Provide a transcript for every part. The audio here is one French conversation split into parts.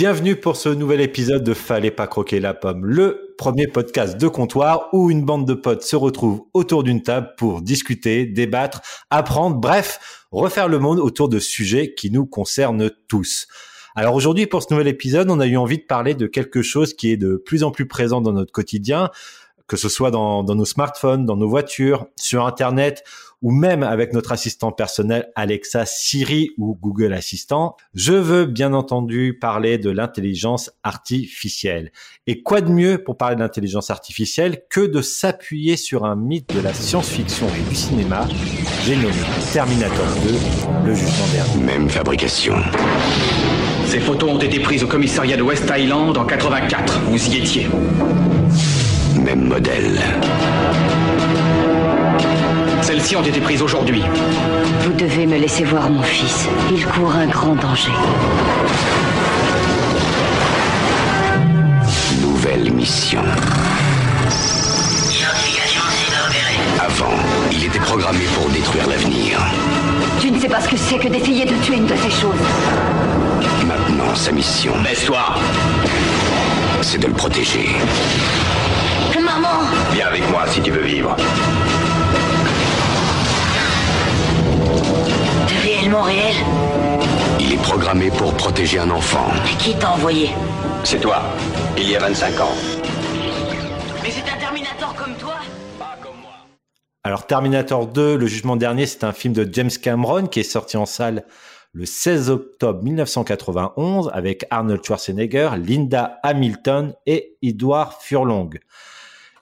Bienvenue pour ce nouvel épisode de Fallait pas croquer la pomme, le premier podcast de comptoir où une bande de potes se retrouve autour d'une table pour discuter, débattre, apprendre, bref, refaire le monde autour de sujets qui nous concernent tous. Alors aujourd'hui, pour ce nouvel épisode, on a eu envie de parler de quelque chose qui est de plus en plus présent dans notre quotidien, que ce soit dans, nos smartphones, dans nos voitures, sur Internet ou même avec notre assistant personnel Alexa, Siri ou Google Assistant. Je veux bien entendu parler de l'intelligence artificielle. Et quoi de mieux pour parler d'intelligence artificielle que de s'appuyer sur un mythe de la science-fiction et du cinéma, j'ai nommé Terminator 2, le jugement dernier. Même fabrication. Ces photos ont été prises au commissariat de West Island en 84. Vous y étiez même modèle. Celles-ci ont été prises aujourd'hui. Vous devez me laisser voir mon fils. Il court un grand danger. Nouvelle mission. Avant, il était programmé pour détruire l'avenir. Tu ne sais pas ce que c'est que d'essayer de tuer une de ces choses. Maintenant, sa mission. Baisse-toi C'est de le protéger. Viens avec moi si tu veux vivre. Réel Il est programmé pour protéger un enfant. Et qui t'a envoyé C'est toi, il y a 25 ans. Mais c'est un Terminator comme toi Pas comme moi. Alors Terminator 2, le jugement dernier, c'est un film de James Cameron qui est sorti en salle le 16 octobre 1991 avec Arnold Schwarzenegger, Linda Hamilton et Edward Furlong.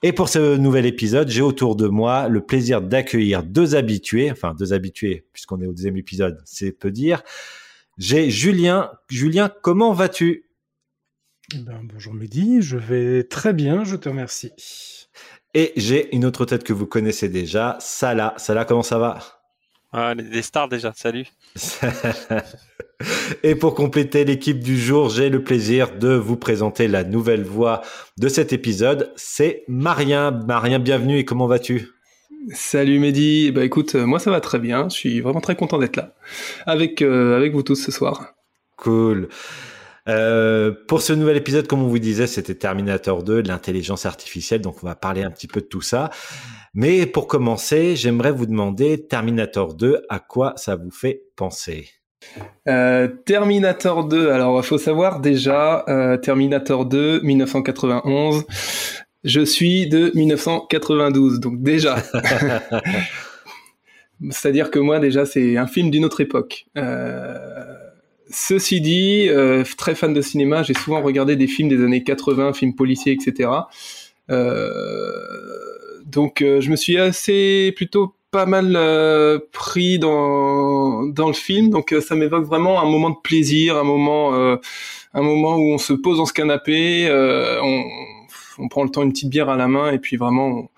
Et pour ce nouvel épisode, j'ai autour de moi le plaisir d'accueillir deux habitués, enfin deux habitués puisqu'on est au deuxième épisode, c'est peu dire. J'ai Julien. Julien, comment vas-tu? Eh ben, Bonjour Mehdi, je vais très bien, je te remercie. Et j'ai une autre tête que vous connaissez déjà, Salah. Salah, comment ça va? Ah, Des stars déjà, salut. Et pour compléter l'équipe du jour, j'ai le plaisir de vous présenter la nouvelle voix de cet épisode. C'est Marien. Marien, bienvenue et comment vas-tu? Salut Mehdi, bah écoute, euh, moi ça va très bien, je suis vraiment très content d'être là avec, euh, avec vous tous ce soir. Cool. Euh, pour ce nouvel épisode, comme on vous disait, c'était Terminator 2, de l'intelligence artificielle, donc on va parler un petit peu de tout ça. Mais pour commencer, j'aimerais vous demander, Terminator 2, à quoi ça vous fait penser? Euh, Terminator 2, alors il faut savoir déjà, euh, Terminator 2, 1991, je suis de 1992, donc déjà. C'est-à-dire que moi déjà c'est un film d'une autre époque. Euh, ceci dit, très fan de cinéma, j'ai souvent regardé des films des années 80, films policiers, etc. donc je me suis assez plutôt pas mal euh, pris dans dans le film, donc euh, ça m'évoque vraiment un moment de plaisir, un moment euh, un moment où on se pose dans ce canapé, on, on prend le temps une petite bière à la main et puis vraiment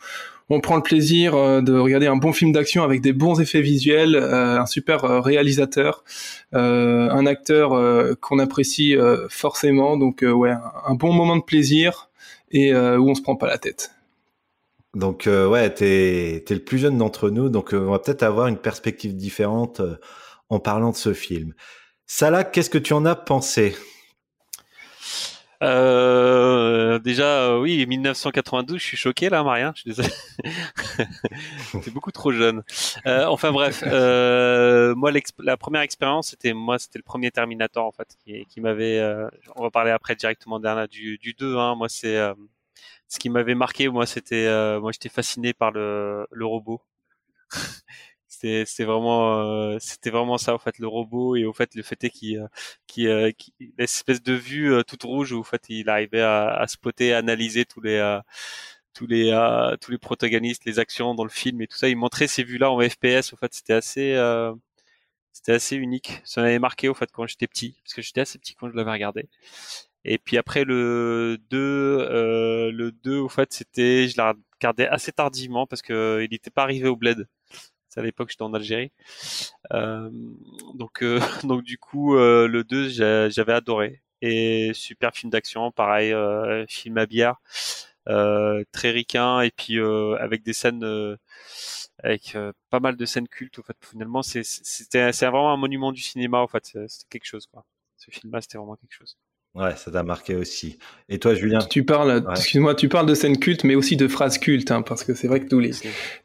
on, prend le plaisir de regarder un bon film d'action avec des bons effets visuels, un super réalisateur, un acteur qu'on apprécie forcément, donc ouais un, bon moment de plaisir et où on se prend pas la tête. Donc euh, ouais, t'es es le plus jeune d'entre nous, donc euh, on va peut-être avoir une perspective différente euh, en parlant de ce film. Salah, qu'est-ce que tu en as pensé? Déjà, oui, 1992, je suis choqué là, Maria. Je suis désolé. T'es beaucoup trop jeune. enfin bref, moi, la première expérience, c'était moi, c'était le premier Terminator en fait, qui, qui m'avait. on va parler après directement dernier du, du 2. Hein, moi, c'est ce qui m'avait marqué, moi, c'était, euh, moi, j'étais fasciné par le, le robot. c'était, c'était vraiment, euh, c'était vraiment ça, en fait, le robot et au fait, le fait est qu'il, euh, qui, qui, l'espèce de vue toute rouge où, en fait, il arrivait à, à spotter, à analyser tous les, tous les, tous les protagonistes, les actions dans le film et tout ça. Il montrait ces vues-là en FPS. En fait, c'était assez, c'était assez unique. Ça m'avait marqué, au fait, quand j'étais petit, parce que j'étais assez petit quand je l'avais regardé. Et puis après le 2, euh, le 2 au fait c'était, je l'ai regardé assez tardivement parce que euh, il n'était pas arrivé au Bled. C'est à l'époque j'étais en Algérie. Euh, donc euh, donc du coup euh, le 2 j'avais adoré et super film d'action, pareil film à bière, très ricain et puis avec des scènes avec pas mal de scènes cultes. En fait finalement c'est c'était c'est vraiment un monument du cinéma en fait. C'était quelque chose quoi. Ce film-là c'était vraiment quelque chose. Ouais, ça t'a marqué aussi. Et toi, Julien? Tu parles, excuse-moi, tu parles de scènes cultes, mais aussi de phrases cultes, hein, parce que c'est vrai que tous les,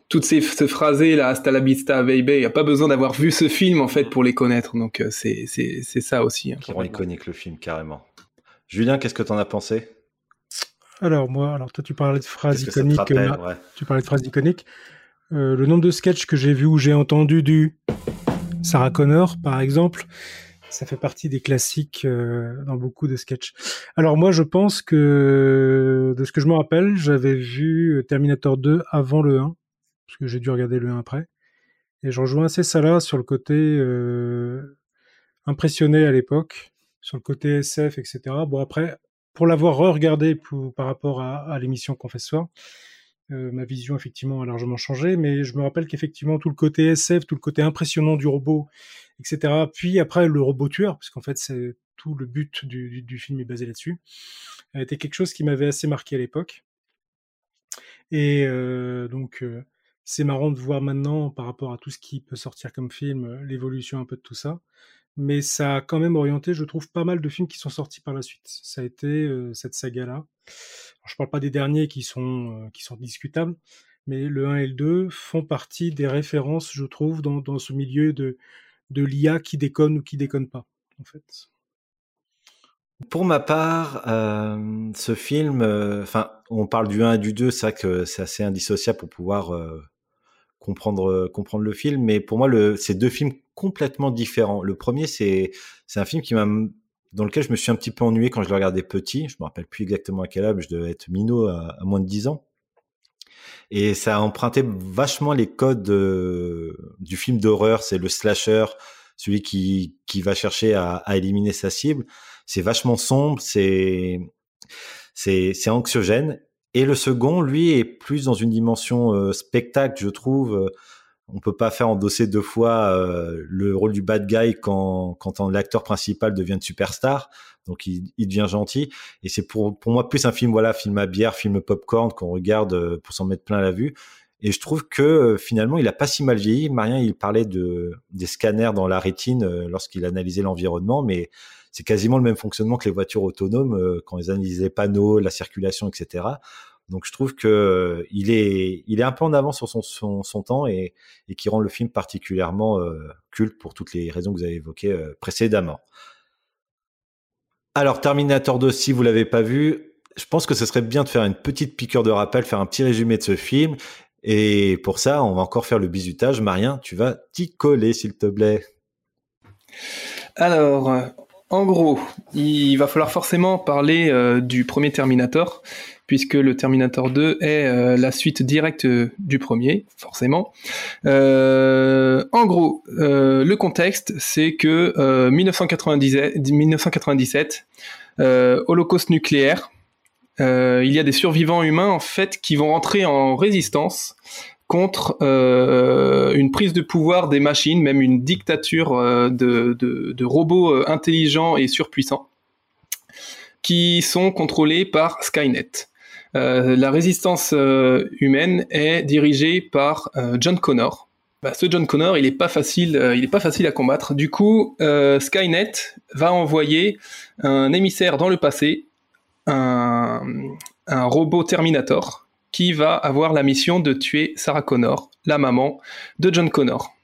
toutes ces, ces phrases là, hasta la vista, baby, il n'y a pas besoin d'avoir vu ce film, en fait, pour les connaître. Donc, euh, c'est, c'est, c'est ça aussi. Hein, Qui rend iconique le film, carrément. Julien, qu'est-ce que t'en as pensé? Alors, moi, alors toi, tu parlais de phrases iconiques. Euh, ouais. Tu parlais de phrases iconiques. Euh, le nombre de sketchs que j'ai vu où j'ai entendu du Sarah Connor, par exemple, ça fait partie des classiques euh, dans beaucoup de sketchs. Alors moi, je pense que de ce que je me rappelle, j'avais vu Terminator 2 avant le 1, parce que j'ai dû regarder le 1 après. Et je rejoins assez ça là sur le côté euh, impressionné à l'époque, sur le côté SF, etc. Bon après, pour l'avoir re-regardé par rapport à, l'émission qu'on soir, euh, ma vision effectivement a largement changé, mais je me rappelle qu'effectivement tout le côté SF, tout le côté impressionnant du robot, etc. Puis après le robot tueur, parce qu'en fait c'est tout le but du, film est basé là-dessus, été quelque chose qui m'avait assez marqué à l'époque. Et euh, donc euh, c'est marrant de voir maintenant par rapport à tout ce qui peut sortir comme film, l'évolution un peu de tout ça. Mais ça a quand même orienté, je trouve, pas mal de films qui sont sortis par la suite. Ça a été cette saga-là je parle pas des derniers qui sont, euh, qui sont discutables, mais le 1 et le 2 font partie des références, je trouve, dans, dans ce milieu de, de l'IA qui déconne ou qui déconne pas, en fait. Pour ma part, euh, ce film, euh, enfin, on parle du 1 et du 2, c'est que c'est assez indissociable pour pouvoir euh, comprendre comprendre le film, mais pour moi, le, c'est deux films complètement différents. Le premier, c'est c'est un film qui m'a dans lequel je me suis un petit peu ennuyé quand je le regardais petit. Je me rappelle plus exactement à quel âge, je devais être minot à, moins de 10 ans. Et ça a emprunté vachement les codes du film d'horreur. C'est le slasher, celui qui, qui va chercher à, à éliminer sa cible. C'est vachement sombre, c'est, c'est anxiogène. Et le second, lui, est plus dans une dimension euh, spectacle, je trouve on peut pas faire endosser deux fois euh, le rôle du bad guy quand quand l'acteur principal devient une superstar. Donc il, devient gentil et c'est pour pour moi plus un film voilà film à bière, film popcorn qu'on regarde euh, pour s'en mettre plein la vue. Et je trouve que euh, finalement il a pas si mal vieilli. Marien il parlait de des scanners dans la rétine lorsqu'il analysait l'environnement, mais c'est quasiment le même fonctionnement que les voitures autonomes quand ils analysent les panneaux, la circulation, etc. Donc je trouve que euh, il est un peu en avance sur son, temps et, qui rend le film particulièrement euh, culte pour toutes les raisons que vous avez évoquées euh, précédemment. Alors Terminator 2, si vous l'avez pas vu, je pense que ce serait bien de faire une petite piqûre de rappel, faire un petit résumé de ce film. Et pour ça, on va encore faire le bisutage. Marien, tu vas t'y coller, s'il te plaît. Alors, en gros, il va falloir forcément parler du premier Terminator, puisque le Terminator 2 est euh, la suite directe euh, du premier, forcément. Euh, en gros, le contexte, c'est que 1997, holocauste nucléaire, il y a des survivants humains en fait qui vont rentrer en résistance contre une prise de pouvoir des machines, même une dictature de, de, robots intelligents et surpuissants, qui sont contrôlés par Skynet. Euh, la résistance euh, humaine est dirigée par euh, John Connor. Bah, ce John Connor, il est pas facile, il pas facile à combattre. Du coup, Skynet va envoyer un émissaire dans le passé, un, un robot Terminator, qui va avoir la mission de tuer Sarah Connor, la maman de John Connor.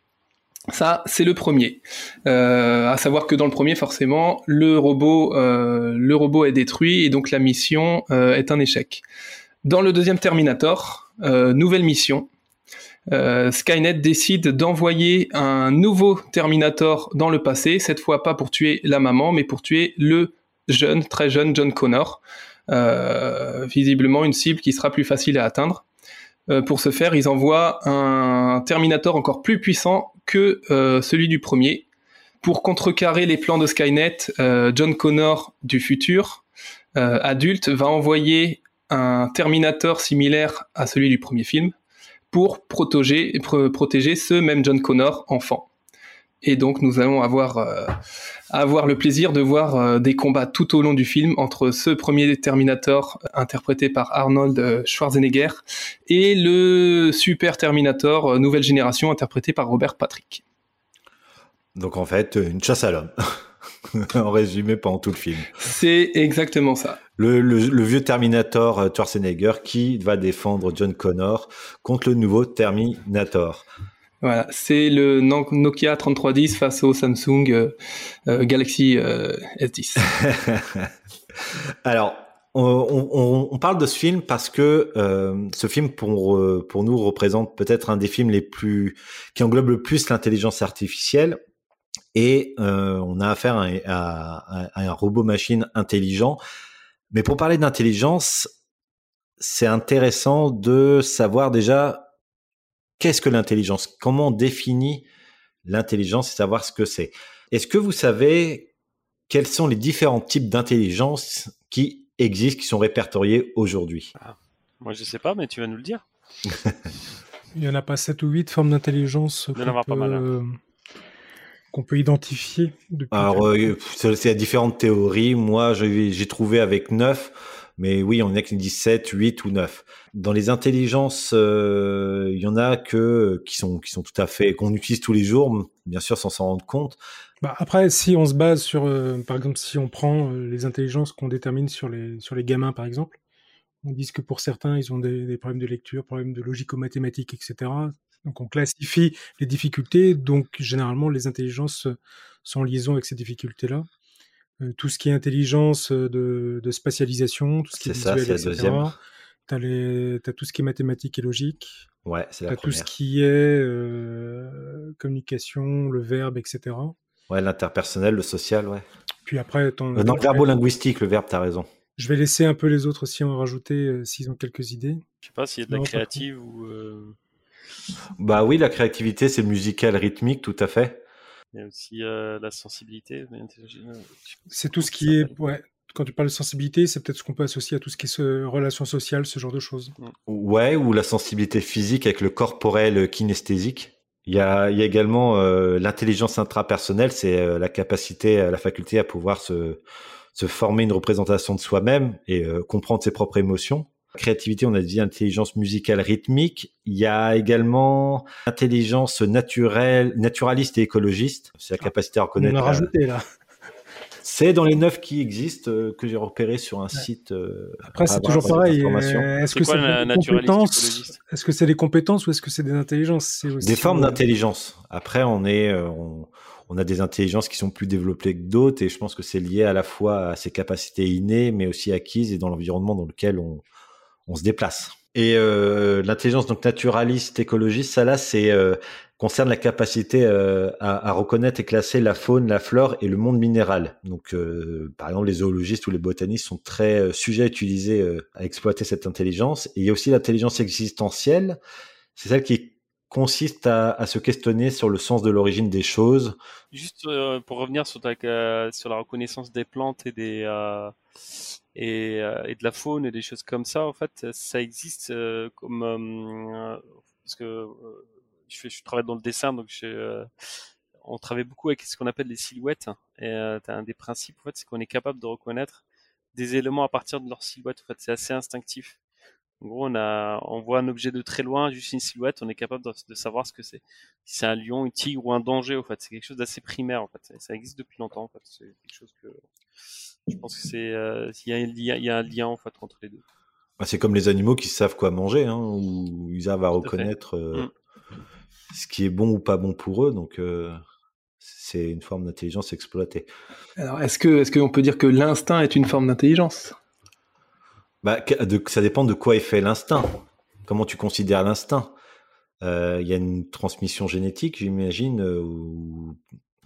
Ça, c'est le premier. Euh, à savoir que dans le premier, forcément, le robot, euh, est détruit et donc la mission euh, est un échec. Dans le deuxième Terminator, euh, nouvelle mission. Skynet décide d'envoyer un nouveau Terminator dans le passé, cette fois pas pour tuer la maman, mais pour tuer le jeune, très jeune John Connor. Visiblement une cible qui sera plus facile à atteindre. pour ce faire, ils envoient un Terminator encore plus puissant que euh, celui du premier. Pour contrecarrer les plans de Skynet, euh, John Connor du futur, euh, adulte, va envoyer un Terminator similaire à celui du premier film pour protéger ce même John Connor enfant. Et donc nous allons avoir, avoir le plaisir de voir des combats tout au long du film entre ce premier Terminator interprété par Arnold Schwarzenegger et le Super Terminator nouvelle génération interprété par Robert Patrick. Donc en fait, une chasse à l'homme. en résumé pendant tout le film. C'est exactement ça. Le, le, vieux Terminator euh, Schwarzenegger qui va défendre John Connor contre le nouveau Terminator. Voilà, c'est le Nokia 3310 face au Samsung euh, euh, Galaxy S10. Alors, on, parle de ce film parce que ce film pour pour nous représente peut-être un des films les plus qui englobe le plus l'intelligence artificielle et euh, on a affaire à, un robot machine intelligent. Mais pour parler d'intelligence, c'est intéressant de savoir déjà qu'est-ce que l'intelligence, comment on définit l'intelligence et savoir ce que c'est? Est-ce que vous savez quels sont les différents types d'intelligence qui existent, qui sont répertoriés aujourd'hui? Ah, Moi, je sais pas, mais tu vas nous le dire. Il y en a pas sept ou huit formes d'intelligence. Il y en avoir pas mal. Hein. Euh, qu'on peut identifier depuis Alors, euh, c'est différentes théories. Moi, j'ai trouvé avec 9, mais oui, on est que 17, 8 ou 9. Dans les intelligences, euh, il y en a que qui sont qui sont tout à fait qu'on utilise tous les jours, bien sûr sans s'en rendre compte. Bah après, si on se base sur, euh, par exemple, si on prend les intelligences qu'on détermine sur les sur les gamins, par exemple, on dit que pour certains, ils ont des, des problèmes de lecture, problèmes de logico-mathématiques, etc. Donc on classifie les difficultés, donc généralement les intelligences sont en liaison avec ces difficultés-là. Euh, tout ce qui est intelligence euh, de, spatialisation, tout ce qui est, visuel, etc. Tu as, tout ce qui est mathématique et logique. Ouais, c'est la as tout ce qui est euh, communication, le verbe, etc. Ouais, l'interpersonnel, le social, ouais. Puis après, ton, non, le verbo-linguistique, le verbe, tu as raison. Je vais laisser un peu les autres aussi en rajouter s'ils ont quelques idées. Je sais pas s'il y a de la créative ou. Bah oui, la créativité, c'est musical, rythmique, tout à fait. Il y a aussi euh, la sensibilité. C'est tout ce qui est. Ouais. Quand tu parles de sensibilité, c'est peut-être ce qu'on peut associer à tout ce qui est ce, relation sociale, ce genre de choses. Mm. Ouais, ou la sensibilité physique avec le corporel kinesthésique. Il y a, il y a également euh, l'intelligence intrapersonnelle, c'est euh, la capacité, la faculté à pouvoir se, se former une représentation de soi-même et comprendre ses propres émotions. Créativité, on a dit intelligence musicale rythmique. Il y a également intelligence naturelle, naturaliste et écologiste. C'est la ah, capacité à reconnaître. On a rajouté là. C'est dans les neuf qui existent euh, que j'ai repéré sur un site. Euh, Après, c'est toujours pareil. Euh, est-ce que c'est des compétences Est-ce que c'est des compétences ou est-ce que c'est des intelligences? Des formes d'intelligence. Après, on est, on, on, a des intelligences qui sont plus développées que d'autres, et je pense que c'est lié à la fois à ses capacités innées, mais aussi acquises et dans l'environnement dans lequel on, on se déplace. Et euh, l'intelligence donc naturaliste, écologiste, ça là, c'est euh, concerne la capacité euh, à, reconnaître et classer la faune, la flore et le monde minéral. Donc, par exemple, les zoologistes ou les botanistes sont très sujets à utiliser, à exploiter cette intelligence. Et il y a aussi l'intelligence existentielle. C'est celle qui consiste à, se questionner sur le sens de l'origine des choses. Juste pour revenir sur, sur la reconnaissance des plantes et des et, euh, et, de la faune et des choses comme ça, en fait, ça existe euh, comme euh, parce que je, fais, je travaille dans le dessin, donc je, on travaille beaucoup avec ce qu'on appelle les silhouettes. Et un des principes, en fait, c'est qu'on est capable de reconnaître des éléments à partir de leur silhouette. En fait, c'est assez instinctif. En gros, on a, on voit un objet de très loin, juste une silhouette, on est capable de, de savoir ce que c'est. Si c'est un lion, un tigre ou un danger, en fait, c'est quelque chose d'assez primaire. En fait, ça, ça existe depuis longtemps. En fait, c'est quelque chose que je pense que c'est euh, il y, a un lien en fait entre les deux. Bah, c'est comme les animaux qui savent quoi manger, hein, où ils arrivent à reconnaître euh, mm. ce qui est bon ou pas bon pour eux. Donc euh, c'est une forme d'intelligence exploitée. Alors est-ce que est-ce qu'on peut dire que l'instinct est une forme d'intelligence? Bah, ça dépend de quoi est fait l'instinct. Comment tu considères l'instinct Il y a une transmission génétique, j'imagine, ou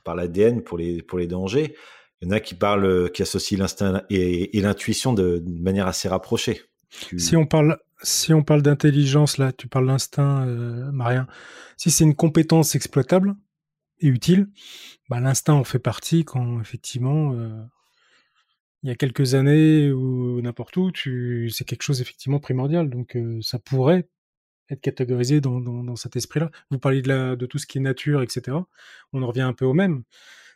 par l'ADN pour les pour les dangers. Il y en a qui parlent, qui associent l'instinct et, l'intuition de, manière assez rapprochée. Si on parle, si parle d'intelligence, là, tu parles d'instinct, euh, Marien. Si c'est une compétence exploitable et utile, bah, l'instinct en fait partie quand effectivement, euh, il y a quelques années ou n'importe où, tu, c'est quelque chose effectivement primordial. Donc, euh, ça pourrait être catégorisé dans, dans, cet esprit-là. Vous parliez de, la, de tout ce qui est nature, etc. On en revient un peu au même.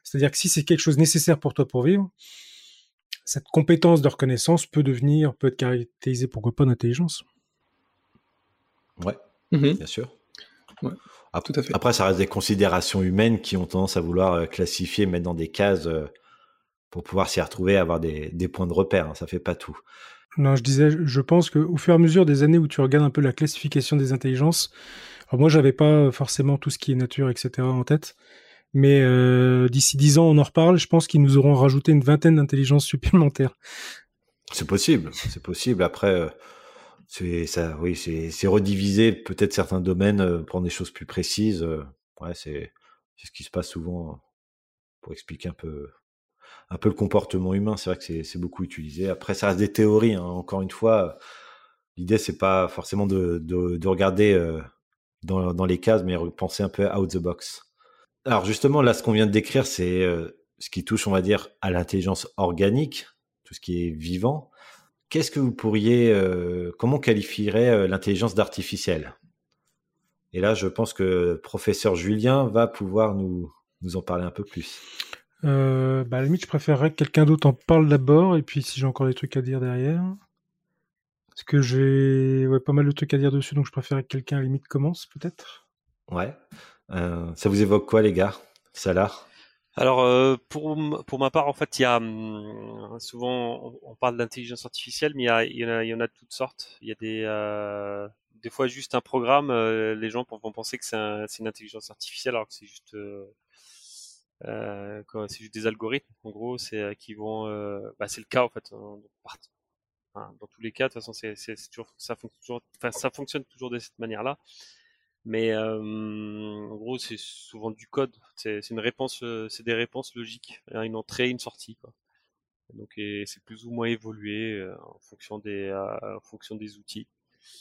C'est-à-dire que si c'est quelque chose nécessaire pour toi pour vivre, cette compétence de reconnaissance peut devenir, peut être caractérisée pourquoi pas d'intelligence. Ouais, mhm. bien sûr. tout à fait. Après, ça reste des considérations humaines qui ont tendance à vouloir euh, classifier, mettre dans des cases euh, pour pouvoir s'y retrouver, avoir des, des points de repère. Hein, ça fait pas tout. Non, je disais, je pense qu'au fur et à mesure des années où tu regardes un peu la classification des intelligences, alors moi j'avais pas forcément tout ce qui est nature, etc. en tête, mais euh, d'ici dix ans on en reparle. Je pense qu'ils nous auront rajouté une vingtaine d'intelligences supplémentaires. C'est possible, c'est possible. Après, euh, c'est ça, oui, c'est rediviser peut-être certains domaines, euh, prendre des choses plus précises. ouais, c'est ce qui se passe souvent pour expliquer un peu un peu le comportement humain. C'est vrai que c'est beaucoup utilisé. Après, ça reste des théories. Hein. Encore une fois, l'idée c'est pas forcément de, de, regarder euh, dans, les cases, mais penser un peu out the box. Alors justement, là, ce qu'on vient de décrire, c'est euh, ce qui touche, on va dire, à l'intelligence organique, tout ce qui est vivant. Qu'est-ce que vous pourriez, euh, comment qualifierait l'intelligence d'artificielle? Et là, je pense que professeur Julien va pouvoir nous en parler un peu plus. Euh, bah, à la limite, je préférerais que quelqu'un d'autre en parle d'abord, et puis si j'ai encore des trucs à dire derrière. Parce que j'ai ouais, pas mal de trucs à dire dessus, donc je préférerais que quelqu'un à la limite commence, peut-être. Ouais. Euh, ça vous évoque quoi, les gars? Salah? Alors euh, pour pour ma part en fait il y a hum, souvent on parle d'intelligence artificielle mais il y, a, il y, en a, il y en a de toutes sortes il y a des euh, des fois juste un programme euh, les gens vont penser que c'est un, une intelligence artificielle alors que c'est juste euh, euh, c'est juste des algorithmes, en gros, c'est euh, qui vont, euh, bah, c'est le cas en fait. Hein, dans tous les cas, de toute façon, c'est, toujours, ça fonctionne toujours, enfin, ça fonctionne toujours de cette manière-là. Mais euh, en gros, c'est souvent du code. C'est, une réponse, c'est des réponses logiques, une entrée, une sortie. Quoi. Donc, c'est plus ou moins évolué en fonction des, en fonction des outils.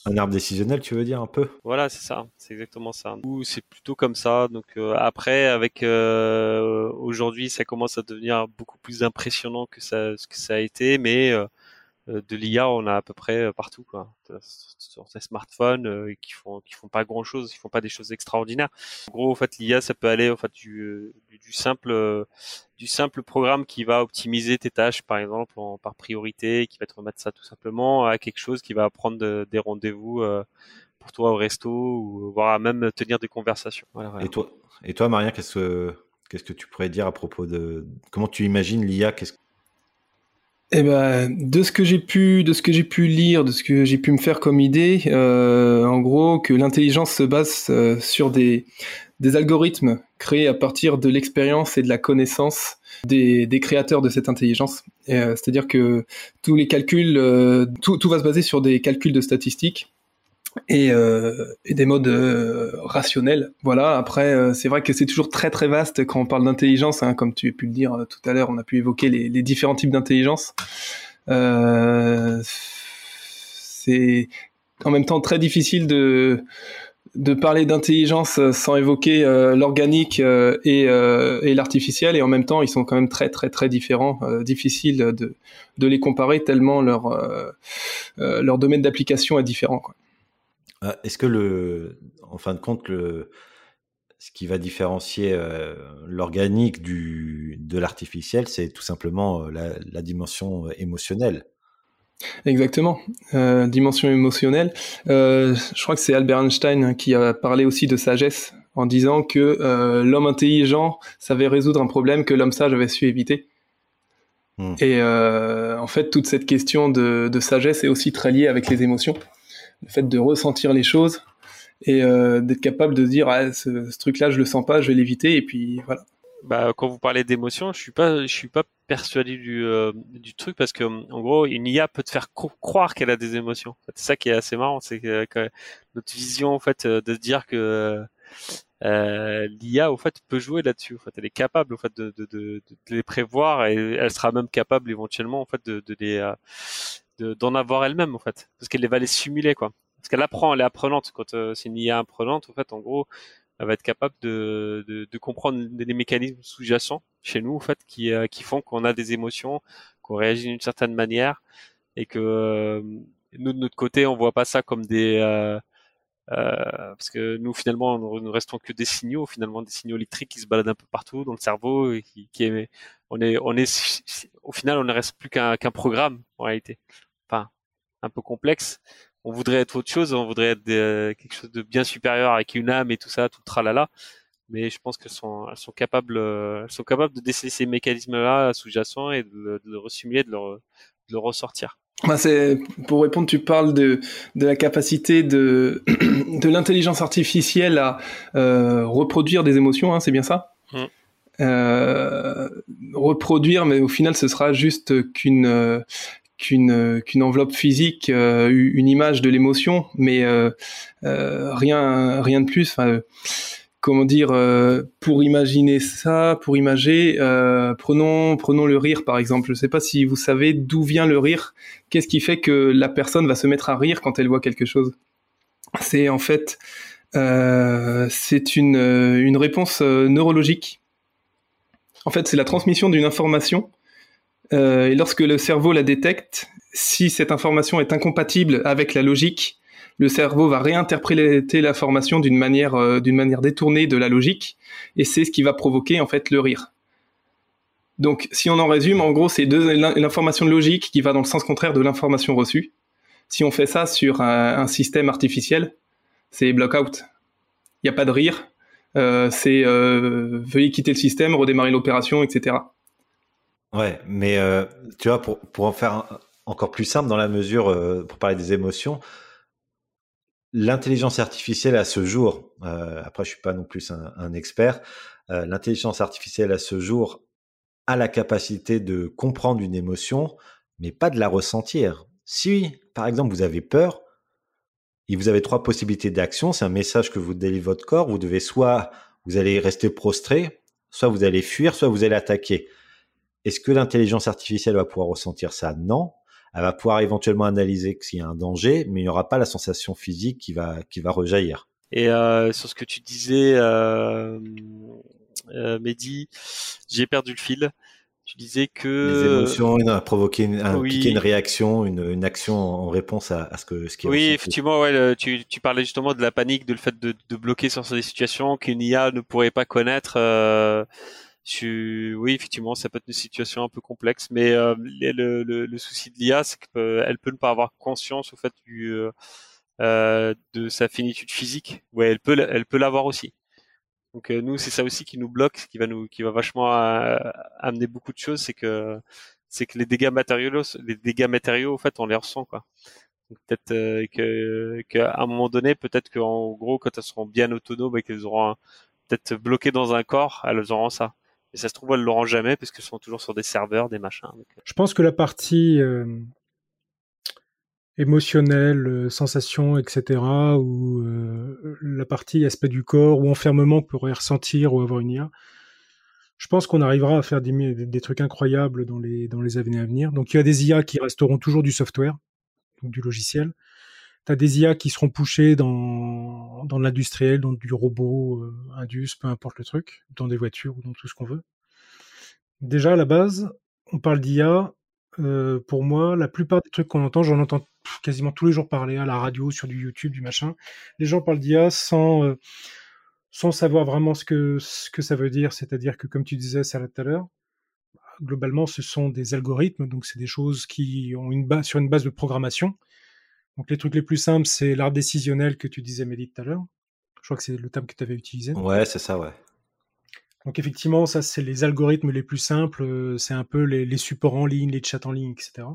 Un arbre décisionnel, tu veux dire un peu? Voilà, c'est ça, c'est exactement ça. Ou c'est plutôt comme ça. Donc euh, après, avec euh, aujourd'hui, ça commence à devenir beaucoup plus impressionnant que ce que ça a été, mais euh, de l'IA, on a à peu près euh, partout, quoi. Sur des smartphones euh, qui font qui font pas grand chose, qui font pas des choses extraordinaires. En gros, en fait, l'IA, ça peut aller, en fait, du, du simple du simple programme qui va optimiser tes tâches, par exemple, en, par priorité, qui va te remettre ça tout simplement, à quelque chose qui va prendre des rendez-vous pour toi au resto ou voire même tenir des conversations. Et toi, et toi, Maria, qu'est-ce que qu'est-ce que tu pourrais dire à propos de comment tu imagines l'IA Qu'est-ce eh ben, de ce que j'ai pu, de ce que j'ai pu lire, de ce que j'ai pu me faire comme idée, euh, en gros, que l'intelligence se base euh, sur des, des algorithmes créés à partir de l'expérience et de la connaissance des, des créateurs de cette intelligence. Euh, c'est-à-dire que tous les calculs, tout, tout va se baser sur des calculs de statistiques et, euh, et, des modes euh, rationnels. Voilà. Après, euh, c'est vrai que c'est toujours très très vaste quand on parle d'intelligence. Hein, comme tu as pu le dire tout à l'heure, on a pu évoquer les, les différents types d'intelligence. c'est en même temps très difficile de de parler d'intelligence sans évoquer l'organique et, et l'artificiel et en même temps ils sont quand même très très très différents difficile de, de les comparer tellement leur leur domaine d'application est différent quoi. Euh, est-ce que le, en fin de compte, le, ce qui va différencier euh, l'organique du de l'artificiel, c'est tout simplement euh, la, la, dimension émotionnelle? Exactement, euh, dimension émotionnelle. Je crois que c'est Albert Einstein qui a parlé aussi de sagesse en disant que l'homme intelligent savait résoudre un problème que l'homme sage avait su éviter. Hmm. Et en fait, toute cette question de, de sagesse est aussi très liée avec les émotions le fait de ressentir les choses et euh, d'être capable de dire ah, ce, truc-là je le sens pas, je vais l'éviter et puis voilà. Bah, quand vous parlez d'émotion, je suis pas, je suis pas persuadé du, euh, du truc parce que en gros une IA peut te faire croire qu'elle a des émotions. C'est ça qui est assez marrant, c'est notre vision en fait de se dire que euh, l'IA au fait peut jouer là-dessus. En fait, elle est capable en fait de, de, les prévoir et elle sera même capable éventuellement en fait de les d'en avoir elle-même en fait, parce qu'elle va les simuler quoi. Parce qu'elle apprend, elle est apprenante. Quand euh, c'est une IA apprenante, en fait, en gros, elle va être capable de, de, de comprendre les mécanismes sous-jacents chez nous, en fait, qui, euh, qui font qu'on a des émotions, qu'on réagit d'une certaine manière, et que euh, nous de notre côté, on voit pas ça comme des parce que nous finalement nous ne restons que des signaux finalement des signaux électriques qui se baladent un peu partout dans le cerveau et qui, qui on est on est au final on ne reste plus qu'un qu'un programme en réalité un peu complexe. On voudrait être autre chose, on voudrait être euh, quelque chose de bien supérieur avec une âme et tout ça, tout le tralala. mais je pense qu'elles sont, elles sont capables, elles sont capables de déceler ces mécanismes-là sous-jacents et de, le, de le resimuler, de le, de le ressortir. Bah c'est pour répondre, tu parles de, de la capacité de, de l'intelligence artificielle à euh, reproduire des émotions, hein, c'est bien ça? Mm. euh, Reproduire, mais au final, ce sera juste qu'une qu'une qu'une enveloppe physique, euh, une image de l'émotion, mais euh, euh, rien rien de plus. Enfin, comment dire, euh, pour imaginer ça, pour imager, euh, prenons, prenons le rire par exemple. Je ne sais pas si vous savez d'où vient le rire. Qu'est-ce qui fait que la personne va se mettre à rire quand elle voit quelque chose? C'est en fait, euh, c'est une, une réponse neurologique. En fait, c'est la transmission d'une information. Et lorsque le cerveau la détecte, si cette information est incompatible avec la logique, le cerveau va réinterpréter l'information d'une manière, euh, manière détournée de la logique, et c'est ce qui va provoquer en fait le rire. Donc, si on en résume, en gros, c'est l'information logique qui va dans le sens contraire de l'information reçue. Si on fait ça sur un, système artificiel, c'est block-out. Il n'y a pas de rire. Euh, c'est euh, veuillez quitter le système, redémarrer l'opération, etc. Ouais, mais tu vois, pour, pour en faire encore plus simple dans la mesure, pour parler des émotions, l'intelligence artificielle à ce jour, euh, après je suis pas non plus un, expert, euh, l'intelligence artificielle à ce jour a la capacité de comprendre une émotion, mais pas de la ressentir. Si, par exemple, vous avez peur, et vous avez trois possibilités d'action, c'est un message que vous délivre votre corps, vous devez soit vous allez rester prostré, soit vous allez fuir, soit vous allez attaquer. Est-ce que l'intelligence artificielle va pouvoir ressentir ça? Non elle va pouvoir éventuellement analyser s'il y a un danger, mais il n'y aura pas la sensation physique qui va qui va rejaillir. Et euh, sur ce que tu disais, euh, euh, Mehdi, j'ai perdu le fil. Tu disais que les émotions ont provoqué une, une réaction, une, une, action en réponse à, à ce que ce qui. Oui, effectivement, ouais, tu, tu parlais justement de la panique, de le fait de, de bloquer sur des situations qu'une IA ne pourrait pas connaître. Euh, oui, effectivement, ça peut être une situation un peu complexe, mais euh, le, le, le, souci de l'IA, c'est qu'elle peut ne pas avoir conscience au fait du, euh, euh de sa finitude physique. Ouais, elle peut, elle peut l'avoir aussi. Donc euh, nous, c'est ça aussi qui nous bloque, qui va nous, qui va vachement amener beaucoup de choses, c'est que, c'est que les dégâts matériaux, les dégâts matériaux, au fait, on les ressent quoi. peut-être que, qu'à un moment donné, peut-être qu'en gros, quand elles seront bien autonomes et qu'elles auront peut-être bloqué dans un corps, elles auront ça. Et ça se trouve, elles l'auront jamais parce qu'elles sont toujours sur des serveurs, des machins. Euh. Je pense que la partie euh, émotionnelle, euh, sensation, etc., ou la partie aspect du corps ou enfermement pourrait ressentir ou avoir une IA, je pense qu'on arrivera à faire des, des, trucs incroyables dans les, dans les années à venir. Donc il y a des IA qui resteront toujours du software, donc du logiciel. Tu as des IA qui seront poussées dans, dans l'industriel, dans du robot, euh, Indus, peu importe le truc, dans des voitures ou dans tout ce qu'on veut. Déjà, à la base, on parle d'IA. Euh, pour moi, la plupart des trucs qu'on entend, j'en entends quasiment tous les jours parler à la radio, sur du YouTube, du machin. Les gens parlent d'IA sans, euh, sans savoir vraiment ce que, ce que ça veut dire. C'est-à-dire que, comme tu disais, ça tout à l'heure, globalement, ce sont des algorithmes, donc c'est des choses qui ont une base sur une base de programmation. Donc les trucs les plus simples, c'est l'art décisionnel que tu disais, Mélie, tout à l'heure. Je crois que c'est le terme que tu avais utilisé. Ouais, c'est ça, ouais. Donc effectivement, ça, c'est les algorithmes les plus simples. Euh, c'est un peu les, supports en ligne, les chats en ligne, etc.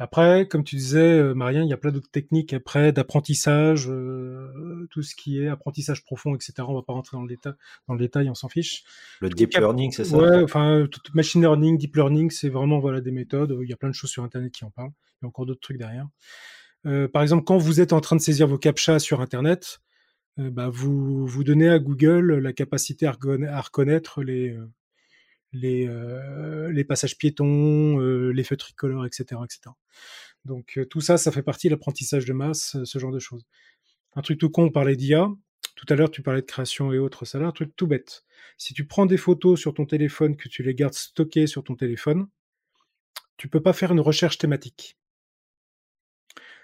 Après, comme tu disais, euh, Marien, il y a plein d'autres techniques après d'apprentissage, euh, tout ce qui est apprentissage profond, etc. On va pas rentrer dans le détail, dans le détail, on s'en fiche. Le deep learning, c'est ça Ouais, enfin, machine learning, deep learning, c'est vraiment voilà des méthodes. Il y a plein de choses sur Internet qui en parlent. Il y a encore d'autres trucs derrière. Euh, par exemple, quand vous êtes en train de saisir vos captchas sur Internet, euh, bah, vous, vous donnez à Google la capacité à, reconnaître les, euh, les, les passages piétons, les feux tricolores, etc. etc. Donc tout ça, ça fait partie de l'apprentissage de masse, ce genre de choses. Un truc tout con, on parlait d'IA. Tout à l'heure, tu parlais de création et autres. Ça là, un truc tout bête. Si tu prends des photos sur ton téléphone, que tu les gardes stockées sur ton téléphone, tu peux pas faire une recherche thématique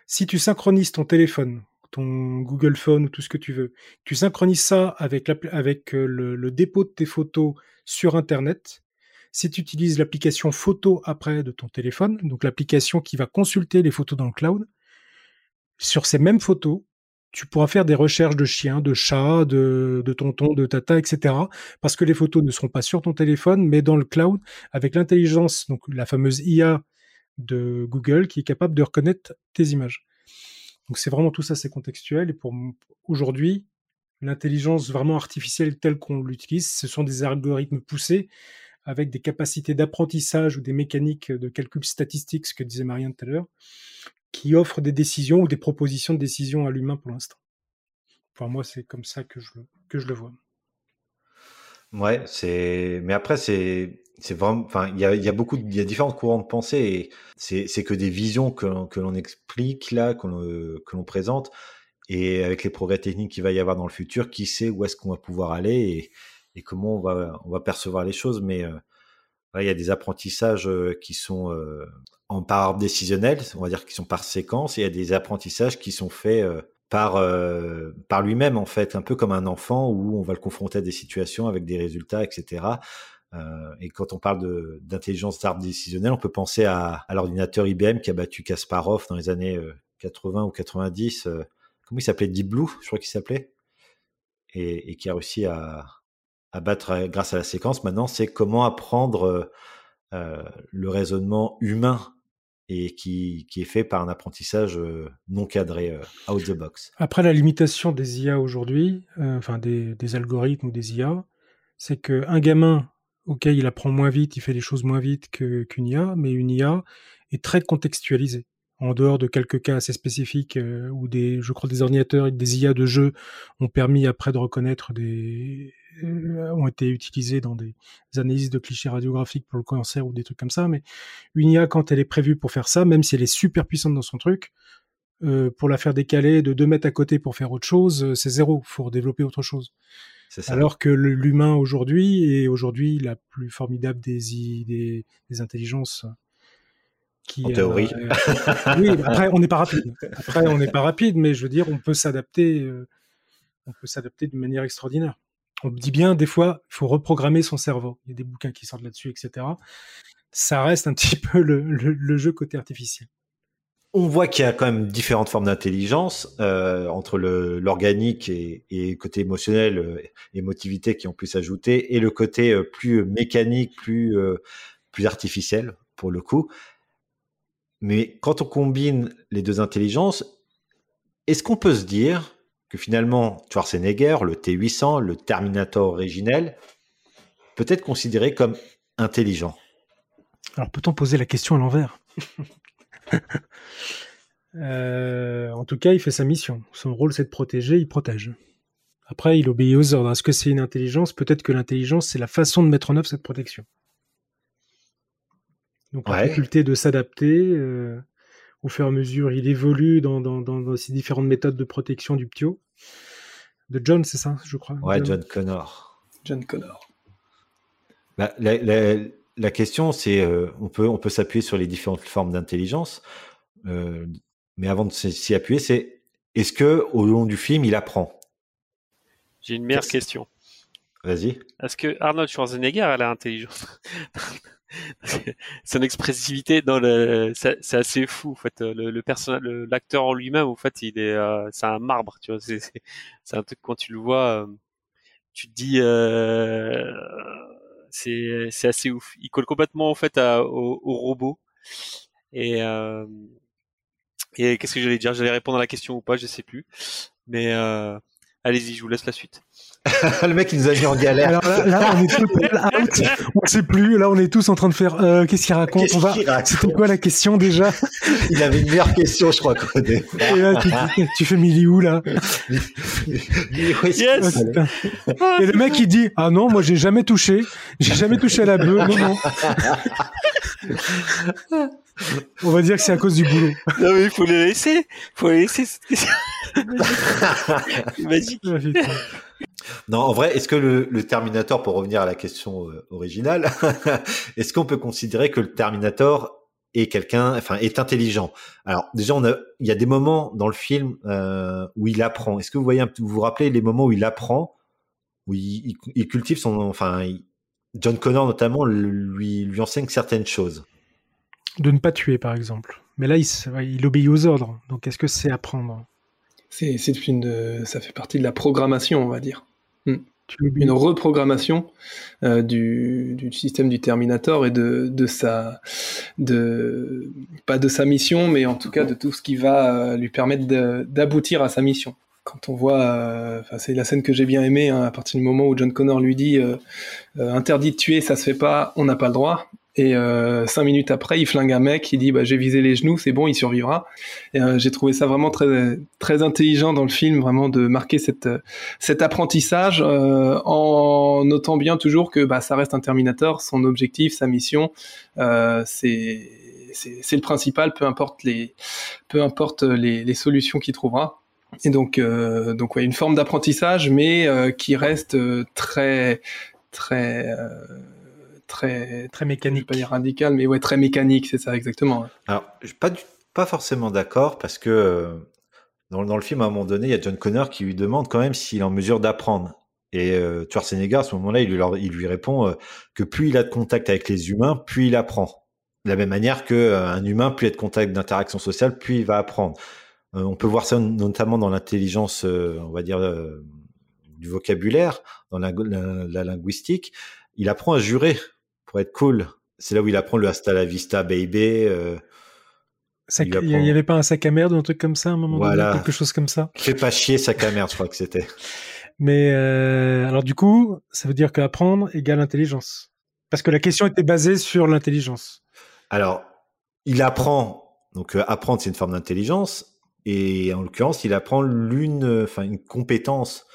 si tu synchronises ton téléphone, ton Google Phone ou tout ce que tu veux, tu synchronises ça avec, euh, le, dépôt de tes photos sur Internet, si tu utilises l'application photo après de ton téléphone, donc l'application qui va consulter les photos dans le cloud, sur ces mêmes photos, tu pourras faire des recherches de chiens, de chats, de, de tonton, de tata, etc. Parce que les photos ne seront pas sur ton téléphone, mais dans le cloud, avec l'intelligence, donc la fameuse IA de Google, qui est capable de reconnaître tes images. Donc c'est vraiment tout ça, c'est contextuel. Et pour aujourd'hui, l'intelligence vraiment artificielle telle qu'on l'utilise, ce sont des algorithmes poussés avec des capacités d'apprentissage ou des mécaniques de calcul statistique, ce que disait Marianne tout à l'heure, qui offrent des décisions ou des propositions de décision à l'humain pour l'instant. Enfin, moi, c'est comme ça que je, que je le vois. Ouais, c'est. Mais après, c'est c'est vraiment. Enfin, il y a, beaucoup, il y a différents courants de pensée et c'est que des visions que que l'on explique là, que l'on, présente et avec les progrès techniques qu'il va y avoir dans le futur, qui sait où est-ce qu'on va pouvoir aller et, comment on va on va percevoir les choses. Mais euh, il y a des apprentissages euh, qui sont euh, en par décisionnel, on va dire qui sont par séquence, et il y a des apprentissages qui sont faits par par lui-même en fait, un peu comme un enfant où on va le confronter à des situations avec des résultats, etc. Euh, et quand on parle d'intelligence d'art décisionnelle, on peut penser à, à l'ordinateur IBM qui a battu Kasparov dans les années 80 ou 90. comment il s'appelait? Deep Blue, je crois qu'il s'appelait, et, qui a réussi à, à battre grâce à la séquence. Maintenant, c'est comment apprendre euh, le raisonnement humain et qui, qui, est fait par un apprentissage euh, non cadré, euh, out the box. Après, la limitation des IA aujourd'hui, euh, enfin des, des, algorithmes ou des IA, c'est qu'un gamin, ok, il apprend moins vite, il fait les choses moins vite qu'une IA, mais une IA est très contextualisée. En dehors de quelques cas assez spécifiques euh, où des, je crois, des ordinateurs et des IA de jeu ont permis après de reconnaître des, euh, ont été utilisés dans des analyses de clichés radiographiques pour le cancer ou des trucs comme ça. Mais une IA, quand elle est prévue pour faire ça, même si elle est super puissante dans son truc, euh, pour la faire décaler de deux mètres à côté pour faire autre chose, euh, c'est zéro. Faut développer autre chose. Alors que l'humain aujourd'hui est aujourd'hui la plus formidable des, des, des intelligences qui, en théorie. Euh, oui, après on n'est pas rapide. Après on n'est pas rapide, mais je veux dire on peut s'adapter. Euh, on peut s'adapter d'une manière extraordinaire on dit bien, des fois, il faut reprogrammer son cerveau. Il y a des bouquins qui sortent là-dessus, etc. Ça reste un petit peu le, jeu côté artificiel. On voit qu'il y a quand même différentes formes d'intelligence euh, entre l'organique et, et côté émotionnel, euh, émotivité qui ont pu s'ajouter, et le côté euh, plus mécanique, plus plus artificiel pour le coup. Mais quand on combine les deux intelligences, est-ce qu'on peut se dire finalement Schwarzenegger, le T800, le Terminator originel, peut être considéré comme intelligent? Alors peut-on poser la question à l'envers? euh, En tout cas, il fait sa mission. Son rôle, c'est de protéger, il protège. Après, il obéit aux ordres. Est-ce que c'est une intelligence? Peut-être que l'intelligence, c'est la façon de mettre en œuvre cette protection. Donc la faculté de s'adapter, euh, au fur et à mesure, il évolue dans, dans, dans, ces différentes méthodes de protection du ptio. De John, c'est ça, je crois. Ouais, John, Connor. John Connor. Bah, la, la, la, question, c'est, euh, on peut, on peut s'appuyer sur les différentes formes d'intelligence, euh, mais avant de s'y appuyer, c'est, est-ce que au long du film, il apprend? J'ai une meilleure question. Vas-y. Est-ce que Arnold Schwarzenegger a l'intelligence son expressivité dans le c'est assez fou en fait le, le personnage l'acteur en lui-même en fait il est euh, c'est un marbre tu vois c'est c'est un truc quand tu le vois tu te dis c'est c'est assez ouf. Il colle complètement en fait au, au, robot. Et euh, et qu'est-ce que j'allais dire? J'allais répondre à la question ou pas je sais plus. Mais euh, allez-y je vous laisse la suite le mec, il nous a mis en galère. Alors là, on est tous out. On sait plus. Là, on est tous en train de faire. Euh, Qu'est-ce qu'il raconte? On va. C'était quoi la question déjà? Il avait une meilleure question, je crois. Quoi, Et là, tu, tu fais Milly où là? Yes. Et le mec, il dit Ah non, moi, j'ai jamais touché. J'ai jamais touché à la bœuf. Non, non. On va dire que c'est à cause du boulot. Non mais il faut les laisser. Il faut les laisser. Magique. Non, en vrai, est-ce que le, le, Terminator, pour revenir à la question euh, originale, est-ce qu'on peut considérer que le Terminator est quelqu'un, enfin, est intelligent? Alors déjà, on a, il y a des moments dans le film euh, où il apprend. Est-ce que vous voyez, vous vous rappelez les moments où il apprend, où il, il, cultive son, enfin, John Connor notamment lui lui enseigne certaines choses? De ne pas tuer, par exemple. Mais là, il, il obéit aux ordres. Donc, est-ce que c'est apprendre C'est une, ça fait partie de la programmation, on va dire. Hmm. Une reprogrammation euh, du, du, système du Terminator et de, de, sa, de, pas de sa mission, mais en tout cas de tout ce qui va euh, lui permettre d'aboutir à sa mission quand on voit, euh, c'est la scène que j'ai bien aimée, hein, à partir du moment où John Connor lui dit euh, interdit de tuer, ça se fait pas, on n'a pas le droit. Et euh, cinq minutes après, il flingue un mec, il dit bah, j'ai visé les genoux, c'est bon, il survivra. Euh, j'ai trouvé ça vraiment très très intelligent dans le film, vraiment de marquer cette cet apprentissage euh, en notant bien toujours que bah, ça reste un Terminator, son objectif, sa mission, euh, c'est c'est le principal, peu importe les peu importe les, les solutions qu'il trouvera. Et donc euh, donc ouais, une forme d'apprentissage, mais qui reste très très très très mécanique. pas dire radical, mais ouais, très mécanique, c'est ça exactement. Alors, pas pas forcément d'accord parce que euh, dans, dans, le film à un moment donné, il y a John Connor qui lui demande quand même s'il est en mesure d'apprendre. Et euh, Schwarzenegger, à ce moment-là, il lui, il lui répond euh, que plus il a de contact avec les humains, plus il apprend. De la même manière que euh, un humain, plus il a de contact d'interaction sociale, plus il va apprendre. on peut voir ça notamment dans l'intelligence, on va dire, du vocabulaire, dans la, la linguistique. Il apprend à jurer pour être cool. C'est là où il apprend le hasta la vista, baby. Euh, il n'y avait pas un sac à merde ou un truc comme ça à un moment donné, quelque chose comme ça? Fais pas chier, sac à merde, je crois que c'était. Mais euh, alors du coup, ça veut dire qu'apprendre égale intelligence. Parce que la question était basée sur l'intelligence. Alors, il apprend. Donc euh, apprendre, c'est une forme d'intelligence. Et en l'occurrence, il apprend l'une, enfin une compétence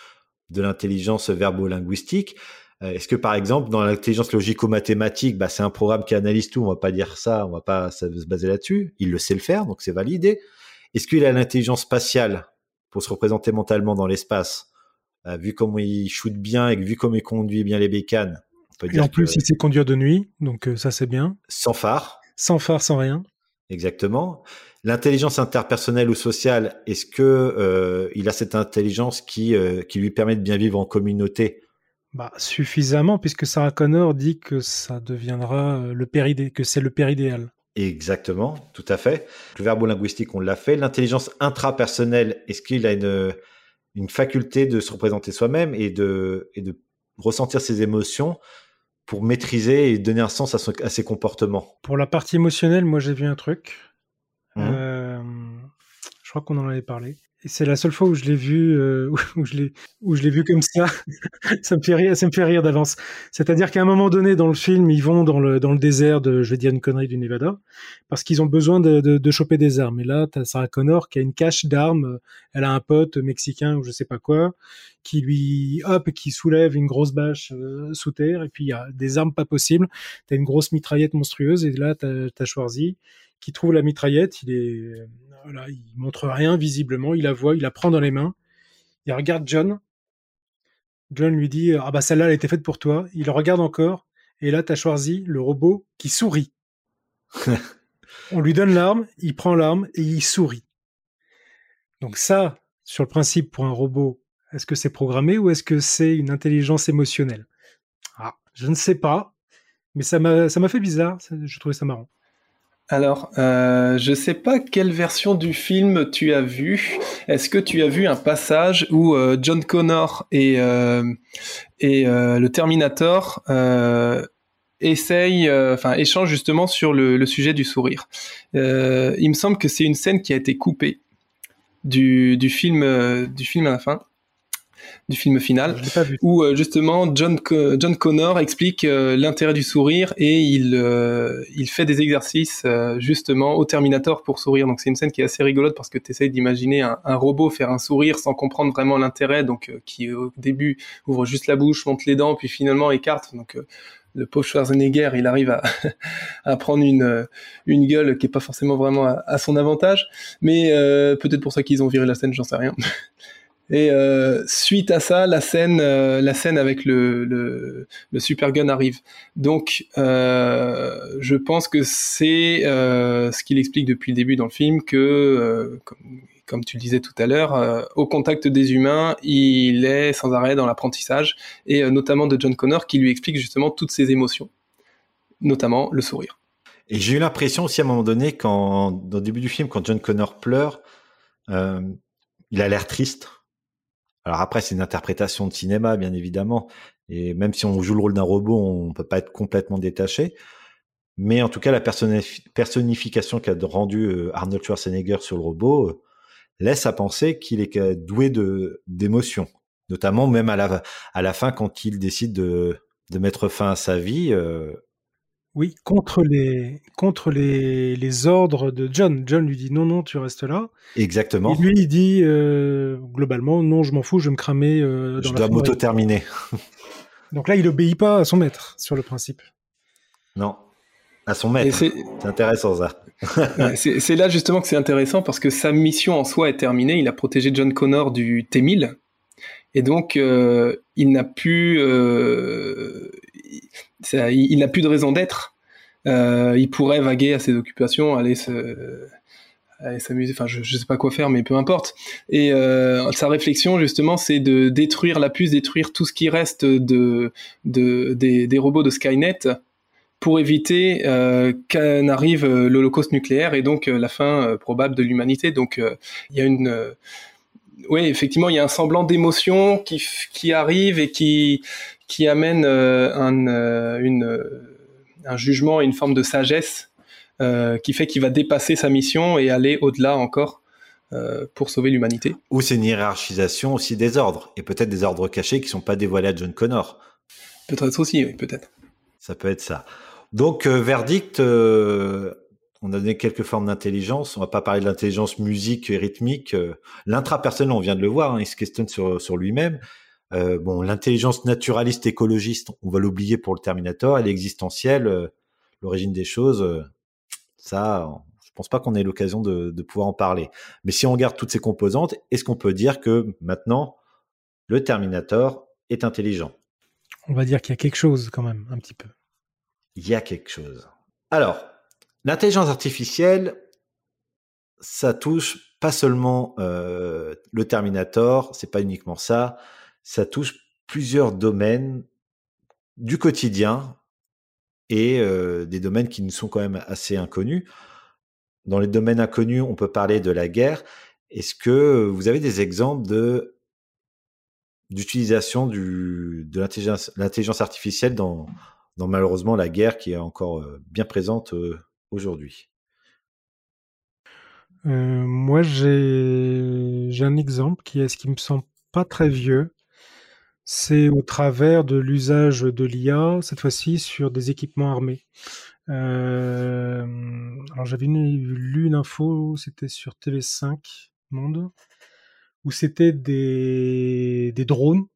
de l'intelligence verbo-linguistique est-ce que par exemple dans l'intelligence logico-mathématique, bah, c'est un programme qui analyse tout, on va pas dire ça, on va pas se baser là-dessus. Il le sait le faire, donc c'est validé. Est-ce qu'il a l'intelligence spatiale pour se représenter mentalement dans l'espace? Euh, Vu comment il shoot bien et vu comment il conduit bien les bécanes, on peut dire. Et en plus, il sait conduire de nuit, donc euh, ça c'est bien. Sans phare. Sans phare, sans rien. Exactement. L'intelligence interpersonnelle ou sociale, est-ce que il a cette intelligence qui qui lui permet de bien vivre en communauté? Bah, suffisamment, puisque Sarah Connor dit que ça deviendra euh, le père que c'est le père idéal. Exactement, tout à fait. Le verbo-linguistique, on l'a fait. L'intelligence intrapersonnelle, est-ce qu'il a une, une faculté de se représenter soi-même et de, et de ressentir ses émotions pour maîtriser et donner un sens à, ses comportements? Pour la partie émotionnelle, moi j'ai vu un truc. Mmh. Euh, je crois qu'on en avait parlé. C'est la seule fois où je l'ai vu, euh, où je l'ai, où je l'ai vu comme ça. ça me fait rire, ça me fait rire d'avance. C'est-à-dire qu'à un moment donné dans le film, ils vont dans le dans le désert de, je vais dire une connerie du Nevada, parce qu'ils ont besoin de, de, de choper des armes. Et là, t'as Sarah Connor qui a une cache d'armes. Elle a un pote mexicain ou je sais pas quoi, qui lui, hop, qui soulève une grosse bâche euh, sous terre. Et puis il y a des armes pas possibles. T'as une grosse mitraillette monstrueuse. Et là, t'as, as Schwarzy qui trouve la mitraillette. Il est voilà, il montre rien visiblement, il la voit, il la prend dans les mains, il regarde John. John lui dit ah bah celle-là elle a été faite pour toi. Il regarde encore et là t'as Schwarzy, le robot, qui sourit. On lui donne l'arme, il prend l'arme et il sourit. Donc ça, sur le principe pour un robot, est-ce que c'est programmé ou est-ce que c'est une intelligence émotionnelle? Ah, je ne sais pas, mais ça m'a ça m'a fait bizarre. Je trouvais ça marrant. Alors, euh, je sais pas quelle version du film tu as vu. Est-ce que tu as vu un passage où euh, John Connor et, euh, euh, le Terminator essayent, enfin échangent justement sur le, sujet du sourire? Il me semble que c'est une scène qui a été coupée du film à la fin du film final, où euh, justement John, John Connor explique euh, l'intérêt du sourire et il, euh, il fait des exercices justement au Terminator pour sourire. Donc c'est une scène qui est assez rigolote parce que tu essayes d'imaginer un, robot faire un sourire sans comprendre vraiment l'intérêt, donc qui au début ouvre juste la bouche, monte les dents, puis finalement écarte. Donc le pauvre Schwarzenegger, il arrive à, à prendre une, une gueule qui est pas forcément vraiment à, à son avantage, mais peut-être pour ça qu'ils ont viré la scène, j'en sais rien. Et euh, suite à ça, la scène, euh, la scène avec le, le, super gun arrive. Donc, euh, je pense que c'est ce qu'il explique depuis le début dans le film que, comme, tu le disais tout à l'heure, au contact des humains, il est sans arrêt dans l'apprentissage, et notamment de John Connor qui lui explique justement toutes ses émotions, notamment le sourire. Et j'ai eu l'impression aussi à un moment donné, quand, dans le début du film, quand John Connor pleure, il a l'air triste. Alors après, c'est une interprétation de cinéma, bien évidemment. Et même si on joue le rôle d'un robot, on peut pas être complètement détaché. Mais en tout cas, la personnification qu'a rendu euh, Arnold Schwarzenegger sur le robot euh, laisse à penser qu'il est doué de d'émotions, notamment même à la fin quand il décide de mettre fin à sa vie. Euh, oui, contre les contre les, les ordres de John. John lui dit non non, tu restes là. Exactement. Et lui il dit globalement non, je m'en fous, je vais me cramer. dans je dois m'auto-terminer. Donc là, il obéit pas à son maître sur le principe. Non, à son maître. C'est intéressant ça. c'est là justement que c'est intéressant parce que sa mission en soi est terminée. Il a protégé John Connor du T-1000 et donc euh, il n'a plus, euh, il, n'a plus de raison d'être. Euh, il pourrait vaguer à ses occupations, aller se s'amuser, enfin je, je sais pas quoi faire, mais peu importe. Et euh, sa réflexion justement, c'est de détruire la puce, détruire tout ce qui reste de, de des, robots de Skynet pour éviter euh, qu'arrive euh, l'Holocauste nucléaire et donc la fin probable de l'humanité. Donc il y a une oui, effectivement, il y a un semblant d'émotion qui arrive et qui, qui amène un, une, un jugement et une forme de sagesse euh, qui fait qu'il va dépasser sa mission et aller au-delà encore euh, pour sauver l'humanité. Ou c'est une hiérarchisation aussi des ordres, et peut-être des ordres cachés qui sont pas dévoilés à John Connor. Peut-être aussi, oui, peut-être. Ça peut être ça. Donc, euh, verdict, on a donné quelques formes d'intelligence. On va pas parler de l'intelligence musique et rythmique. L'intrapersonnel, on vient de le voir, hein, il se questionne sur, sur lui-même. Bon, l'intelligence naturaliste écologiste, on va l'oublier pour le Terminator. Elle est existentielle, l'origine des choses ça, je pense pas qu'on ait l'occasion de, pouvoir en parler. Mais si on regarde toutes ces composantes, est-ce qu'on peut dire que maintenant, le Terminator est intelligent? On va dire qu'il y a quelque chose quand même, un petit peu. Il y a quelque chose. Alors, l'intelligence artificielle, ça touche pas seulement euh, le Terminator, c'est pas uniquement ça, ça touche plusieurs domaines du quotidien et des domaines qui nous sont quand même assez inconnus. Dans les domaines inconnus, on peut parler de la guerre. Est-ce que vous avez des exemples de d'utilisation de l'intelligence artificielle dans, malheureusement la guerre qui est encore bien présente aujourd'hui? Moi, j'ai un exemple qui est ce qui me semble pas très vieux. C'est au travers de l'usage de l'IA, cette fois-ci sur des équipements armés. Euh, alors j'avais lu une info, c'était sur TV5 Monde, où c'était des, drones,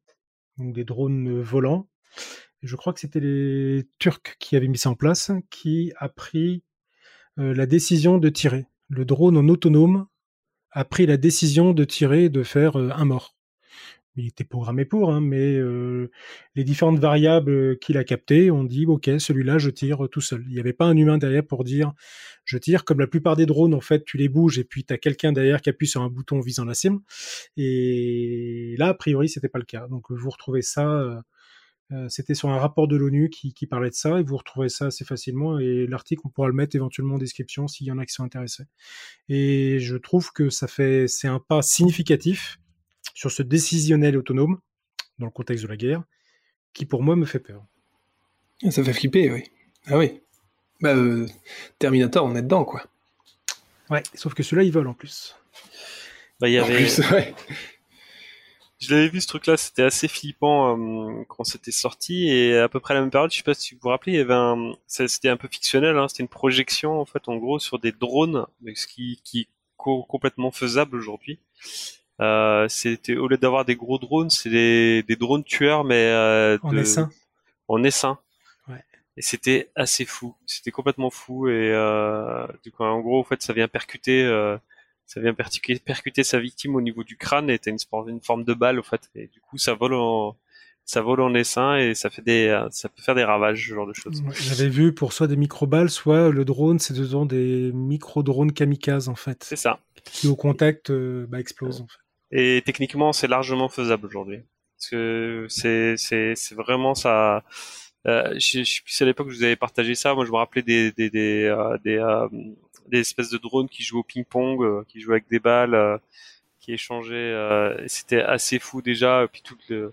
donc des drones volants. je crois que c'était les Turcs qui avaient mis ça en place, qui a pris euh, la décision de tirer. Le drone en autonome a pris la décision de tirer et de faire euh, un mort il était programmé pour, hein, mais euh, les différentes variables qu'il a captées ont dit ok, celui-là je tire tout seul. Il n'y avait pas un humain derrière pour dire je tire. Comme la plupart des drones, en fait, tu les bouges et puis tu as quelqu'un derrière qui appuie sur un bouton visant la cible. Et là, a priori, c'était pas le cas. Donc vous retrouvez ça. Euh, euh, c'était sur un rapport de l'ONU qui, parlait de ça et vous retrouvez ça assez facilement et l'article on pourra le mettre éventuellement en description s'il y en a qui sont intéressés. Et je trouve que ça fait c'est un pas significatif sur ce décisionnel autonome, dans le contexte de la guerre, qui pour moi me fait peur. Ça fait flipper, oui. Ah oui. Bah, euh, Terminator, on est dedans, quoi. Ouais, sauf que celui-là, il vole en plus. Bah, il y avait... Je l'avais vu ce truc-là, c'était assez flippant euh, quand c'était sorti et à peu près à la même période, je sais pas si vous vous rappelez, il y avait un, c'était un peu fictionnel, hein, c'était une projection en fait en gros sur des drones, ce qui, qui est complètement faisable aujourd'hui. Euh, c'était au lieu d'avoir des gros drones, c'est des, des drones tueurs, mais euh, en essaim. En essaim. Ouais. Et c'était assez fou. C'était complètement fou et euh, du coup, en gros, en fait, ça vient percuter, ça vient percuter, percuter sa victime au niveau du crâne et t'as une, une forme de balle, en fait. Et du coup, ça vole en, ça vole en essaim et ça fait des, ça peut faire des ravages, ce genre de choses. J'avais vu pour soit des micro-balles, soit le drone, c'est dedans des micro-drones kamikazes, en fait. C'est ça. Qui au contact, bah, explosent, en fait. Et techniquement, c'est largement faisable aujourd'hui. Parce que c'est, c'est, c'est vraiment ça. Euh, je, je sais plus à l'époque vous avez partagé ça. Moi, je me rappelais des des des euh, des, euh, des, espèces de drones qui jouent au ping-pong, euh, qui jouent avec des balles, qui échangeaient. C'était assez fou déjà. Puis tout le.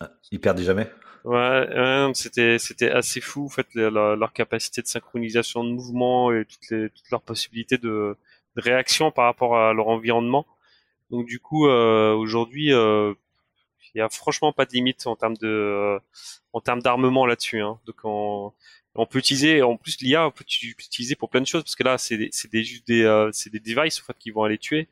Ah, ils perdaient jamais. Ouais, c'était c'était assez fou en fait leur, capacité de synchronisation de mouvement et toutes les toutes leurs possibilités de, de réaction par rapport à leur environnement. Donc du coup aujourd'hui il y a franchement pas de limite en termes de en termes d'armement là-dessus. Hein. Donc on, on peut utiliser en plus l'IA on peut utiliser pour plein de choses parce que là c'est c'est des des euh, c'est des devices en fait qui vont aller tuer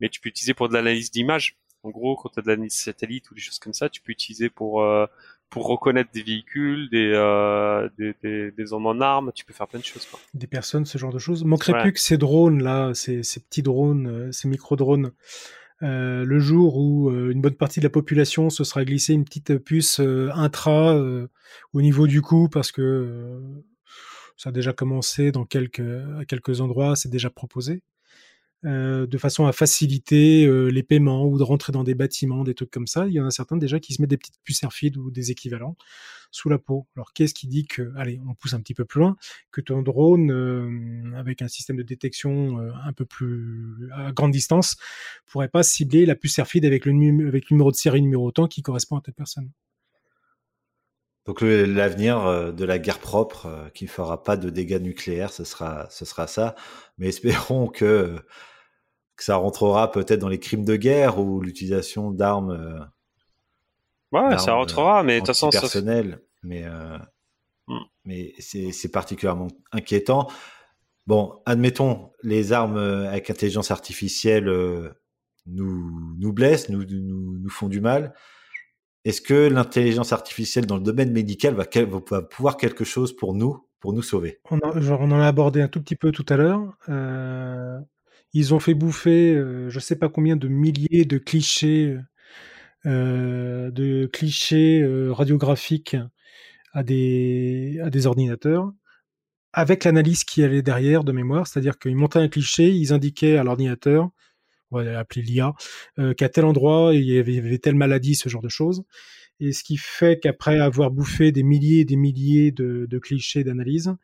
mais tu peux utiliser pour de l'analyse d'image en gros quand tu as de l'analyse satellite ou des choses comme ça tu peux utiliser pour euh, pour reconnaître des véhicules des, euh, des, des, des hommes en armes tu peux faire plein de choses quoi. des personnes ce genre de choses manquerait plus que ces drones là ces, ces petits drones euh, ces micro drones euh, le jour où euh, une bonne partie de la population se sera glissé une petite puce intra au niveau du cou parce que ça a déjà commencé dans quelques, à quelques endroits, c'est déjà proposé. Euh, de façon à faciliter euh, les paiements ou de rentrer dans des bâtiments, des trucs comme ça. Il y en a certains déjà qui se mettent des petites puces RFID ou des équivalents sous la peau. Alors qu'est-ce qui dit que, allez, on pousse un petit peu plus loin, que ton drone euh, avec un système de détection un peu plus à grande distance pourrait pas cibler la puce RFID avec le, avec le numéro de série numéro autant qui correspond à telle personne? Donc l'avenir de la guerre propre qui ne fera pas de dégâts nucléaires, ce sera ça. Mais espérons que que ça rentrera peut-être dans les crimes de guerre ou l'utilisation d'armes. Euh, ouais, ça rentrera, mais de toute façon, personnel. Mais euh, mm. mais c'est particulièrement inquiétant. Bon, admettons, les armes euh, avec intelligence artificielle nous nous blessent, nous, nous, nous font du mal. Est-ce que l'intelligence artificielle dans le domaine médical va, va, pouvoir quelque chose pour nous, pour nous sauver? On, genre, on en a abordé un tout petit peu tout à l'heure. Euh, ils ont fait bouffer, euh, je sais pas combien de milliers de clichés, euh, de clichés euh, radiographiques à des, à des ordinateurs, avec l'analyse qui allait derrière de mémoire, c'est-à-dire qu'ils montaient un cliché, ils indiquaient à l'ordinateur, on va l'appeler l'IA, qu'à tel endroit il y, avait, telle maladie, ce genre de choses. Et ce qui fait qu'après avoir bouffé des milliers et des milliers de, de clichés d'analyse,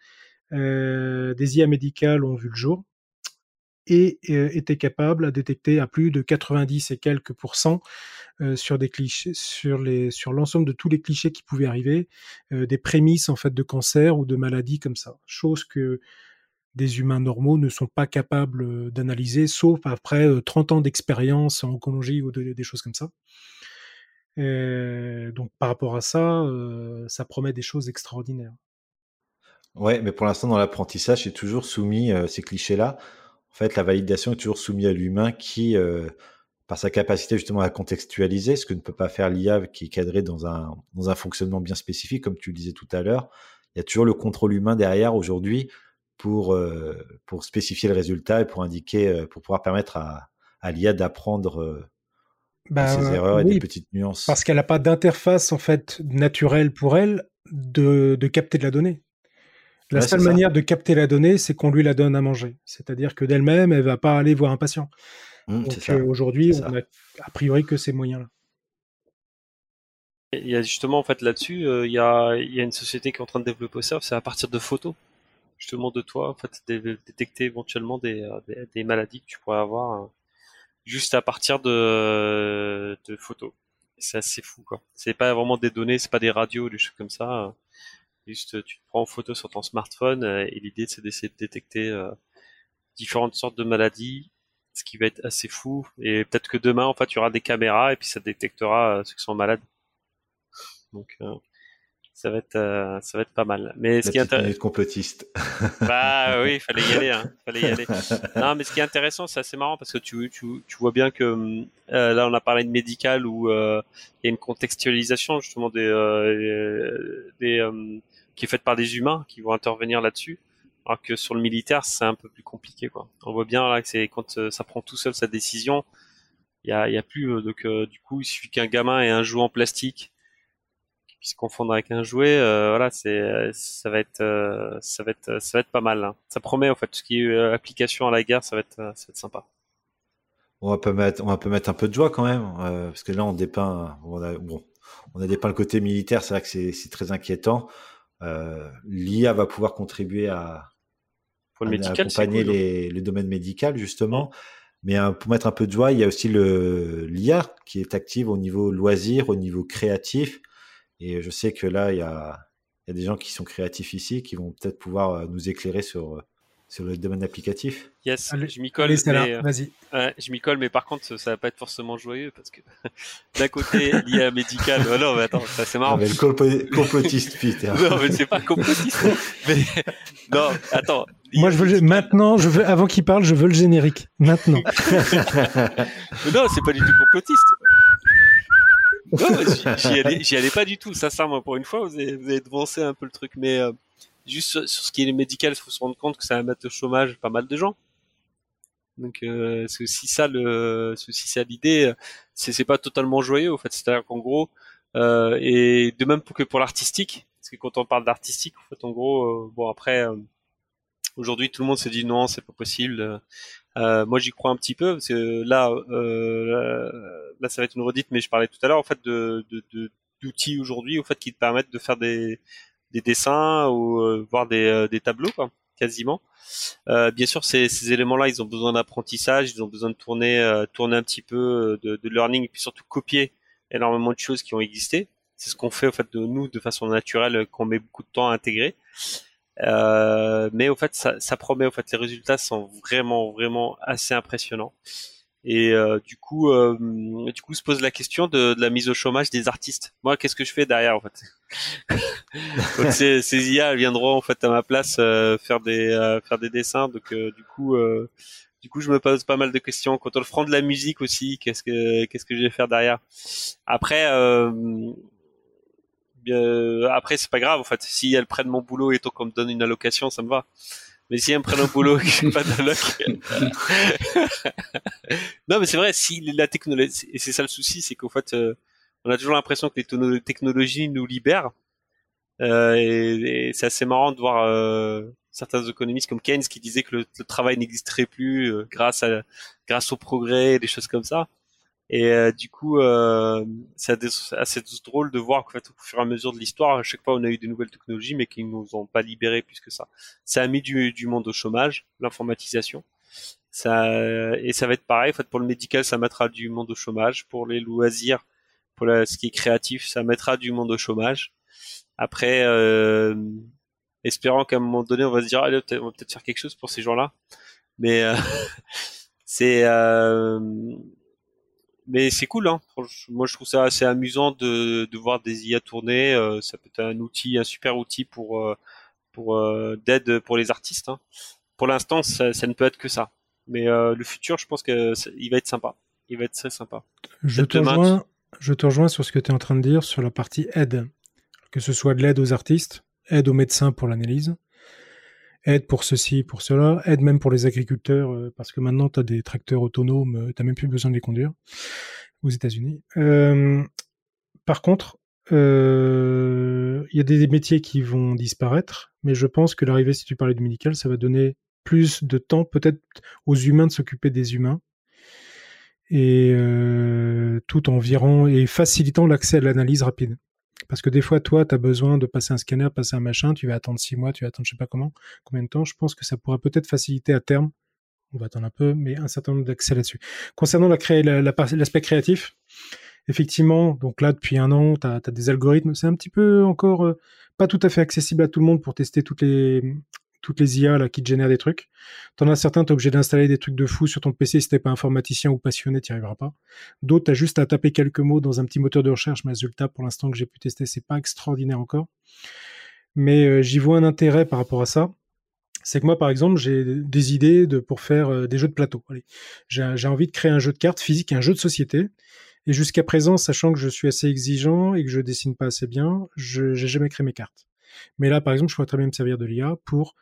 des IA médicales ont vu le jour et était capable à détecter à plus de 90 et quelques pourcents sur des clichés, sur l'ensemble de tous les clichés qui pouvaient arriver, des prémices en fait de cancer ou de maladies comme ça. Chose que des humains normaux ne sont pas capables d'analyser, sauf après 30 ans d'expérience en oncologie ou des choses comme ça. donc par rapport à ça, ça promet des choses extraordinaires. Ouais, mais pour l'instant dans l'apprentissage, c'est toujours soumis ces clichés-là en fait, la validation est toujours soumise à l'humain qui, euh, par sa capacité justement à contextualiser, ce que ne peut pas faire l'IA qui est cadré dans un, dans un fonctionnement bien spécifique, comme tu le disais tout à l'heure, il y a toujours le contrôle humain derrière aujourd'hui pour, euh, pour spécifier le résultat et pour indiquer, euh, pour pouvoir permettre à, à l'IA d'apprendre bah, ses erreurs et des petites nuances. Parce qu'elle n'a pas d'interface en fait naturelle pour elle de, de capter de la donnée. La seule manière de capter la donnée, c'est qu'on lui la donne à manger. C'est-à-dire que d'elle-même, elle va pas aller voir un patient. Mmh, Donc euh, aujourd'hui, on a a priori que ces moyens-là. Il y a justement en fait là-dessus, euh, il, y a, il y a une société qui est en train de développer ça. C'est à partir de photos, justement de toi, en fait, détecter éventuellement des, euh, des, maladies que tu pourrais avoir juste à partir de, de photos. C'est assez fou quoi. C'est pas vraiment des données, c'est pas des radios, des choses comme ça. Juste, tu te prends en photo sur ton smartphone euh, et l'idée c'est d'essayer de détecter euh, différentes sortes de maladies, ce qui va être assez fou. Et peut-être que demain, en fait, tu auras des caméras et puis ça détectera euh, ceux qui sont malades. Donc, ça va être, ça va être pas mal. Mais ce qui est intéressant, complotiste. bah oui, il fallait y aller, hein. fallait y aller. Non, mais ce qui est intéressant, c'est assez marrant parce que tu, tu, tu vois bien que là, on a parlé de médical où il y a une contextualisation justement des, des qui est faite par des humains qui vont intervenir là-dessus. Alors que sur le militaire, c'est un peu plus compliqué, quoi. On voit bien là que c'est quand euh, ça prend tout seul sa décision, il y a, plus euh, donc euh, du coup il suffit qu'un gamin ait un jouet en plastique qui puisse confondre avec un jouet, voilà, c'est ça va être ça va être ça va être pas mal. Hein. Ça promet en fait tout ce qui est application à la guerre, ça va être ça va être sympa. On va pas mettre on va peut mettre un peu de joie quand même parce que là on dépeint bon on a dépeint le côté militaire, c'est vrai que c'est très inquiétant. Euh, l'IA va pouvoir contribuer à, accompagner les, le domaine médical justement. Mais pour mettre un peu de joie, il y a aussi le l'IA qui est active au niveau loisir, au niveau créatif. Et je sais que là, il y a, il y a des gens qui sont créatifs ici, qui vont peut-être pouvoir nous éclairer sur sur le domaine applicatif. Yes, je m'y colle. mais, vas-y. je m'y colle, mais par contre, ça va pas être forcément joyeux parce que d'un côté, l'IA médical. Oh non, mais attends, ça c'est marrant. Non, mais le complotiste, Peter. non, mais c'est pas complotiste. mais non, attends. Moi, je veux maintenant, je veux avant qu'il parle, je veux le générique maintenant. non, c'est pas du tout complotiste. Non, j'y allais, allais, pas du tout. Ça, ça, moi, pour une fois, vous avez, vous avez devancé un peu le truc, mais. Euh, juste sur, ce qui est médical, il faut se rendre compte que ça va mettre au chômage pas mal de gens. Donc euh, c'est aussi ça le, c'est aussi ça l'idée. C'est c'est pas totalement joyeux au fait. C'est-à-dire qu'en gros, euh, et de même que pour l'artistique, parce que quand on parle d'artistique, en fait, en gros, euh, bon après, euh, aujourd'hui tout le monde se dit non, c'est pas possible. Euh, moi j'y crois un petit peu parce que là, là, ça va être une redite, mais je parlais tout à l'heure en fait de, de, d'outils aujourd'hui au fait qui te permettent de faire des des dessins ou euh, voir des, euh, des tableaux, quoi, quasiment. Euh, bien sûr, ces, ces éléments-là, ils ont besoin d'apprentissage, ils ont besoin de tourner, tourner un petit peu de, de, learning, et puis surtout copier énormément de choses qui ont existé. C'est ce qu'on fait au fait de nous de façon naturelle, qu'on met beaucoup de temps à intégrer. Euh, mais au fait, ça, ça, promet. Au fait, les résultats sont vraiment, vraiment assez impressionnants. Et euh, du coup, euh, du coup, se pose la question de, de, la mise au chômage des artistes. Moi, qu'est-ce que je fais derrière en fait Donc ces, ces IA viendront en fait à ma place euh, faire des euh, faire des dessins. Donc du coup, du coup, je me pose pas mal de questions. Quand on le prend de la musique aussi, qu'est-ce que qu'est-ce que je vais faire derrière? Après. après c'est pas grave en fait si elles prennent mon boulot et tant qu'on me donne une allocation ça me va mais si un boulot et que j'ai pas d'alloc. non, mais c'est vrai, si la technologie, et c'est ça le souci, c'est qu'en fait, euh, on a toujours l'impression que les technologies nous libèrent. Euh, et, c'est assez marrant de voir euh, certains économistes comme Keynes qui disaient que le, travail n'existerait plus euh, grâce à grâce au progrès, des choses comme ça. Et euh, du coup, euh, c'est assez drôle de voir qu'au fait, au fur et à mesure de l'histoire, à chaque fois, on a eu de nouvelles technologies, mais qui nous ont pas libérés plus que ça. Ça a mis du, du monde au chômage, l'informatisation. Ça, et ça va être pareil. En fait, pour le médical, ça mettra du monde au chômage. Pour les loisirs, pour ce qui est créatif, ça mettra du monde au chômage. Après, euh, espérant qu'à un moment donné, on va se dire, allez, on va peut-être faire quelque chose pour ces gens-là. Mais euh, c'est euh, mais c'est cool, hein. Moi, je trouve ça assez amusant de, de voir des IA tourner. Euh, ça peut être un outil, un super outil pour euh, pour euh, d'aide pour les artistes. Hein. Pour l'instant, ça, ça, ne peut être que ça. Mais le futur, je pense que il va être sympa. Il va être très sympa. Je te, rejoins, je te rejoins sur ce que tu es en train de dire sur la partie aide, que ce soit de l'aide aux artistes, aide aux médecins pour l'analyse, aide pour ceci, pour cela, aide même pour les agriculteurs, euh, parce que maintenant, tu as des tracteurs autonomes, euh, tu n'as même plus besoin de les conduire aux États-Unis. Euh, par contre, il y a des métiers qui vont disparaître, mais je pense que l'arrivée, si tu parlais du médical, ça va donner plus de temps peut-être aux humains de s'occuper des humains et tout en virant et facilitant l'accès à l'analyse rapide. Parce que des fois, toi, tu as besoin de passer un scanner, passer un machin, tu vas attendre six mois, tu vas attendre je sais pas comment, combien de temps. Je pense que ça pourra peut-être faciliter à terme, on va attendre un peu, mais un certain nombre d'accès là-dessus. Concernant l'aspect la, la, créatif, effectivement, donc là, depuis un an, tu as, des algorithmes. C'est un petit peu encore euh, pas tout à fait accessible à tout le monde pour tester toutes les, toutes les IA là, qui te génèrent des trucs. T'en as certains, t'es obligé d'installer des trucs de fou sur ton PC si t'es pas informaticien ou passionné, t'y arriveras pas. D'autres, t'as juste à taper quelques mots dans un petit moteur de recherche, mais résultat, pour l'instant que j'ai pu tester, c'est pas extraordinaire encore. Mais euh, j'y vois un intérêt par rapport à ça. C'est que moi, par exemple, j'ai des idées pour faire euh, des jeux de plateau. J'ai envie de créer un jeu de cartes physique, un jeu de société. Et jusqu'à présent, sachant que je suis assez exigeant et que je dessine pas assez bien, je j'ai jamais créé mes cartes. Mais là, par exemple, je pourrais très bien me servir de l'IA pour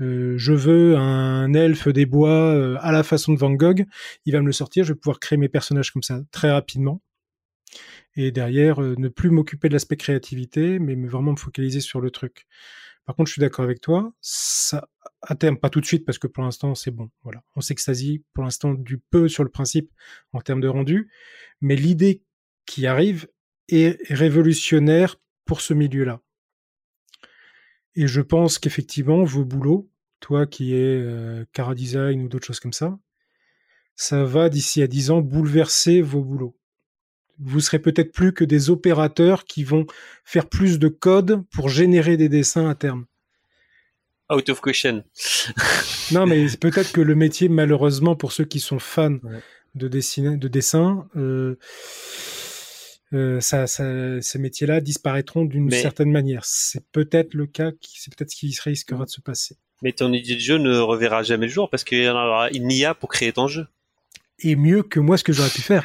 euh, je veux un elfe des bois euh, à la façon de Van Gogh, il va me le sortir, je vais pouvoir créer mes personnages comme ça très rapidement. Et derrière, euh, ne plus m'occuper de l'aspect créativité, mais vraiment me focaliser sur le truc. Par contre, je suis d'accord avec toi, ça, à terme, pas tout de suite, parce que pour l'instant, c'est bon. Voilà. On s'extasie pour l'instant du peu sur le principe en termes de rendu, mais l'idée qui arrive est révolutionnaire pour ce milieu-là. Et je pense qu'effectivement, vos boulots, toi qui es euh, Cara Design ou d'autres choses comme ça, ça va d'ici à 10 ans bouleverser vos boulots. Vous serez peut-être plus que des opérateurs qui vont faire plus de code pour générer des dessins à terme. Out of question. non, mais peut-être que le métier, malheureusement, pour ceux qui sont fans de, de dessin, euh, euh, ça, ces métiers-là disparaîtront d'une certaine manière. C'est peut-être le cas, c'est peut-être ce qui risquera de se passer. Mais ton idée de jeu ne reverra jamais le jour parce qu'il y en aura une IA pour créer ton jeu. Et mieux que moi, ce que j'aurais pu faire.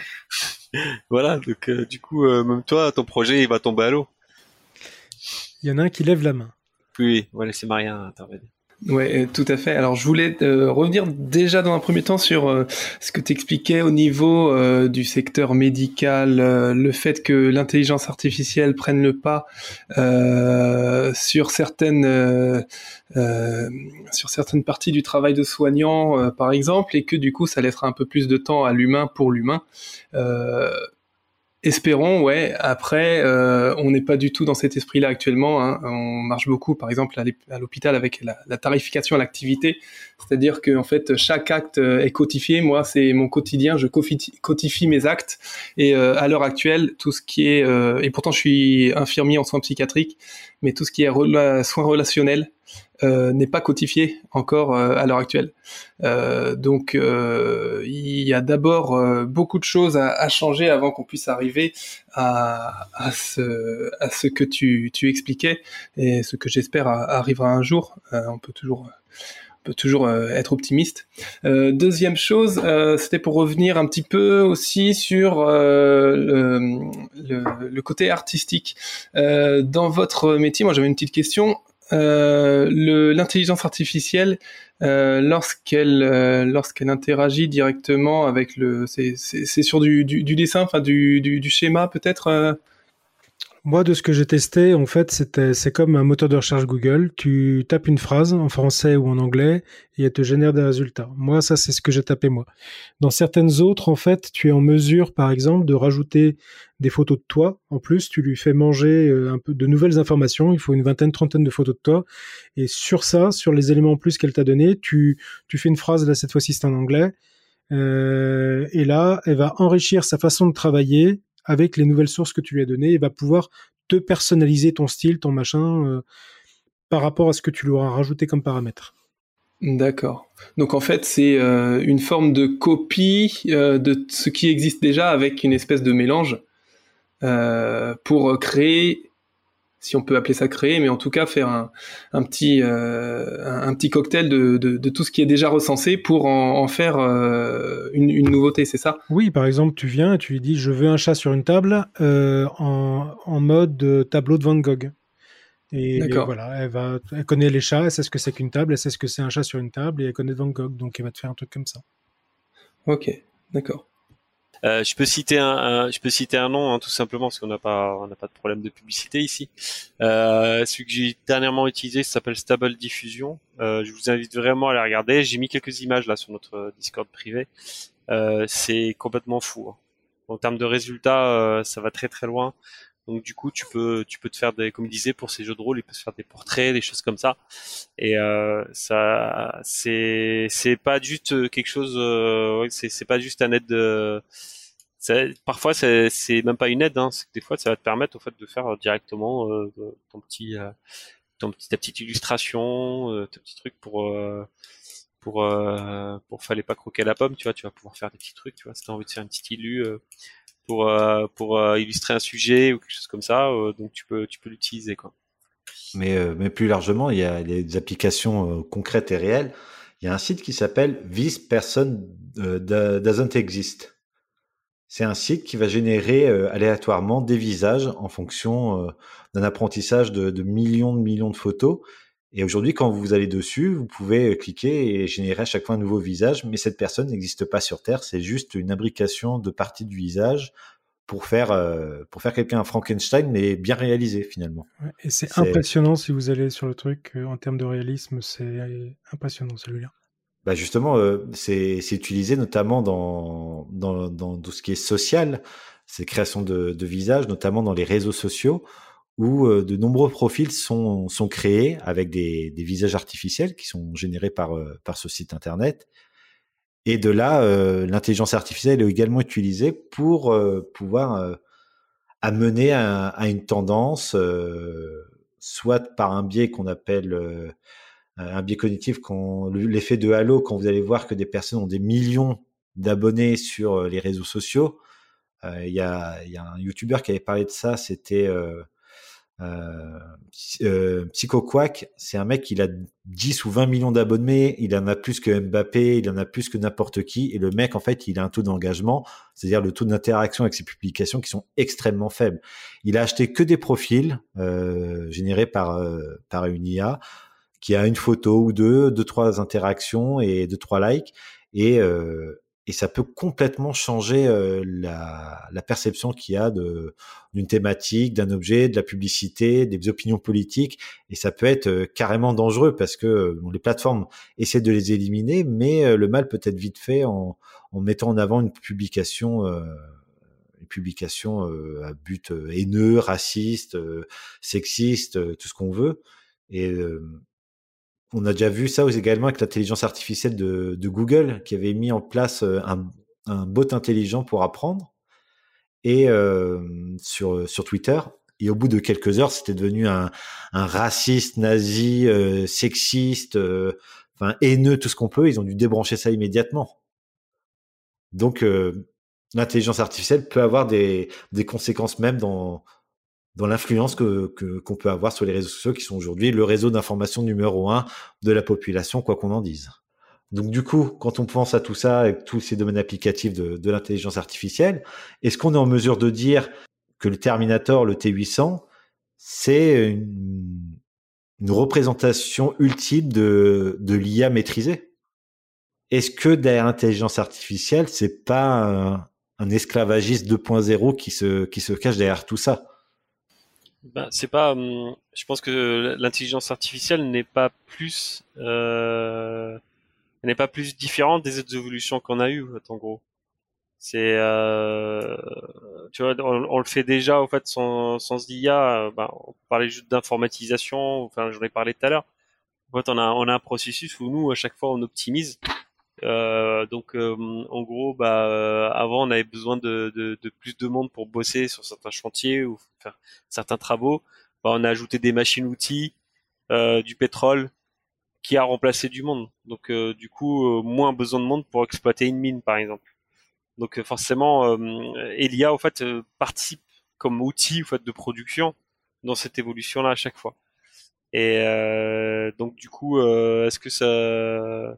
voilà, donc euh, du coup, euh, même toi, ton projet, il va tomber à l'eau. Il y en a un qui lève la main. Oui, on va laisser Maria intervenir. Ouais, euh, tout à fait. Alors je voulais euh, revenir déjà dans un premier temps sur euh, ce que tu expliquais au niveau du secteur médical, le fait que l'intelligence artificielle prenne le pas sur certaines sur certaines parties du travail de soignant, par exemple, et que du coup ça laissera un peu plus de temps à l'humain pour l'humain. Espérons, ouais. Après, euh, on n'est pas du tout dans cet esprit-là actuellement. Hein. On marche beaucoup, par exemple, à l'hôpital avec la, tarification à l'activité, c'est-à-dire que en fait, chaque acte euh, est codifié. Moi, c'est mon quotidien, je codifie mes actes. Et euh, à l'heure actuelle, tout ce qui est et pourtant, je suis infirmier en soins psychiatriques, mais tout ce qui est soins relationnels, euh, n'est pas codifié encore euh, à l'heure actuelle. Euh, donc il y a d'abord beaucoup de choses à, changer avant qu'on puisse arriver à, ce, que tu, expliquais et ce que j'espère arrivera un jour. on peut toujours être optimiste. deuxième chose, c'était pour revenir un petit peu aussi sur le, le, le, côté artistique. dans votre métier, moi j'avais une petite question. Euh, l'intelligence artificielle, euh, lorsqu'elle euh, lorsqu'elle interagit directement avec le, c'est sur du, du, du, dessin, enfin du, du, du schéma peut-être. Moi, de ce que j'ai testé, en fait, c'est comme un moteur de recherche Google. Tu tapes une phrase en français ou en anglais et elle te génère des résultats. Moi, ça, c'est ce que j'ai tapé moi. Dans certaines autres, en fait, tu es en mesure, par exemple, de rajouter des photos de toi. En plus, tu lui fais manger euh, un peu de nouvelles informations. Il faut une vingtaine, trentaine de photos de toi. Et sur ça, sur les éléments en plus qu'elle t'a donné, tu, tu fais une phrase, là, cette fois-ci, c'est en anglais. Euh, et là, elle va enrichir sa façon de travailler avec les nouvelles sources que tu lui as données et va pouvoir te personnaliser ton style, ton machin, euh, par rapport à ce que tu lui auras rajouté comme paramètre. D'accord. Donc en fait, c'est euh, une forme de copie euh, de ce qui existe déjà avec une espèce de mélange pour créer si on peut appeler ça créer, mais en tout cas faire un, petit, euh, un, petit cocktail de, de, tout ce qui est déjà recensé pour en, faire euh, une, une, nouveauté, c'est ça? Oui, par exemple, tu viens et tu lui dis je veux un chat sur une table euh, en, en, mode tableau de Van Gogh. Et, voilà, elle, va, elle connaît les chats, elle sait ce que c'est qu'une table, elle sait ce que c'est un chat sur une table et elle connaît Van Gogh, donc elle va te faire un truc comme ça. Ok, d'accord. Euh, je peux citer un, je peux citer un nom hein, tout simplement parce qu'on n'a pas on n'a pas de problème de publicité ici. Euh, celui que j'ai dernièrement utilisé s'appelle Stable Diffusion. Euh, je vous invite vraiment à aller regarder. J'ai mis quelques images là sur notre Discord privé. Euh, c'est complètement fou. Hein. En termes de résultats, euh, ça va très très loin. Donc du coup, tu peux tu peux te faire des comme il pour ces jeux de rôle, il peut se faire des portraits, des choses comme ça. Et euh, ça c'est c'est pas juste quelque chose euh, c'est c'est pas juste un aide de parfois c'est c'est même pas une aide hein, des fois ça va te permettre au fait de faire directement euh, ton petit euh, ton petit ta petite illustration, euh, ton petit truc pour pour pour fallait pas croquer la pomme, tu vois, tu vas pouvoir faire des petits trucs, tu vois, si t'as envie de faire une petite illu euh, pour euh, illustrer un sujet ou quelque chose comme ça. Euh, donc tu peux tu peux l'utiliser quoi. Mais mais plus largement, il y a des applications concrètes et réelles. Il y a un site qui s'appelle This Person Doesn't Exist. C'est un site qui va générer aléatoirement des visages en fonction d'un apprentissage de, millions de millions de photos. Et aujourd'hui, quand vous allez dessus, vous pouvez cliquer et générer à chaque fois un nouveau visage, mais cette personne n'existe pas sur Terre, c'est juste une imbrication de parties du visage pour faire euh, pour faire quelqu'un un Frankenstein, mais bien réalisé finalement. et c'est impressionnant si vous allez sur le truc euh, en termes de réalisme, c'est impressionnant celui-là. Bah justement, euh, c'est utilisé notamment dans, dans, dans tout ce qui est social, ces créations de, de visages, notamment dans les réseaux sociaux où euh, de nombreux profils sont, créés avec des, visages artificiels qui sont générés par, euh, ce site internet. Et de là, l'intelligence artificielle est également utilisée pour pouvoir amener à, une tendance, soit par un biais qu'on appelle un biais cognitif, l'effet de halo, quand vous allez voir que des personnes ont des millions d'abonnés sur les réseaux sociaux. Il y, a, un YouTuber qui avait parlé de ça, c'était euh, euh, Psycho Quack. C'est un mec, il a 10 ou 20 millions d'abonnés, il en a plus que Mbappé, il en a plus que n'importe qui. Et le mec, en fait, il a un taux d'engagement, c'est-à-dire le taux d'interaction avec ses publications qui sont extrêmement faibles. Il a acheté que des profils euh, générés par, par une IA qui a une photo ou deux, deux, trois interactions et deux, trois likes. Et, euh, et ça peut complètement changer euh, la, la, perception qu'il y a d'une thématique, d'un objet, de la publicité, des opinions politiques, et ça peut être euh, carrément dangereux parce que bon, les plateformes essaient de les éliminer, mais le mal peut être vite fait en, en mettant en avant une publication. une publication à but haineux, raciste, sexiste, tout ce qu'on veut. Et, on a déjà vu ça également avec l'intelligence artificielle de, Google qui avait mis en place euh, un, bot intelligent pour apprendre et euh, sur, sur Twitter. Et au bout de quelques heures, c'était devenu un, raciste, nazi, euh, sexiste, enfin haineux, tout ce qu'on peut. Ils ont dû débrancher ça immédiatement. Donc, l'intelligence artificielle peut avoir des, des conséquences même dans, dans l'influence que qu'on peut avoir sur les réseaux sociaux qui sont aujourd'hui le réseau d'information numéro un de la population, quoi qu'on en dise. Donc du coup, quand on pense à tout ça, avec tous ces domaines applicatifs de, de l'intelligence artificielle, est-ce qu'on est en mesure de dire que le Terminator, le T800, c'est une, une, représentation ultime de, de l'IA maîtrisée? Est-ce que derrière l'intelligence artificielle, c'est pas un, un esclavagiste 2.0 qui se, qui se cache derrière tout ça? Ben, c'est pas. Hum, je pense que l'intelligence artificielle n'est pas plus, euh, n'est pas plus différente des autres évolutions qu'on a eues, en gros. C'est, euh, tu vois, on, le fait déjà, au fait, sans, sans IA. Ben, on parlait juste d'informatisation. Enfin, j'en ai parlé tout à l'heure. En fait, on a, on a un processus où nous, à chaque fois, on optimise. Euh, donc, euh, en gros, bah, euh, avant, on avait besoin de, de, de, plus de monde pour bosser sur certains chantiers ou faire certains travaux. Bah, on a ajouté des machines-outils, du pétrole, qui a remplacé du monde. Donc, du coup, moins besoin de monde pour exploiter une mine, par exemple. Donc, forcément, Elia, en fait, participe comme outil, en fait, de production dans cette évolution-là à chaque fois. Et donc, du coup, est-ce que ça euh,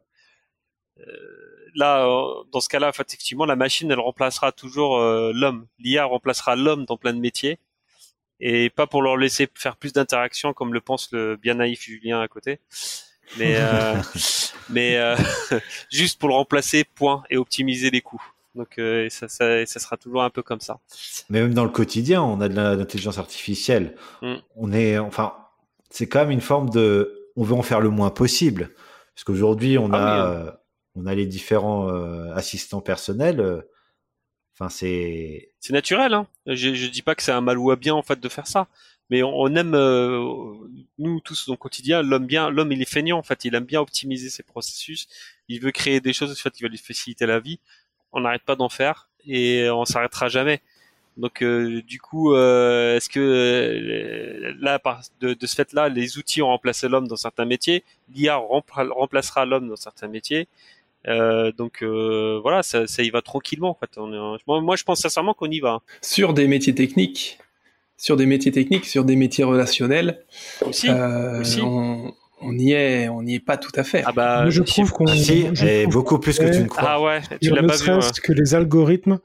là, euh, dans ce cas-là, effectivement, la machine, elle remplacera toujours euh, l'homme. L'IA remplacera l'homme dans plein de métiers et pas pour leur laisser faire plus d'interactions comme le pense le bien naïf Julien à côté, mais mais juste pour le remplacer, point, et optimiser les coûts. Donc ça, ça, ça, sera toujours un peu comme ça. Mais même dans le quotidien, on a de l'intelligence artificielle. Mm. On est, enfin, c'est quand même une forme de, on veut en faire le moins possible, parce qu'aujourd'hui on ah a, hein on a les différents euh, assistants personnels. Euh, enfin, c'est. C'est naturel. Hein je, je dis pas que c'est un mal ou un bien en fait de faire ça, mais on, aime euh, nous tous dans le quotidien l'homme bien. L'homme il est feignant en fait. Il aime bien optimiser ses processus. Il veut créer des choses en fait. Il va lui faciliter la vie. On n'arrête pas d'en faire et on s'arrêtera jamais. Donc du coup, est-ce que là, de, de ce fait-là, les outils ont remplacé l'homme dans certains métiers, l'IA remplacera l'homme dans certains métiers, euh, donc euh, voilà, ça, ça, y va tranquillement. En fait, on moi, je pense sincèrement qu'on y va. Sur des métiers techniques, sur des métiers techniques, sur des métiers relationnels, aussi, euh, On, on y est, on n'y est pas tout à fait. Ah bah, je trouve qu'on est beaucoup plus que tu ne crois. Ah ouais, tu l'as pas vu. Hein. que les algorithmes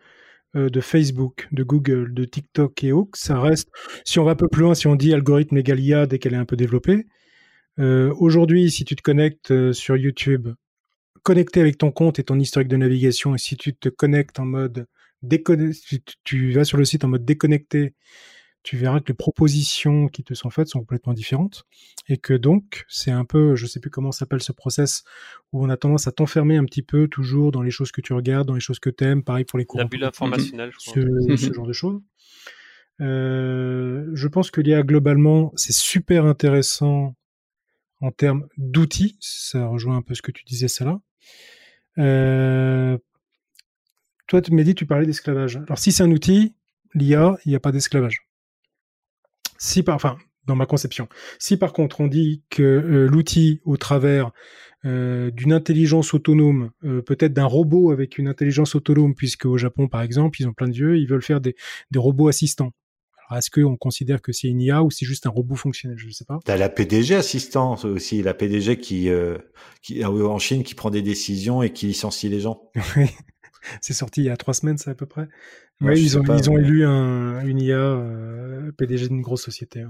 euh, de Facebook, de Google, de TikTok et autres, ça reste. Si on va un peu plus loin, si on dit algorithme égal IA dès qu'elle est un peu développée, euh, aujourd'hui, si tu te connectes sur YouTube connecté avec ton compte et ton historique de navigation, et si tu te connectes en mode déconnecté, tu, vas sur le site en mode déconnecté, tu verras que les propositions qui te sont faites sont complètement différentes et que donc c'est un peu, je sais plus comment s'appelle ce process où on a tendance à t'enfermer un petit peu toujours dans les choses que tu regardes, dans les choses que tu aimes, pareil pour les cours. La bulle informationnelle, je crois. Ce, genre de choses. Euh, je pense que l'IA globalement, c'est super intéressant en termes d'outils. Ça rejoint un peu ce que tu disais, ça là. Euh, toi, tu m'as dit, tu parlais d'esclavage. Alors, si c'est un outil, l'IA, il n'y a pas d'esclavage. Si enfin, dans ma conception. Si par contre on dit que euh, l'outil, au travers euh, d'une intelligence autonome, peut-être d'un robot avec une intelligence autonome, puisque au Japon par exemple, ils ont plein de yeux, ils veulent faire des robots assistants. Alors est-ce qu'on considère que c'est une IA ou c'est juste un robot fonctionnel? Je ne sais pas. T'as la PDG assistant aussi, la PDG qui, qui en Chine qui prend des décisions et qui licencie les gens. c'est sorti il y a trois semaines, ça à peu près. Oui, ils, ont, ils ont élu un, une IA PDG d'une grosse société.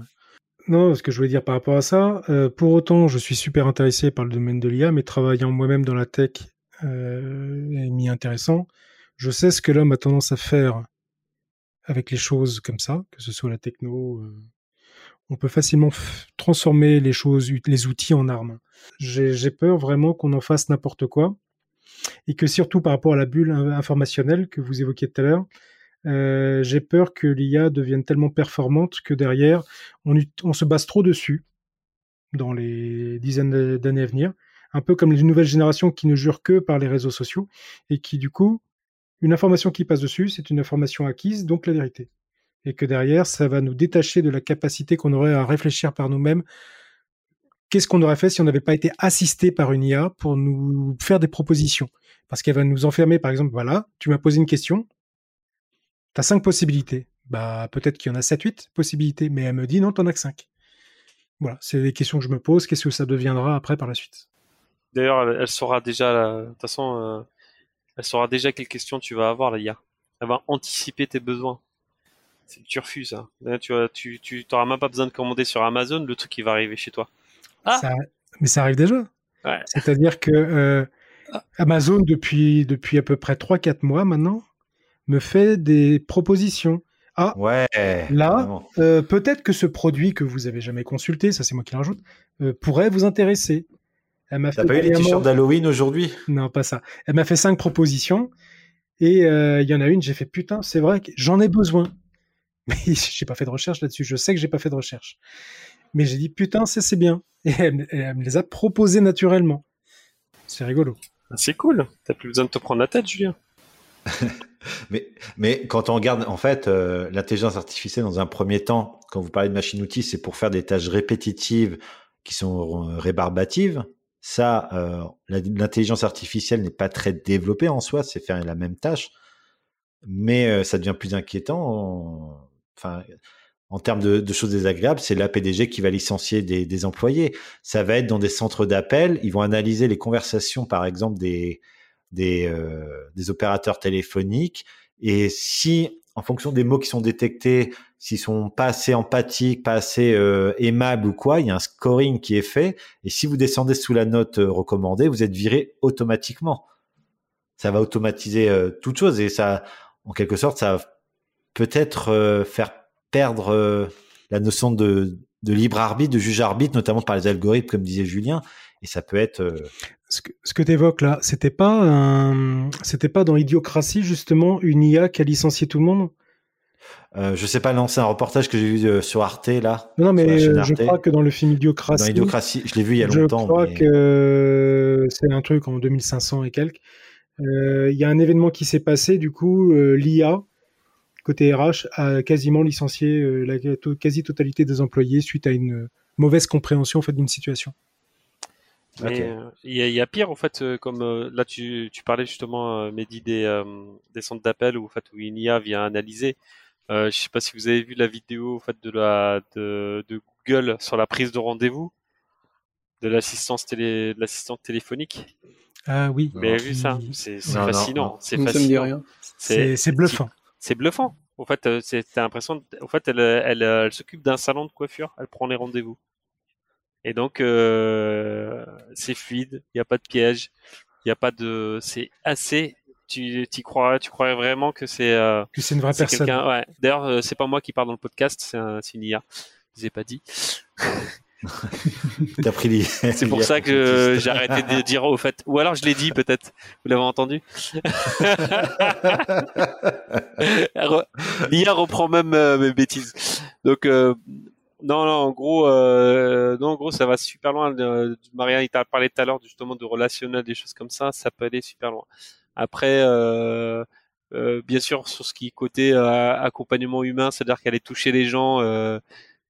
Non, ce que je voulais dire par rapport à ça, euh, pour autant, je suis super intéressé par le domaine de l'IA, mais travaillant moi-même dans la tech euh, intéressant. Je sais ce que l'homme a tendance à faire avec les choses comme ça, que ce soit la techno. Euh, on peut facilement transformer les choses, les outils en armes. J'ai peur vraiment qu'on en fasse n'importe quoi, et que surtout par rapport à la bulle informationnelle que vous évoquiez tout à l'heure, euh, j'ai peur que l'IA devienne tellement performante que derrière, on, se base trop dessus dans les dizaines d'années à venir. Un peu comme les nouvelles générations qui ne jurent que par les réseaux sociaux et qui, du coup, une information qui passe dessus, c'est une information acquise, donc la vérité. Et que derrière, ça va nous détacher de la capacité qu'on aurait à réfléchir par nous-mêmes. Qu'est-ce qu'on aurait fait si on n'avait pas été assisté par une IA pour nous faire des propositions? Parce qu'elle va nous enfermer, par exemple, voilà, tu m'as posé une question, T'as cinq possibilités. Bah, peut-être qu'il y en a 7-8 possibilités, mais elle me dit non, t'en as que 5. Voilà, c'est des questions que je me pose. Qu'est-ce que ça deviendra après par la suite D'ailleurs, elle, saura déjà, de toute façon, euh, elle saura déjà quelles questions tu vas avoir, la IA. Elle va anticiper tes besoins. C'est tu refuses. Hein. tu vois, tu, tu t'auras même pas besoin de commander sur Amazon le truc qui va arriver chez toi. Ah mais ça arrive déjà. C'est-à-dire que euh. Amazon, depuis, depuis à peu près 3-4 mois maintenant, me fait des propositions. Ah, ouais, là, euh, peut-être que ce produit que vous avez jamais consulté, ça c'est moi qui le rajoute, euh, pourrait vous intéresser. Elle m'a T'as pas eu les t-shirts d'Halloween aujourd'hui? Non, pas ça. Elle m'a fait cinq propositions et euh, il y en a une, j'ai fait putain, c'est vrai que j'en ai besoin. Mais j'ai pas fait de recherche là-dessus. Je sais que j'ai pas fait de recherche. Mais j'ai dit putain, ça c'est bien. Et elle, elle, me les a proposées naturellement. C'est rigolo. Ah, c'est cool. T'as plus besoin de te prendre la tête, Julien. mais, mais quand on regarde, en fait, euh, l'intelligence artificielle, dans un premier temps, quand vous parlez de machine-outil, c'est pour faire des tâches répétitives qui sont euh, rébarbatives. Ça, euh, l'intelligence artificielle n'est pas très développée en soi, c'est faire la même tâche, mais ça devient plus inquiétant. Enfin, en termes de, choses désagréables, c'est l'APDG qui va licencier des, employés. Ça va être dans des centres d'appel. Ils vont analyser les conversations, par exemple, des, des, euh, des opérateurs téléphoniques. Et si, en fonction des mots qui sont détectés, s'ils sont pas assez empathiques, pas assez euh, aimables ou quoi, il y a un scoring qui est fait. Et si vous descendez sous la note euh, recommandée, vous êtes viré automatiquement. Ça va automatiser toute chose et ça, en quelque sorte, ça va peut-être faire perdre la notion de, libre arbitre, de juge arbitre, notamment par les algorithmes, comme disait Julien. Et ça peut être ce que, tu évoques là, c'était pas pas dans Idiocratie justement une IA qui a licencié tout le monde? Euh, je sais pas, non, c'est un reportage que j'ai vu euh, sur Arte là. Non, mais je crois que dans le film Idiocratie. Dans Idiocratie, je l'ai vu il y a longtemps. Je crois que c'est un truc en 2500 et quelques. Euh, il y a un événement qui s'est passé, du coup, l'IA côté RH a quasiment licencié la quasi-totalité des employés suite à une mauvaise compréhension en fait d'une situation. Mais euh, il y, a pire en fait, euh, comme euh, là tu, tu parlais justement, Mehdi, des, des centres d'appel où, en fait, où une IA vient analyser. Euh, je sais pas si vous avez vu la vidéo en fait, de, la, de, de Google sur la prise de rendez-vous de l'assistance télé, de l'assistante téléphonique. Ah oui. Vous avez vu ça? C'est fascinant. C'est fascinant. C'est bluffant. C'est bluffant. En fait, c'est l'impression. En fait, elle, elle, elle s'occupe d'un salon de coiffure. Elle prend les rendez-vous. Et donc, euh, c'est fluide, il n'y a pas de piège, il n'y a pas de. C'est assez. Tu, tu crois, tu croirais vraiment que c'est. Euh, que c'est une vraie personne. Ouais. D'ailleurs, euh, c'est pas moi qui parle dans le podcast, c'est un, une IA. Je vous ai pas dit. T'as pris C'est pour ça que j'ai arrêté de dire au fait. Ou alors je l'ai dit peut-être. Vous l'avez entendu L'IA reprend même mes bêtises. Donc non, non, en gros, euh, non, en gros, ça va super loin. Marianne, il t'a parlé tout à l'heure justement de relationnel, des choses comme ça, ça peut aller super loin. Après, euh, euh, bien sûr, sur ce qui est côté euh, accompagnement humain, c'est-à-dire qu'aller toucher les gens, euh,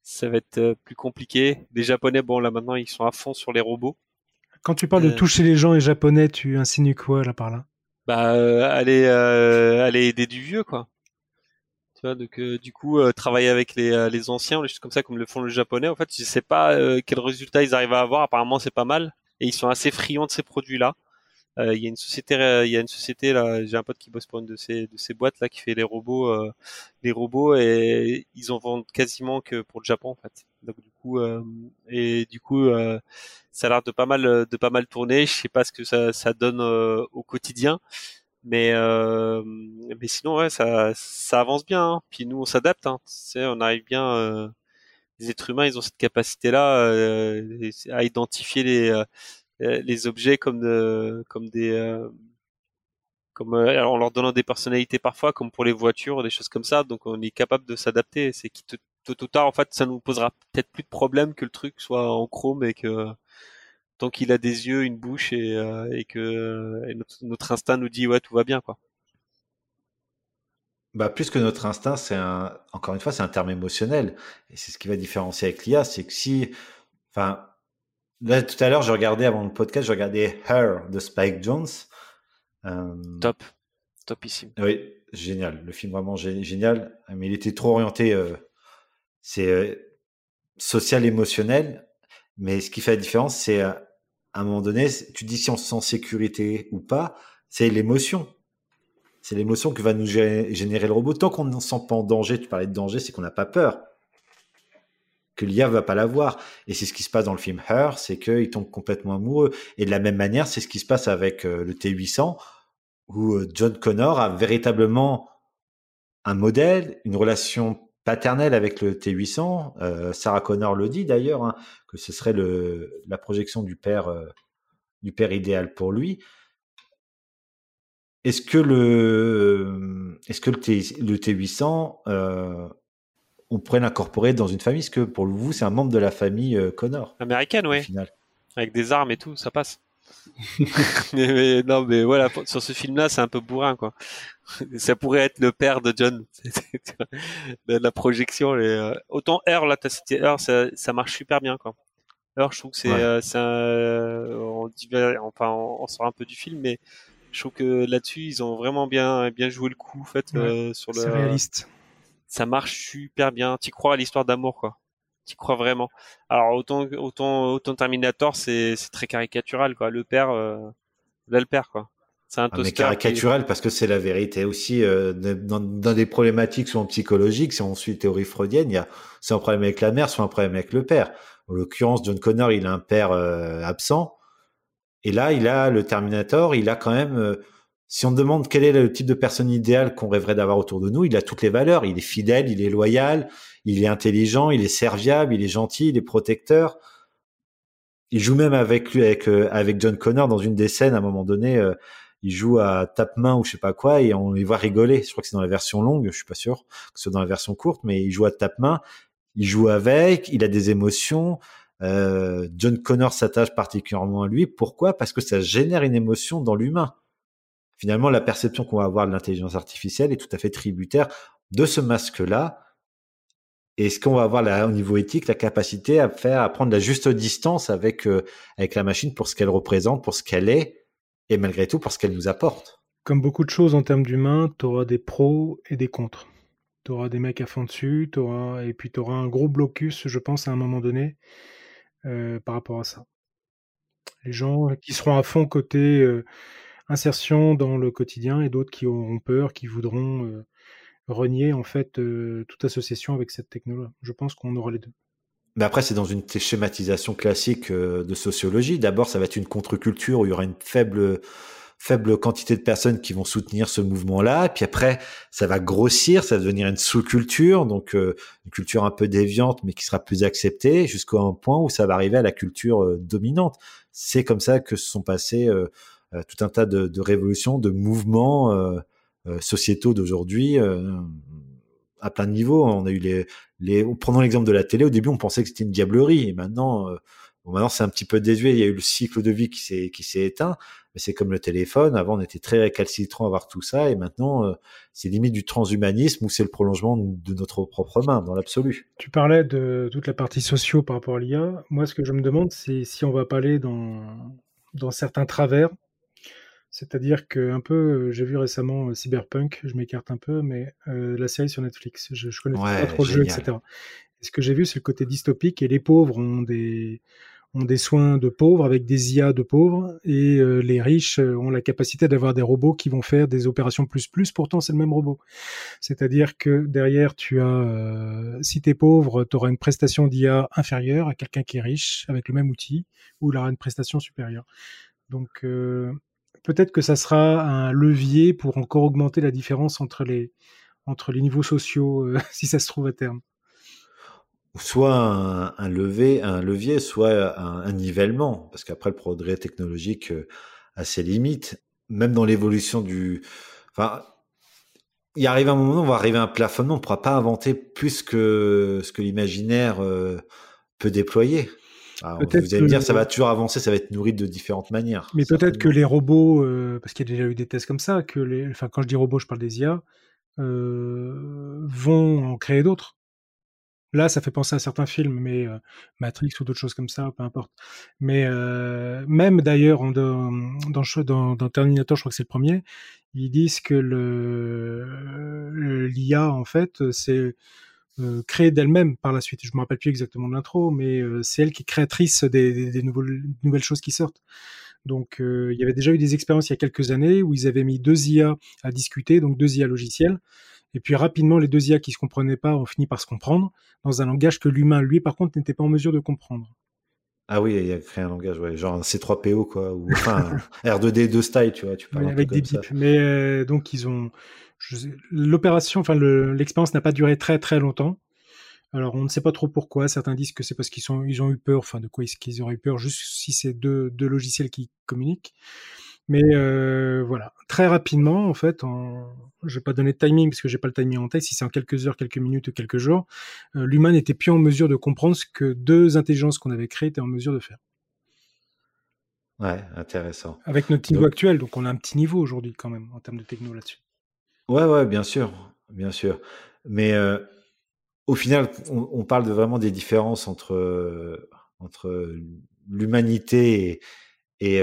ça va être plus compliqué. Les Japonais, bon, là maintenant, ils sont à fond sur les robots. Quand tu parles de toucher les gens et japonais, tu insinues quoi là par là? Bah, aller, aller aider du vieux, quoi. Tu vois, donc du coup, travailler avec les, les anciens, les choses comme ça, comme le font les Japonais. En fait, je sais pas quels résultats ils arrivent à avoir. Apparemment, c'est pas mal, et ils sont assez friands de ces produits-là. Euh, il y a une société, il y a une société là. J'ai un pote qui bosse pour une de ces de ces boîtes là qui fait les robots, euh, les robots et ils en vendent quasiment que pour le Japon en fait. Donc du coup euh, et du coup ça a l'air de pas mal de pas mal tourner. Je sais pas ce que ça ça donne au quotidien, mais mais sinon ouais ça ça avance bien. Hein. Puis nous on s'adapte. Hein. on arrive bien. les êtres humains ils ont cette capacité là à identifier les euh, les objets comme comme des euh, comme euh, en leur donnant des personnalités parfois comme pour les voitures des choses comme ça. Donc on est capable de s'adapter. C'est qui tôt ou tard en fait ça nous posera peut-être plus de problème que le truc soit en chrome et que tant qu'il a des yeux une bouche et, et que notre, instinct nous dit ouais tout va bien quoi. Bah, plus que notre instinct, c'est un, encore une fois, c'est un terme émotionnel. Et c'est ce qui va différencier avec l'IA, c'est que si, enfin, Là, tout à l'heure, je regardais avant le podcast, je regardais Her de Spike Jones. Euh... Top, topissime. Oui, génial. Le film vraiment génial, mais il était trop orienté, euh, c'est euh, social, émotionnel. Mais ce qui fait la différence, c'est euh, à un moment donné, tu dis si on se sent en sécurité ou pas, c'est l'émotion. C'est l'émotion que va nous générer le robot. Tant qu'on ne se sent pas en danger, tu parlais de danger, c'est qu'on n'a pas peur que l'IA va pas l'avoir. Et c'est ce qui se passe dans le film Her, c'est qu'il tombe complètement amoureux. Et de la même manière, c'est ce qui se passe avec euh, le T800, où euh, John Connor a véritablement un modèle, une relation paternelle avec le T800. Euh, Sarah Connor le dit d'ailleurs, hein, que ce serait le, la projection du père, du père idéal pour lui. Est-ce que le, est-ce que le, T, le T800 on pourrait l'incorporer dans une famille, parce que pour vous, c'est un membre de la famille euh, Connor. Américaine, oui. Avec des armes et tout, ça passe. mais, non, mais voilà, sur ce film-là, c'est un peu bourrin, quoi. ça pourrait être le père de John. la projection, les, euh, autant R, là, t'as cité R, ça, marche super bien, quoi. Alors, je trouve que c'est, euh, on, enfin, on, sort un peu du film, mais je trouve que là-dessus, ils ont vraiment bien, bien joué le coup, en fait, sur le. C'est réaliste ça marche super bien. Tu crois à l'histoire d'amour, quoi. Tu crois vraiment. Alors autant autant autant Terminator, c'est c'est très caricatural, quoi. Le père, euh, là le père, quoi. C'est un ah, mais caricatural parce que c'est la vérité aussi euh, dans, dans, des problématiques souvent psychologiques. Si on suit théorie freudienne, il y a c'est un problème avec la mère, soit un problème avec le père. En l'occurrence, John Connor, il a un père euh, absent, et là, il a le Terminator, il a quand même euh, si on demande quel est le type de personne idéale qu'on rêverait d'avoir autour de nous, il a toutes les valeurs. Il est fidèle, il est loyal, il est intelligent, il est serviable, il est gentil, il est protecteur. Il joue même avec lui, avec, euh, avec John Connor dans une des scènes. À un moment donné, euh, il joue à tape-main ou je sais pas quoi et on les voit rigoler. Je crois que c'est dans la version longue, je suis pas sûr que c'est dans la version courte, mais il joue à tape-main. Il joue avec, il a des émotions. Euh, John Connor s'attache particulièrement à lui. Pourquoi? Parce que ça génère une émotion dans l'humain finalement, la perception qu'on va avoir de l'intelligence artificielle est tout à fait tributaire de ce masque-là. Et ce qu'on va avoir au niveau éthique, la capacité à faire, à prendre la juste distance avec, euh, avec la machine pour ce qu'elle représente, pour ce qu'elle est, et malgré tout pour ce qu'elle nous apporte. Comme beaucoup de choses en termes d'humains, tu auras des pros et des contres. Tu auras des mecs à fond dessus, et puis tu auras un gros blocus, je pense, à un moment donné, euh, par rapport à ça. Les gens qui seront à fond côté euh, insertion dans le quotidien et d'autres qui auront peur, qui voudront euh, renier en fait euh, toute association avec cette technologie. Je pense qu'on aura les deux. Mais après, c'est dans une schématisation classique euh, de sociologie. D'abord, ça va être une contre-culture où il y aura une faible faible quantité de personnes qui vont soutenir ce mouvement-là. Puis après, ça va grossir, ça va devenir une sous-culture, donc une culture un peu déviante, mais qui sera plus acceptée, jusqu'à un point où ça va arriver à la culture dominante. C'est comme ça que se sont passés tout un tas de, révolutions, de mouvements euh, euh, sociétaux d'aujourd'hui à plein de niveaux. On a eu les, prenons l'exemple de la télé. Au début, on pensait que c'était une diablerie, et maintenant, euh, maintenant c'est un petit peu désuet. Il y a eu le cycle de vie qui s'est qui s'est éteint, mais c'est comme le téléphone. Avant, on était très récalcitrant à voir tout ça, et maintenant, euh, c'est limite du transhumanisme ou c'est le prolongement de notre propre main dans l'absolu. Tu parlais de toute la partie socio par rapport à l'IA. Moi, ce que je me demande, c'est si on va pas aller dans dans certains travers c'est-à-dire que un peu, euh, j'ai vu récemment euh, Cyberpunk, je m'écarte un peu, mais euh, la série sur Netflix, je, je connais pas trop le jeu, etc. Et ce que j'ai vu, c'est le côté dystopique et les pauvres ont des ont des soins de pauvres avec des IA de pauvres et les riches ont la capacité d'avoir des robots qui vont faire des opérations plus plus. Pourtant, c'est le même robot. C'est-à-dire que derrière, tu as, si tu es pauvre, tu auras une prestation d'IA inférieure à quelqu'un qui est riche avec le même outil ou il aura une prestation supérieure. Donc, peut-être que ça sera un levier pour encore augmenter la différence entre les, entre les niveaux sociaux, euh, si ça se trouve à terme. Soit un, un levier, un levier, soit un, nivellement, parce qu'après le progrès technologique euh, a ses limites, même dans l'évolution du. Enfin, il arrive un moment, on va arriver à un plafonnement, on ne pourra pas inventer plus que ce que l'imaginaire euh, peut déployer. Ah, vous allez me dire, ça va toujours avancer, ça va être nourri de différentes manières. Mais peut-être que les robots, euh, parce qu'il y a déjà eu des tests comme ça, que les, enfin, quand je dis robots, je parle des IA, euh, vont en créer d'autres. Là, ça fait penser à certains films, mais euh, Matrix ou d'autres choses comme ça, peu importe. Mais même d'ailleurs, dans, dans, dans, Terminator, je crois que c'est le premier, ils disent que le l'IA, en fait, c'est euh, créée d'elle-même par la suite. Je me rappelle plus exactement de l'intro, mais euh, c'est elle qui est créatrice des, des, nouvelles, nouvelles, choses qui sortent. Donc, euh, il y avait déjà eu des expériences il y a quelques années où ils avaient mis deux IA à discuter, donc deux IA logiciels. Et puis rapidement, les deux IA qui se comprenaient pas ont fini par se comprendre dans un langage que l'humain, lui, par contre, n'était pas en mesure de comprendre. Ah oui, il a créé un langage, ouais, genre un C3PO, quoi, ou enfin R2D 2 style, tu vois, tu parles avec des bips. Mais donc, ils ont, l'opération, enfin l'expérience n'a pas duré très très longtemps. Alors on ne sait pas trop pourquoi. Certains disent que c'est parce qu'ils ils ont eu peur. Enfin de quoi est-ce qu'ils auraient eu peur Juste si c'est deux, deux logiciels qui communiquent. Mais euh, voilà, très rapidement en fait, en... je vais pas donner de timing parce que j'ai pas le timing en tête. Si c'est en quelques heures, quelques minutes ou quelques jours, euh, l'humain n'était plus en mesure de comprendre ce que deux intelligences qu'on avait créées étaient en mesure de faire. Ouais, intéressant. Avec notre niveau actuel, donc on a un petit niveau aujourd'hui quand même en termes de techno là-dessus. Ouais, ouais, bien sûr, bien sûr. Mais euh, au final, on, parle de vraiment des différences entre entre l'humanité et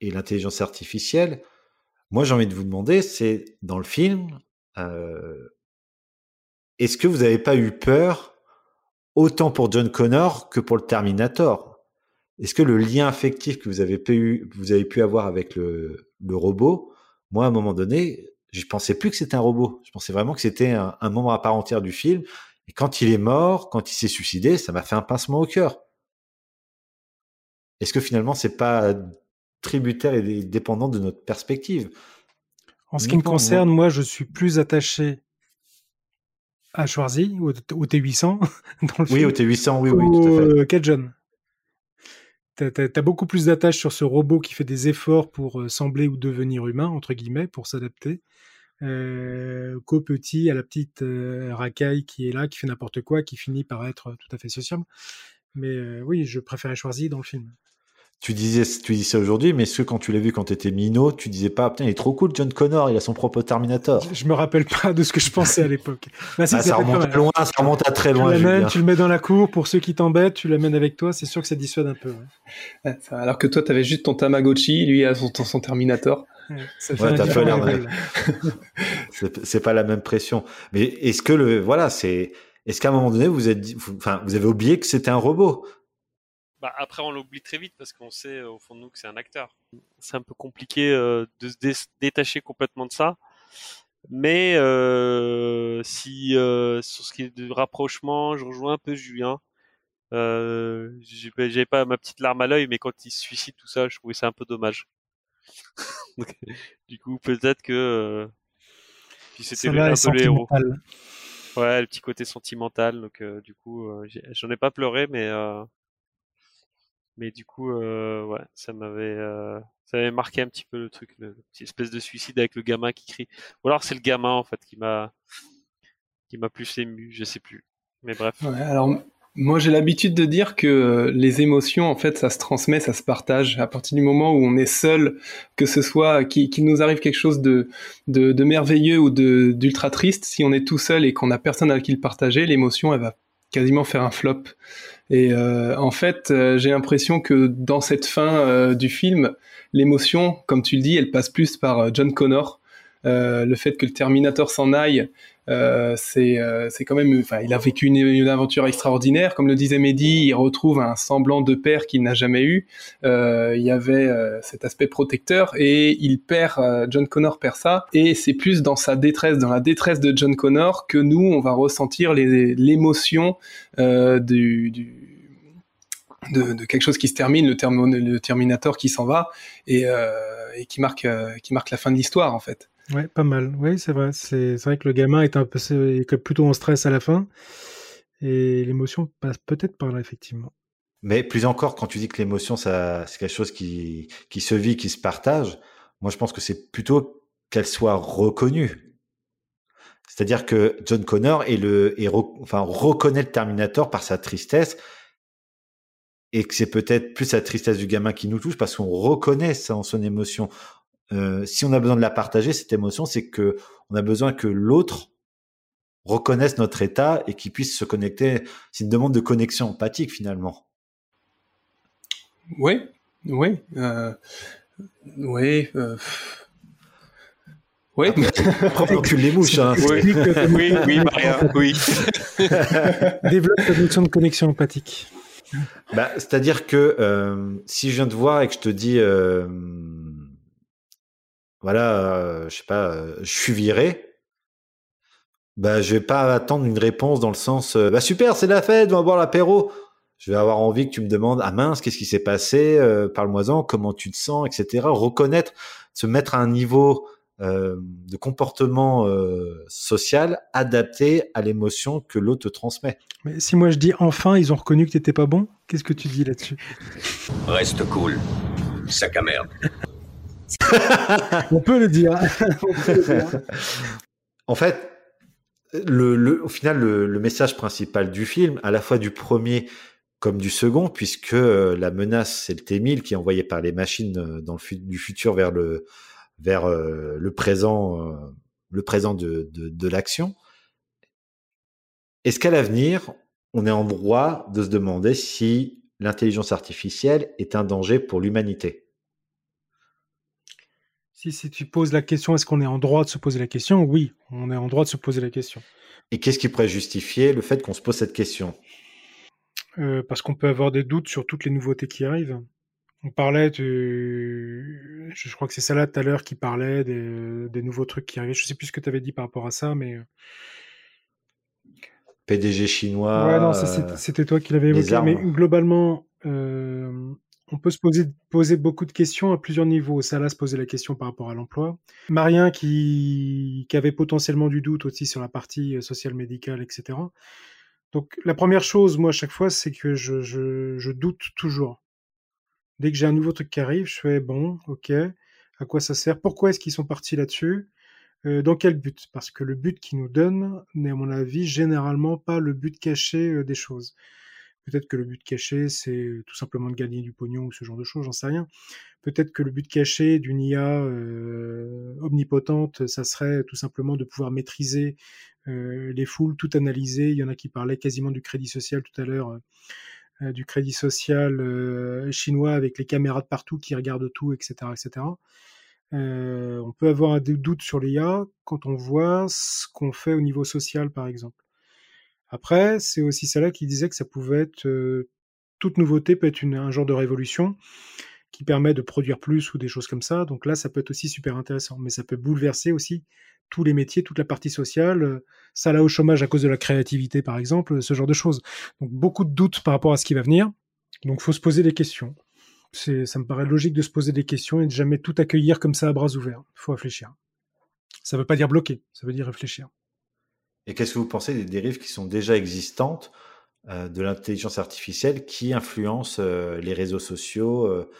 et, l'intelligence artificielle. Moi, j'ai envie de vous demander, c'est dans le film, euh, est-ce que vous n'avez pas eu peur autant pour John Connor que pour le Terminator? Est-ce que le lien affectif que vous avez pu, avoir avec le, robot moi, à un moment donné, je pensais plus que c'était un robot. Je pensais vraiment que c'était un, membre à part entière du film. Et quand il est mort, quand il s'est suicidé, ça m'a fait un pincement au cœur. Est-ce que finalement, c'est pas tributaire et dépendant de notre perspective En ce qui me concerne, moi, je suis plus attaché à Schwarzy, au, T800, dans le oui, au T800, oui, oui, tout à fait. John. T'as as, beaucoup plus d'attache sur ce robot qui fait des efforts pour euh, sembler ou devenir humain, entre guillemets, pour s'adapter, euh, qu'au petit, à la petite euh, racaille qui est là, qui fait n'importe quoi, qui finit par être tout à fait sociable. Mais euh, oui, je préférais Schwarzy dans le film. Tu disais, tu dis ça aujourd'hui, mais ce quand tu l'as vu quand tu étais minot, tu disais pas, putain, il est trop cool, John Connor, il a son propre Terminator. Je, me rappelle pas de ce que je pensais à l'époque. Bah, ça remonte à loin, ça remonte à très loin. Tu tu le mets dans la cour, pour ceux qui t'embêtent, tu l'amènes avec toi, c'est sûr que ça dissuade un peu. alors que toi, tu avais juste ton Tamagotchi, lui a son, son Terminator. c'est pas la même pression. Mais est-ce que le, voilà, c'est, est-ce qu'à un moment donné, vous êtes, enfin, vous avez oublié que c'était un robot? Bah, après, on l'oublie très vite parce qu'on sait au fond de nous que c'est un acteur. C'est un peu compliqué euh, de se détacher complètement de ça. Mais euh, si euh, sur ce qui est de rapprochement, je rejoins un peu Julien. Euh, J'avais pas ma petite larme à l'œil, mais quand il se suicide tout ça, je trouvais ça un peu dommage. du coup, peut-être que euh, puis c'était un peu le héros. Ouais, le petit côté sentimental. Donc euh, du coup, j'en ai, pas pleuré, mais mais du coup, euh, ouais, ça m'avait, euh, ça m'avait marqué un petit peu le truc, le, petit espèce de suicide avec le gamin qui crie. Ou alors c'est le gamin en fait qui m'a, qui m'a plus ému, je sais plus. Mais bref. alors moi, j'ai l'habitude de dire que euh, les émotions, en fait, ça se transmet, ça se partage. À partir du moment où on est seul, que ce soit qu'il qui nous arrive quelque chose de, de, de merveilleux ou d'ultra triste, si on est tout seul et qu'on a personne avec qui le partager, l'émotion, elle va quasiment faire un flop. Et euh, en fait, euh, j'ai l'impression que dans cette fin du film, l'émotion, comme tu le dis, elle passe plus par John Connor. Le fait que le Terminator s'en aille, euh, c'est euh, c'est quand même, enfin, il a vécu une, une, aventure extraordinaire. Comme le disait Mehdi, il retrouve un semblant de père qu'il n'a jamais eu. Euh, il y avait euh, cet aspect protecteur et il perd, John Connor perd ça. Et c'est plus dans sa détresse, dans la détresse de John Connor, que nous, on va ressentir l'émotion de, de, quelque chose qui se termine, le, le Terminator qui s'en va et, euh, et qui marque qui marque la fin de l'histoire en fait. Ouais, pas mal. Oui, c'est vrai. C'est vrai que le gamin est un peu est plutôt en stress à la fin. Et l'émotion passe peut-être par là, effectivement. Mais plus encore, quand tu dis que l'émotion, c'est quelque chose qui, qui se vit, qui se partage, moi je pense que c'est plutôt qu'elle soit reconnue. C'est-à-dire que John Connor est le, enfin, reconnaît le Terminator par sa tristesse et que c'est peut-être plus la tristesse du gamin qui nous touche parce qu'on reconnaît ça en son émotion. Euh, si on a besoin de la partager, cette émotion, c'est que on a besoin que l'autre reconnaisse notre état et qu'il puisse se connecter. C'est une demande de connexion empathique finalement. Oui, oui, euh, oui. Euh... Oui. Après, les mouches. Hein. Oui, oui, oui, Maria, oui. Développe la notion de connexion empathique. Bah, C'est-à-dire que euh, si je viens te voir et que je te dis, euh, voilà, euh, je sais pas, euh, je suis viré, bah je vais pas attendre une réponse dans le sens, euh, bah super, c'est la fête, on va boire l'apéro. Je vais avoir envie que tu me demandes, ah mince, qu'est-ce qui s'est passé, parle-moi-en, comment tu te sens, etc. Reconnaître, se mettre à un niveau de comportement social adapté à l'émotion que l'autre te transmet. Mais si moi je dis enfin, ils ont reconnu que t'étais pas bon, qu'est-ce que tu dis là-dessus? Reste cool, sac à merde. On peut le dire. en fait, au final, le, message principal du film, à la fois du premier comme du second, puisque euh, la menace, c'est le T-1000 qui est envoyé par les machines euh, dans le du futur vers le, vers euh, présent, le présent de, de l'action. Est-ce qu'à l'avenir, on est en droit de se demander si l'intelligence artificielle est un danger pour l'humanité? Si, tu poses la question, est-ce qu'on est en droit de se poser la question? Oui, on est en droit de se poser la question. Et qu'est-ce qui pourrait justifier le fait qu'on se pose cette question? Euh, Parce qu'on peut avoir des doutes sur toutes les nouveautés qui arrivent. On parlait. Je crois que c'est Salah tout à l'heure qui parlait des, nouveaux trucs qui arrivent. Je sais plus ce que tu avais dit par rapport à ça, mais... Euh, PDG chinois. Ouais, non, c'était toi qui l'avais évoqué. Mais globalement, euh, on peut se poser, beaucoup de questions à plusieurs niveaux. Salah se posait la question par rapport à l'emploi. Marien qui, avait potentiellement du doute aussi sur la partie euh, sociale médicale, etc. Donc la première chose, moi, à chaque fois, c'est que je, doute toujours. Dès que j'ai un nouveau truc qui arrive, je fais bon, ok, à quoi ça sert? Pourquoi est-ce qu'ils sont partis là-dessus? Euh, Dans quel but? Parce que le but qu'ils nous donnent n'est, à mon avis, généralement pas le but caché euh, des choses. Peut-être que le but caché, c'est tout simplement de gagner du pognon ou ce genre de choses, j'en sais rien. Peut-être que le but caché d'une IA omnipotente, ça serait tout simplement de pouvoir maîtriser les foules, tout analyser. Il y en a qui parlaient quasiment du crédit social tout à l'heure, du crédit social chinois avec les caméras de partout qui regardent tout, etc., etc. on peut avoir des doutes sur l'IA quand on voit ce qu'on fait au niveau social, par exemple. Après, c'est aussi cela qui disait que ça pouvait être euh, toute nouveauté peut être un genre de révolution qui permet de produire plus ou des choses comme ça. Donc là, ça peut être aussi super intéressant, mais ça peut bouleverser aussi tous les métiers, toute la partie sociale, euh, là au chômage à cause de la créativité par exemple, ce genre de choses. Donc beaucoup de doutes par rapport à ce qui va venir. Donc faut se poser des questions. Ça me paraît logique de se poser des questions et de jamais tout accueillir comme ça à bras ouverts. Faut réfléchir. Ça veut pas dire bloquer, ça veut dire réfléchir. Et qu'est-ce que vous pensez des dérives qui sont déjà existantes euh, de l'intelligence artificielle qui influencent euh, les réseaux sociaux euh,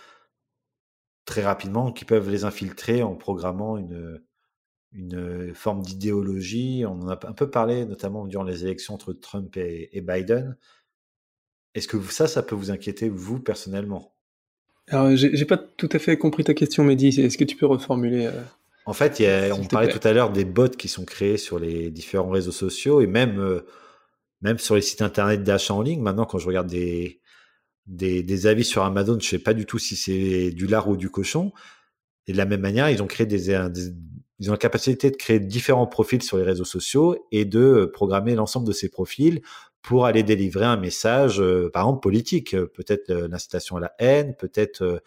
très rapidement, qui peuvent les infiltrer en programmant une, une forme d'idéologie? On en a un peu parlé, notamment durant les élections entre Trump et, Biden. Est-ce que ça, ça peut vous inquiéter, vous, personnellement? Alors, j'ai pas tout à fait compris ta question, Mehdi. Est-ce que tu peux reformuler En fait, on parlait tout à l'heure des bots qui sont créés sur les différents réseaux sociaux et même, même sur les sites internet d'achat en ligne. Maintenant, quand je regarde des, des, avis sur Amazon, je sais pas du tout si c'est du lard ou du cochon. Et de la même manière, ils ont créé des, ils ont la capacité de créer différents profils sur les réseaux sociaux et de programmer l'ensemble de ces profils pour aller délivrer un message, euh, par exemple politique, euh, peut-être euh, l'incitation à la haine, peut-être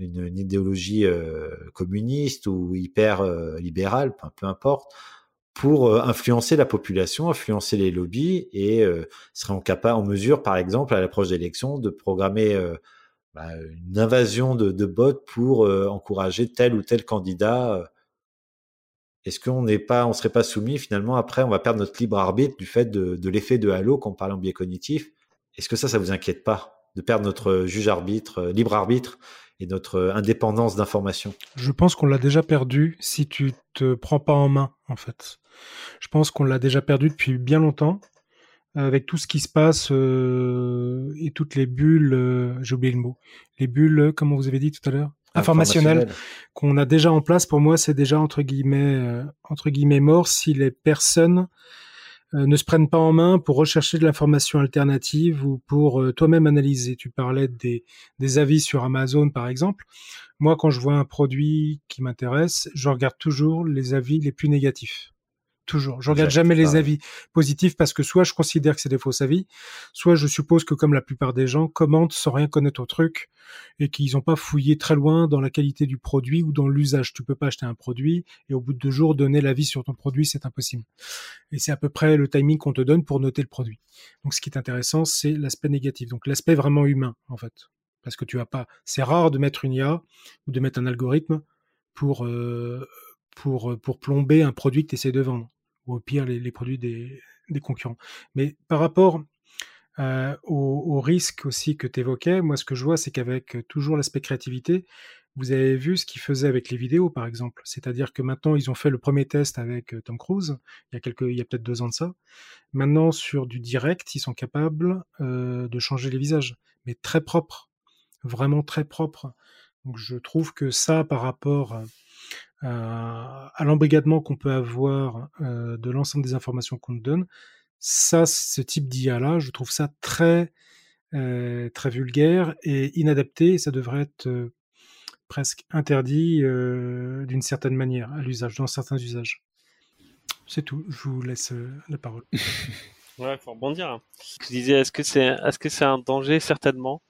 une, idéologie communiste ou hyper libérale, peu importe pour influencer la population, influencer les lobbies et serait en, en mesure, par exemple, à l'approche d'élections, de programmer bah, une invasion de, bots pour encourager tel ou tel candidat. Est-ce qu'on n'est pas, on serait pas soumis finalement après, on va perdre notre libre arbitre du fait de, de l'effet de halo qu'on parle en biais cognitif? Est-ce que ça, ça vous inquiète pas de perdre notre juge arbitre, libre arbitre? Et notre indépendance d'information Je pense qu'on l'a déjà perdu si tu te prends pas en main, en fait. Je pense qu'on l'a déjà perdu depuis bien longtemps, avec tout ce qui se passe euh, et toutes les bulles, euh, j'ai oublié le mot, les bulles, comment vous avez dit tout à l'heure? Informationnelles qu'on a déjà en place. Pour moi, c'est déjà entre guillemets, euh, entre guillemets mort si les personnes euh, ne se prennent pas en main pour rechercher de l'information alternative ou pour euh, toi-même analyser. Tu parlais des, des avis sur Amazon, par exemple. Moi, quand je vois un produit qui m'intéresse, je regarde toujours les avis les plus négatifs. Toujours. Je regarde jamais les avis positifs parce que soit je considère que c'est des faux avis, soit je suppose que comme la plupart des gens commentent sans rien connaître au truc et qu'ils n'ont pas fouillé très loin dans la qualité du produit ou dans l'usage. Tu peux pas acheter un produit et au bout de deux jours donner l'avis sur ton produit, c'est impossible. Et c'est à peu près le timing qu'on te donne pour noter le produit. Donc ce qui est intéressant, c'est l'aspect négatif. Donc l'aspect vraiment humain, en fait. Parce que tu as pas, c'est rare de mettre une IA ou de mettre un algorithme pour, euh, pour, pour plomber un produit que tu essaies de vendre ou au pire les, produits des, concurrents. Mais par rapport euh, au, risque aussi que tu évoquais, moi ce que je vois, c'est qu'avec toujours l'aspect créativité, vous avez vu ce qu'ils faisaient avec les vidéos, par exemple. C'est-à-dire que maintenant, ils ont fait le premier test avec euh, Tom Cruise, il y a, quelques, il y a peut-être deux ans de ça. Maintenant, sur du direct, ils sont capables euh, de changer les visages, mais très propres, vraiment très propres. Donc, je trouve que ça, par rapport à l'embrigadement qu'on peut avoir euh, de l'ensemble des informations qu'on nous donne. Ça, ce type d'IA-là, je trouve ça très, euh, très vulgaire et inadapté. Ça devrait être euh, presque interdit d'une certaine manière à l'usage, dans certains usages. C'est tout. Je vous laisse la parole. ouais, faut rebondir. Hein. Je disais, est-ce que c'est, est-ce que c'est un danger certainement?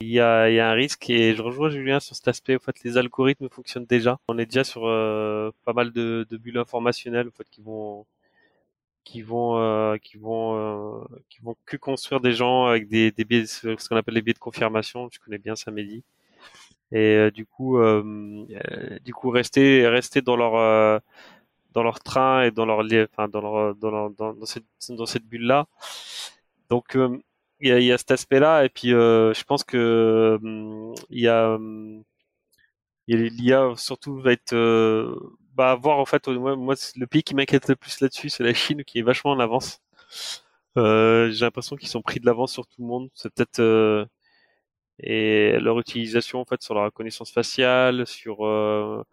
Il y a, il y a un risque et je rejoins Julien sur cet aspect. En fait, les algorithmes fonctionnent déjà. On est déjà sur euh, pas mal de, de, bulles informationnelles en fait, qui vont qui vont euh, qui vont euh, qui vont que construire des gens avec des, des biais ce qu'on appelle les biais de confirmation je connais bien ça Mehdi et du coup du coup rester rester dans leur dans leur train et dans leur enfin dans leur dans leur, dans, dans cette dans cette bulle là donc il y a, y a, cet aspect-là, et puis euh, je pense que hum, il y a, hum, l'IA surtout va être, euh, bah voir en fait, moi, moi le pays qui m'inquiète le plus là-dessus, c'est la Chine qui est vachement en avance. Euh, j'ai l'impression qu'ils sont pris de l'avance sur tout le monde. C'est peut-être euh, et leur utilisation en fait sur la reconnaissance faciale, sur euh,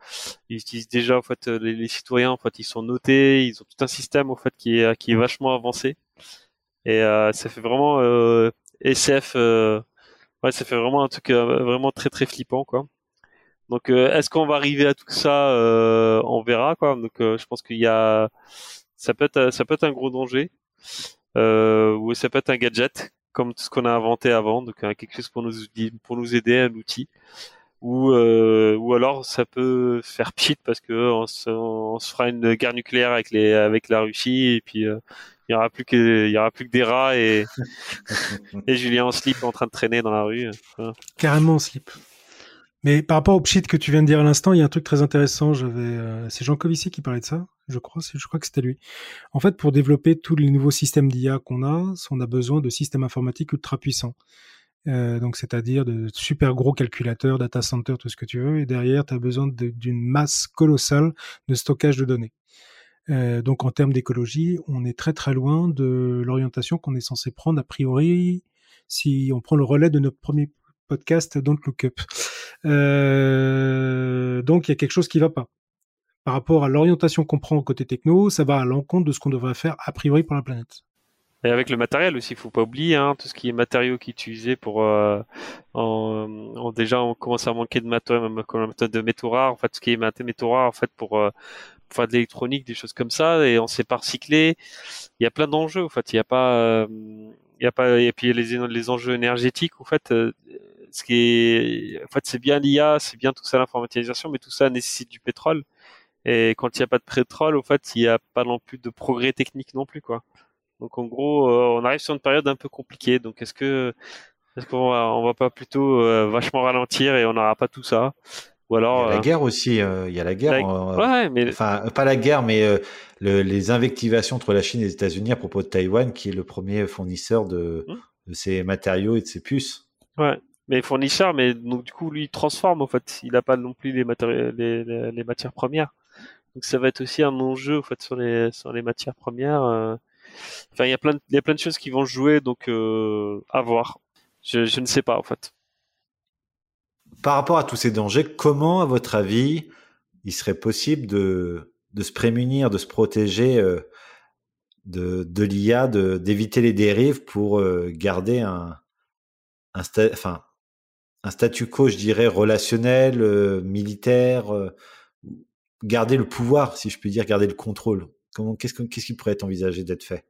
ils utilisent déjà en fait les, les, citoyens en fait ils sont notés, ils ont tout un système en fait qui est qui est vachement avancé. Et euh, ça fait vraiment euh, SF. Euh, ouais, ça fait vraiment un truc vraiment très très flippant quoi. Donc est-ce qu'on va arriver à tout ça On verra quoi. Donc je pense qu'il y a ça peut être ça peut être un gros danger ou ça peut être un gadget comme tout ce qu'on a inventé avant donc quelque chose pour nous pour nous aider un outil ou ou alors ça peut faire pchit parce que on se, on se fera une guerre nucléaire avec les avec la Russie et puis il y aura plus que il y aura plus que des rats et et Julien en slip en train de traîner dans la rue. Carrément en slip. Mais par rapport au pchit que tu viens de dire à l'instant, il y a un truc très intéressant. J'avais, euh, c'est Jean Covici qui parlait de ça, je crois. Je crois que c'était lui. En fait, pour développer tous les nouveaux systèmes d'IA qu'on a, on a besoin de systèmes informatiques ultra puissants. Donc c'est-à-dire de super gros calculateurs, data center, tout ce que tu veux, et derrière, tu as besoin d'une masse colossale de stockage de données. donc en termes d'écologie, on est très très loin de l'orientation qu'on est censé prendre a priori si on prend le relais de notre premier podcast Don't Look Up. Euh, donc il y a quelque chose qui va pas. Par rapport à l'orientation qu'on prend côté techno, ça va à l'encontre de ce qu'on devrait faire a priori pour la planète. Et avec le matériel aussi, il faut pas oublier hein, tout ce qui est matériaux qui est utilisé pour. Euh, en, déjà, on commence à manquer de matériaux, de métaux rares. En fait, tout ce qui est métaux rares, en fait, pour, euh, pour faire de l'électronique, des choses comme ça, et on sait pas recycler. Il y a plein d'enjeux. En fait, il n'y a pas il y a pas et puis les les enjeux énergétiques en fait euh, ce qui est en fait c'est bien l'IA c'est bien tout ça l'informatisation mais tout ça nécessite du pétrole et quand il n'y a pas de pétrole en fait il n'y a pas non plus de progrès technique non plus quoi donc en gros euh, on arrive sur une période un peu compliquée donc est-ce que est-ce qu'on va on va pas plutôt euh, vachement ralentir et on n'aura pas tout ça? Ou alors il y a la guerre aussi il y a la guerre ouais, mais enfin pas la guerre mais les invectivations entre la Chine et les États-Unis à propos de Taïwan, qui est le premier fournisseur de, mmh. de ces matériaux et de ces puces. Ouais, mais fournisseur, mais donc du coup lui il transforme en fait. Il n'a pas non plus les, matériaux, les, les, matières premières. Donc ça va être aussi un enjeu en fait sur les sur les matières premières. Euh. Il y a plein de, il y a plein de choses qui vont jouer donc euh, à voir. Je, ne sais pas en fait. Par rapport à tous ces dangers, comment à votre avis il serait possible de se prémunir, de se protéger euh, de, de l'IA, d'éviter les dérives pour euh, garder un, enfin, un statu quo, je dirais, relationnel, militaire, garder le pouvoir, si je puis dire, garder le contrôle? Comment, qu'est-ce, qu'est-ce qui pourrait être envisagé d'être fait?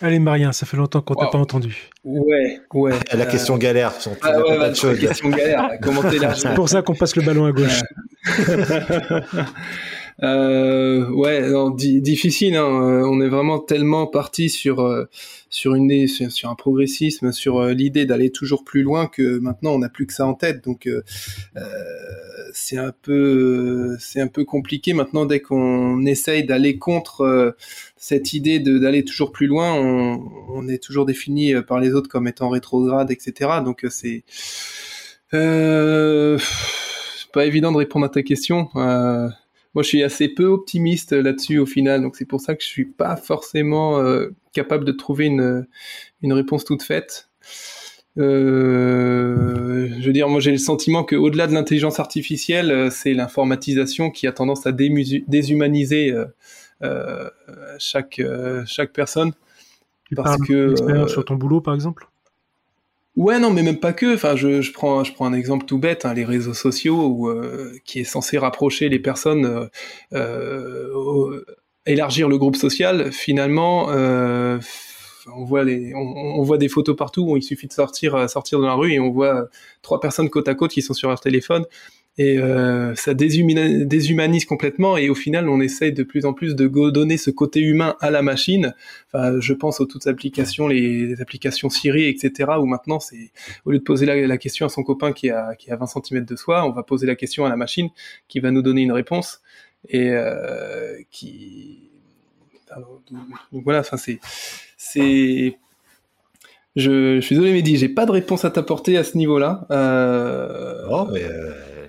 Allez, Marien, ça fait longtemps qu'on t'a pas entendu. Ouais, ouais. La question galère, ah, ouais, la question galère. Comment C'est pour ça qu'on passe le ballon à gauche. Euh, ouais, difficile. Hein. Euh, on est vraiment tellement parti sur euh, sur une sur, un progressisme, sur euh, l'idée d'aller toujours plus loin que maintenant on n'a plus que ça en tête. Donc c'est un peu c'est un peu compliqué maintenant dès qu'on essaye d'aller contre cette idée d'aller toujours plus loin. On, est toujours défini par les autres comme étant rétrograde, etc. Donc c'est euh, pas évident de répondre à ta question. Euh, moi, je suis assez peu optimiste là-dessus au final, donc c'est pour ça que je suis pas forcément euh, capable de trouver une, une réponse toute faite. Euh, je veux dire, moi j'ai le sentiment que au-delà de l'intelligence artificielle, euh, c'est l'informatisation qui a tendance à déshumaniser euh, euh, chaque chaque personne. Tu parce parles que sur ton boulot, par exemple? Ouais, non, mais même pas que. Enfin, je, je prends, je prends un exemple tout bête, hein, les réseaux sociaux, euh, qui est censé rapprocher les personnes, euh, euh élargir le groupe social. Finalement, euh, on voit les, on, on, voit des photos partout où il suffit de sortir, sortir dans la rue et on voit trois personnes côte à côte qui sont sur leur téléphone et euh, ça déshumanise, complètement et au final on essaye de plus en plus de donner ce côté humain à la machine enfin, je pense aux toutes applications les, applications Siri etc où maintenant c'est au lieu de poser la, question à son copain qui a, qui a 20 cm de soi on va poser la question à la machine qui va nous donner une réponse et euh, qui donc voilà enfin c'est c'est je, je, suis désolé Mehdi, j'ai pas de réponse à t'apporter à ce niveau-là. Euh... Oh, mais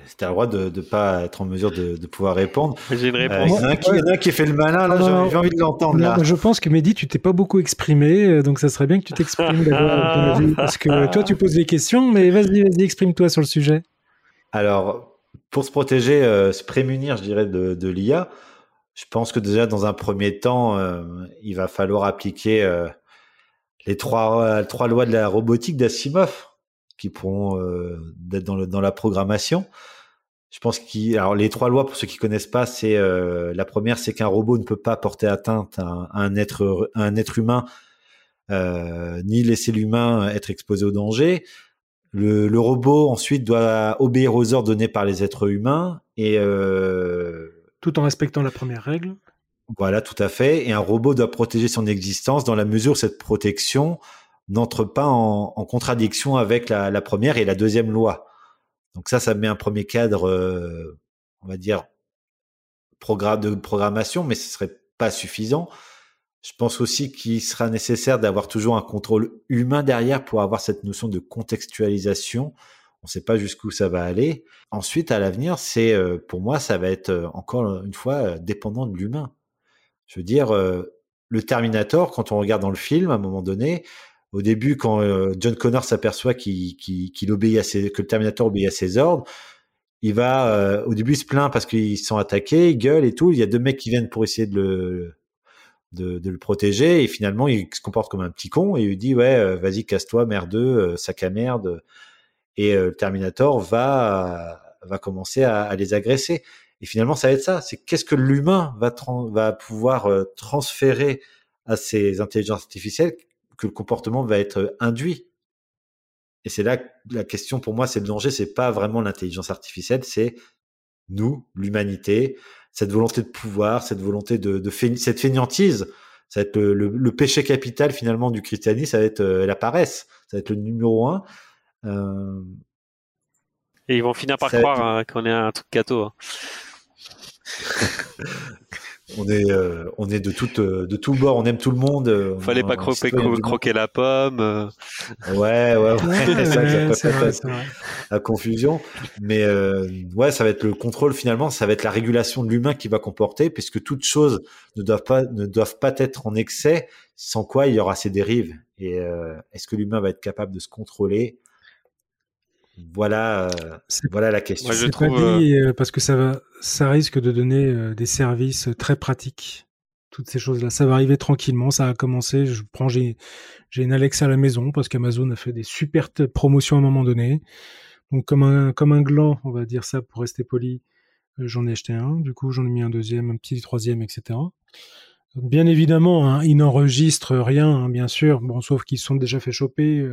c'était le droit de ne pas être en mesure de, de pouvoir répondre. J'ai une réponse. Euh, il, y en a qui, y en a qui fait le malin, là, j'ai envie de l'entendre. là. Je pense que Mehdi, tu t'es pas beaucoup exprimé, euh, donc ça serait bien que tu t'exprimes d'abord. parce que toi, tu poses des questions, mais vas-y, vas-y, exprime-toi sur le sujet. Alors, pour se protéger, euh, se prémunir, je dirais, de, de l'IA, je pense que déjà, dans un premier temps, euh, il va falloir appliquer les trois, trois lois de la robotique d'Asimov qui pourront être dans, le, dans la programmation. Je pense qu'il, alors les trois lois pour ceux qui connaissent pas, c'est euh, la première, c'est qu'un robot ne peut pas porter atteinte à, un être, un être humain, euh, ni laisser l'humain être exposé au danger. Le, le, robot ensuite doit obéir aux ordres donnés par les êtres humains et euh, tout en respectant la première règle. Voilà, tout à fait. Et un robot doit protéger son existence dans la mesure où cette protection n'entre pas en, en, contradiction avec la, la première et la deuxième loi. Donc ça, ça met un premier cadre, euh, on va dire, programme de programmation, mais ce serait pas suffisant. Je pense aussi qu'il sera nécessaire d'avoir toujours un contrôle humain derrière pour avoir cette notion de contextualisation. On ne sait pas jusqu'où ça va aller. Ensuite, à l'avenir, c'est euh, pour moi, ça va être euh, encore une fois dépendant de l'humain. Je veux dire, le Terminator, quand on regarde dans le film, à un moment donné, au début, quand John Connor s'aperçoit qu'il que le Terminator obéit à ses ordres, il va, au début, il se plaint parce qu'ils sont attaqués, il gueule et tout. Il y a deux mecs qui viennent pour essayer de le, protéger et finalement il se comporte comme un petit con et il lui dit ouais euh, vas-y casse-toi merdeux euh, sac à merde. Et euh, le Terminator va commencer à, les agresser. Et finalement ça va être ça. C'est qu'est-ce que l'humain va va pouvoir transférer à ces intelligences artificielles que le comportement va être induit et c'est là la question pour moi c'est le danger c'est pas vraiment l'intelligence artificielle c'est nous l'humanité cette volonté de pouvoir, cette volonté de, de cette fainéantise, ça va être le, péché capital finalement du christianisme, ça va être euh, la paresse, ça va être le numéro un. Euh, Et ils vont finir par croire hein, qu'on est un truc gâteau. Hein. on est euh, on est de tout euh, de tout bord on aime tout le monde euh, fallait pas croquer, croquer la pomme ouais ouais, ouais ça, ça peut la confusion. Mais ouais ça va être le contrôle finalement ça va être la régulation de l'humain qui va comporter puisque toutes choses ne doivent pas ne doivent pas être en excès sans quoi il y aura ces dérives. Et est-ce que l'humain va être capable de se contrôler voilà, euh, voilà la question. je trouve, pas dit, euh, parce que ça va, ça risque de donner euh, des services très pratiques. Toutes ces choses-là, ça va arriver tranquillement. Ça a commencé. Je prends, j'ai, j'ai une Alexa à la maison parce qu'Amazon a fait des super promotions à un moment donné. Donc comme un, comme un gland, on va dire ça pour rester poli. J'en ai acheté un. Du coup, j'en ai mis un deuxième, un petit troisième, etc. Bien évidemment, hein, ils n'enregistrent rien, hein, bien sûr. Bon, sauf qu'ils sont déjà fait choper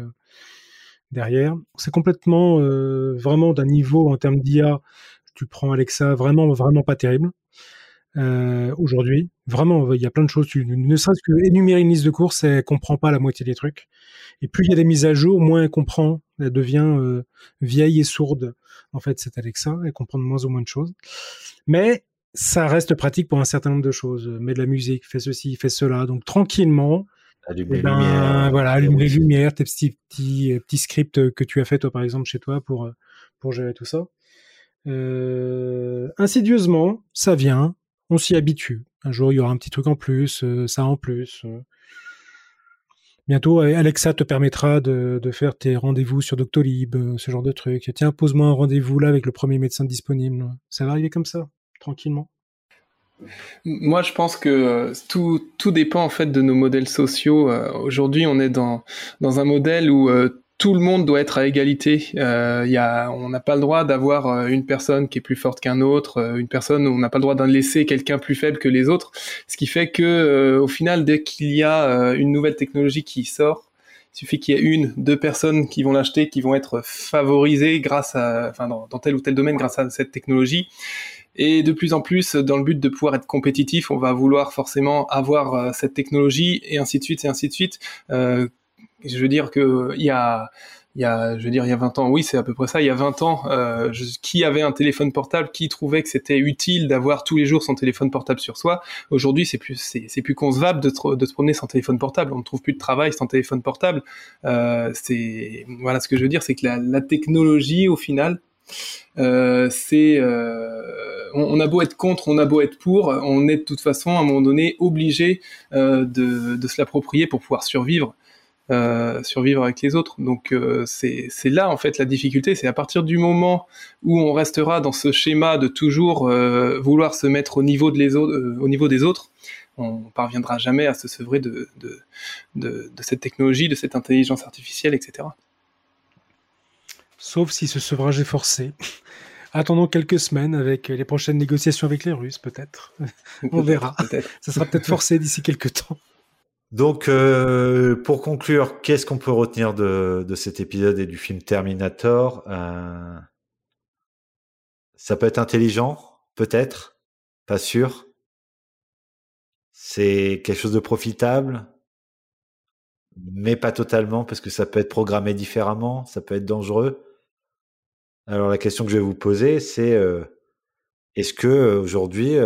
derrière. C'est complètement, euh, vraiment d'un niveau en termes d'IA. Tu prends Alexa, vraiment, vraiment pas terrible. Euh, aujourd'hui, vraiment, il y a plein de choses. Tu, ne serait-ce que énumérer une liste de courses, elle comprend pas la moitié des trucs. Et plus il y a des mises à jour, moins elle comprend. Elle devient euh, vieille et sourde. En fait, cette Alexa, elle comprend moins en moins de choses. Mais ça reste pratique pour un certain nombre de choses. Mets de la musique, fais ceci, fais cela. Donc tranquillement, Allume les ben, lumières. Voilà, allume les lumières, tes petits, petits, petits scripts que tu as fait toi par exemple chez toi pour, pour gérer tout ça. Euh, insidieusement, ça vient, on s'y habitue. Un jour, il y aura un petit truc en plus, euh, ça en plus. Euh. Bientôt, Alexa te permettra de, de faire tes rendez-vous sur Doctolib, ce genre de truc. Tiens, pose-moi un rendez-vous là avec le premier médecin disponible. Ça va arriver comme ça, tranquillement. Moi, je pense que euh, tout, tout dépend en fait de nos modèles sociaux. Euh, aujourd'hui, on est dans, dans un modèle où euh, tout le monde doit être à égalité. Euh, y a, on n'a pas le droit d'avoir une personne qui est plus forte qu'un autre, une personne on n'a pas le droit d'en laisser quelqu'un plus faible que les autres. Ce qui fait que, au final, dès qu'il y a une nouvelle technologie qui sort, il suffit qu'il y ait une, deux personnes qui vont l'acheter, qui vont être favorisées grâce à, enfin, dans tel ou tel domaine grâce à cette technologie. Et de plus en plus, dans le but de pouvoir être compétitif, on va vouloir forcément avoir euh, cette technologie et ainsi de suite et ainsi de suite. Euh, je veux dire que il y a y a, je veux dire, il y a 20 ans, oui, c'est à peu près ça. Il y a 20 ans, euh, qui avait un téléphone portable, qui trouvait que c'était utile d'avoir tous les jours son téléphone portable sur soi. Aujourd'hui, c'est plus, c'est, plus concevable de, de se promener sans téléphone portable. On ne trouve plus de travail sans téléphone portable. Euh, c'est, voilà, ce que je veux dire, c'est que la, la technologie, au final, c'est euh, on, a beau être contre, on a beau être pour, on est de toute façon à un moment donné obligé euh, de, se l'approprier pour pouvoir survivre. Euh, survivre avec les autres. Donc euh, c'est là en fait la difficulté, c'est à partir du moment où on restera dans ce schéma de toujours euh, vouloir se mettre au niveau, de les autres, au niveau des autres, on parviendra jamais à se sevrer de cette technologie, de cette intelligence artificielle, etc. Sauf si ce sevrage est forcé. Attendons quelques semaines avec les prochaines négociations avec les Russes, peut-être. On verra. Ça sera peut-être forcé d'ici quelques temps. Donc, euh, pour conclure, qu'est-ce qu'on peut retenir de, cet épisode et du film Terminator euh, Ça peut être intelligent, peut-être, pas sûr. C'est quelque chose de profitable, mais pas totalement, parce que ça peut être programmé différemment, ça peut être dangereux. Alors la question que je vais vous poser, c'est est-ce que aujourd'hui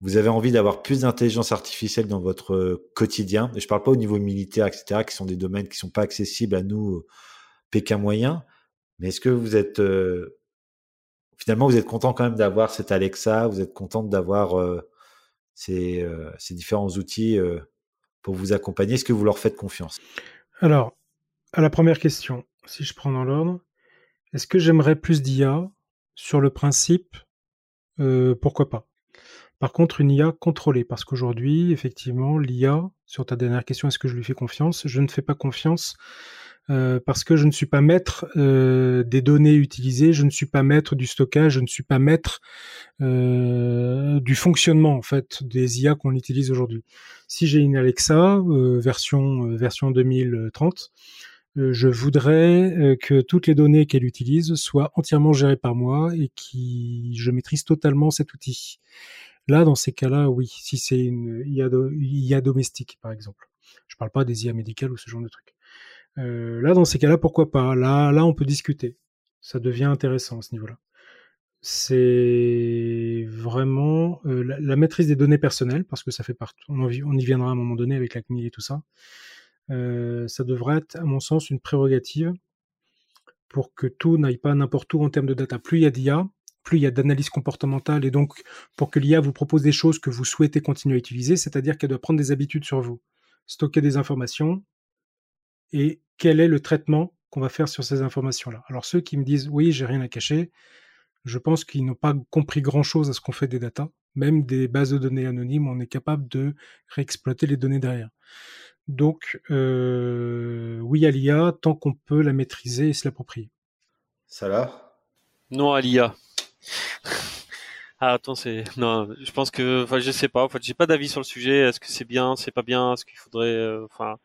vous avez envie d'avoir plus d'intelligence artificielle dans votre quotidien? Je parle pas au niveau militaire, etc., qui sont des domaines qui sont pas accessibles à nous, Pékin moyen. Mais est-ce que vous êtes finalement vous êtes content quand même d'avoir cet Alexa, vous êtes content d'avoir ces, ces, différents outils pour vous accompagner? Est-ce que vous leur faites confiance? Alors, à la première question, si je prends dans l'ordre, est-ce que j'aimerais plus d'IA sur le principe Pourquoi pas? Par contre, une IA contrôlée, parce qu'aujourd'hui, effectivement, l'IA, sur ta dernière question, est-ce que je lui fais confiance? Je ne fais pas confiance euh, parce que je ne suis pas maître euh, des données utilisées, je ne suis pas maître du stockage, je ne suis pas maître euh, du fonctionnement en fait des IA qu'on utilise aujourd'hui. Si j'ai une Alexa version version 2030, je voudrais que toutes les données qu'elle utilise soient entièrement gérées par moi et qui je maîtrise totalement cet outil. Là, dans ces cas-là, oui, si c'est une IA, domestique, par exemple. Je parle pas des IA médicales ou ce genre de trucs. Euh, là, dans ces cas-là, pourquoi pas? Là, là, on peut discuter. Ça devient intéressant à ce niveau-là. C'est vraiment euh, la, maîtrise des données personnelles, parce que ça fait partie. On, y viendra à un moment donné avec la CNIL et tout ça. Euh, ça devrait être, à mon sens, une prérogative pour que tout n'aille pas n'importe où en termes de data. Plus il y a d'IA, plus il y a d'analyse comportementale et donc pour que l'IA vous propose des choses que vous souhaitez continuer à utiliser, c'est-à-dire qu'elle doit prendre des habitudes sur vous, stocker des informations et quel est le traitement qu'on va faire sur ces informations-là. Alors ceux qui me disent oui, j'ai rien à cacher, je pense qu'ils n'ont pas compris grand-chose à ce qu'on fait des datas. Même des bases de données anonymes, on est capable de réexploiter les données derrière. Donc, euh, oui à l'IA, tant qu'on peut la maîtriser et se l'approprier. Ça Non à l'IA. Ah attends, c'est non, je pense que enfin je sais pas, en fait, j'ai pas d'avis sur le sujet, est-ce que c'est bien, c'est pas bien, est-ce qu'il faudrait euh, enfin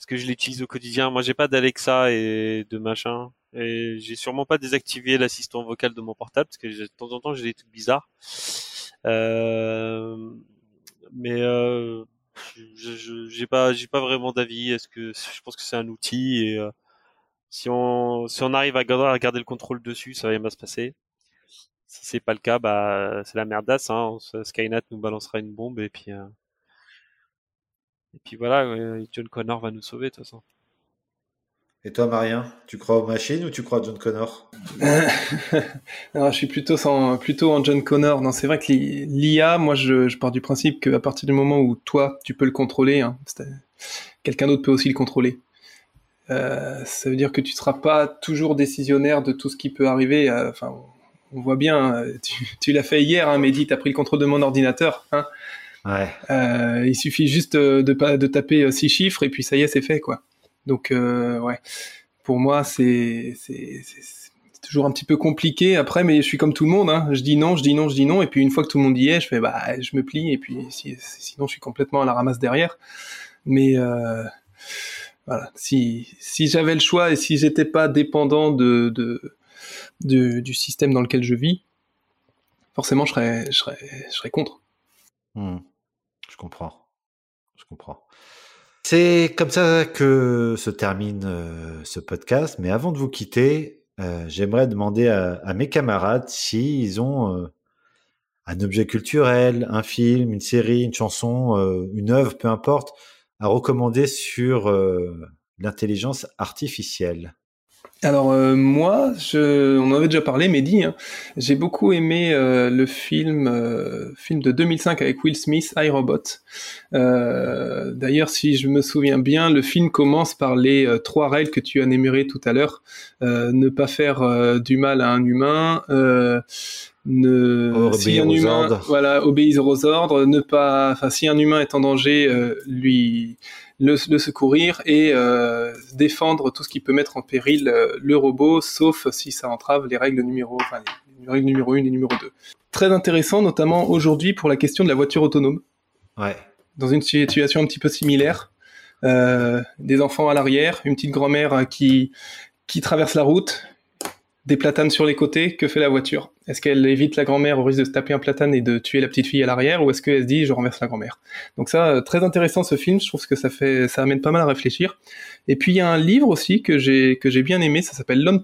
est-ce que je l'utilise au quotidien? Moi, j'ai pas d'Alexa et de machin et j'ai sûrement pas désactivé l'assistant vocal de mon portable parce que de temps en temps, j'ai des trucs bizarres. Euh, mais euh, j'ai pas j'ai pas vraiment d'avis, est-ce que je pense que c'est un outil et euh, si on si on arrive à garder, à garder le contrôle dessus, ça va bien se passer si c'est pas le cas, bah c'est la merdasse. Hein. Skynet nous balancera une bombe et puis euh, et puis voilà, John Connor va nous sauver de toute façon. Et toi, Marien, tu crois aux machines ou tu crois à John Connor? Je suis plutôt, sans, plutôt en John Connor. Non, c'est vrai que l'IA, moi, je, pars du principe qu'à partir du moment où toi, tu peux le contrôler, hein, quelqu'un d'autre peut aussi le contrôler. Euh, ça veut dire que tu ne seras pas toujours décisionnaire de tout ce qui peut arriver. Euh, enfin, on voit bien, euh, tu, l'as fait hier, hein, Mehdi, tu as pris le contrôle de mon ordinateur. Hein. Euh, il suffit juste de, de, taper euh, six chiffres et puis ça y est, c'est fait. quoi. Donc, ouais, pour moi, c'est toujours un petit peu compliqué après, mais je suis comme tout le monde. Hein. Je dis non, je dis non, je dis non. Et puis une fois que tout le monde y est, je fais bah, je me plie. Et puis sinon, je suis complètement à la ramasse derrière. Mais voilà, si, si j'avais le choix et si j'étais pas dépendant de, de du système dans lequel je vis, forcément, je serais, je serais, je serais contre. Hmm. Je comprends. Je comprends. C'est comme ça que se termine euh, ce podcast. Mais avant de vous quitter, euh, j'aimerais demander à, mes camarades s'ils ont euh, un objet culturel, un film, une série, une chanson, une œuvre, peu importe, à recommander sur l'intelligence artificielle. Alors euh, moi, je, on en avait déjà parlé, dit, hein, j'ai beaucoup aimé euh, le film, euh, film de 2005 avec Will Smith, iRobot. D'ailleurs, si je me souviens bien, le film commence par les trois règles que tu as énumérées tout à l'heure ne pas faire du mal à un humain. ne si un humain voilà obéir aux ordres ne pas enfin si un humain est en danger lui le, secourir et euh, défendre tout ce qui peut mettre en péril euh, le robot, sauf si ça entrave les règles numéro, enfin, les règles numéro 1 et numéro 2. Très intéressant, notamment aujourd'hui pour la question de la voiture autonome. Ouais. Dans une situation un petit peu similaire, euh, des enfants à l'arrière, une petite grand-mère qui qui traverse la route, des platanes sur les côtés, que fait la voiture? Est-ce qu'elle évite la grand-mère au risque de se taper un platane et de tuer la petite fille à l'arrière, ou est-ce qu'elle se dit je renverse la grand-mère? Donc ça, euh, très intéressant ce film. Je trouve que ça fait, ça amène pas mal à réfléchir. Et puis il y a un livre aussi que j'ai que j'ai bien aimé. Ça s'appelle L'homme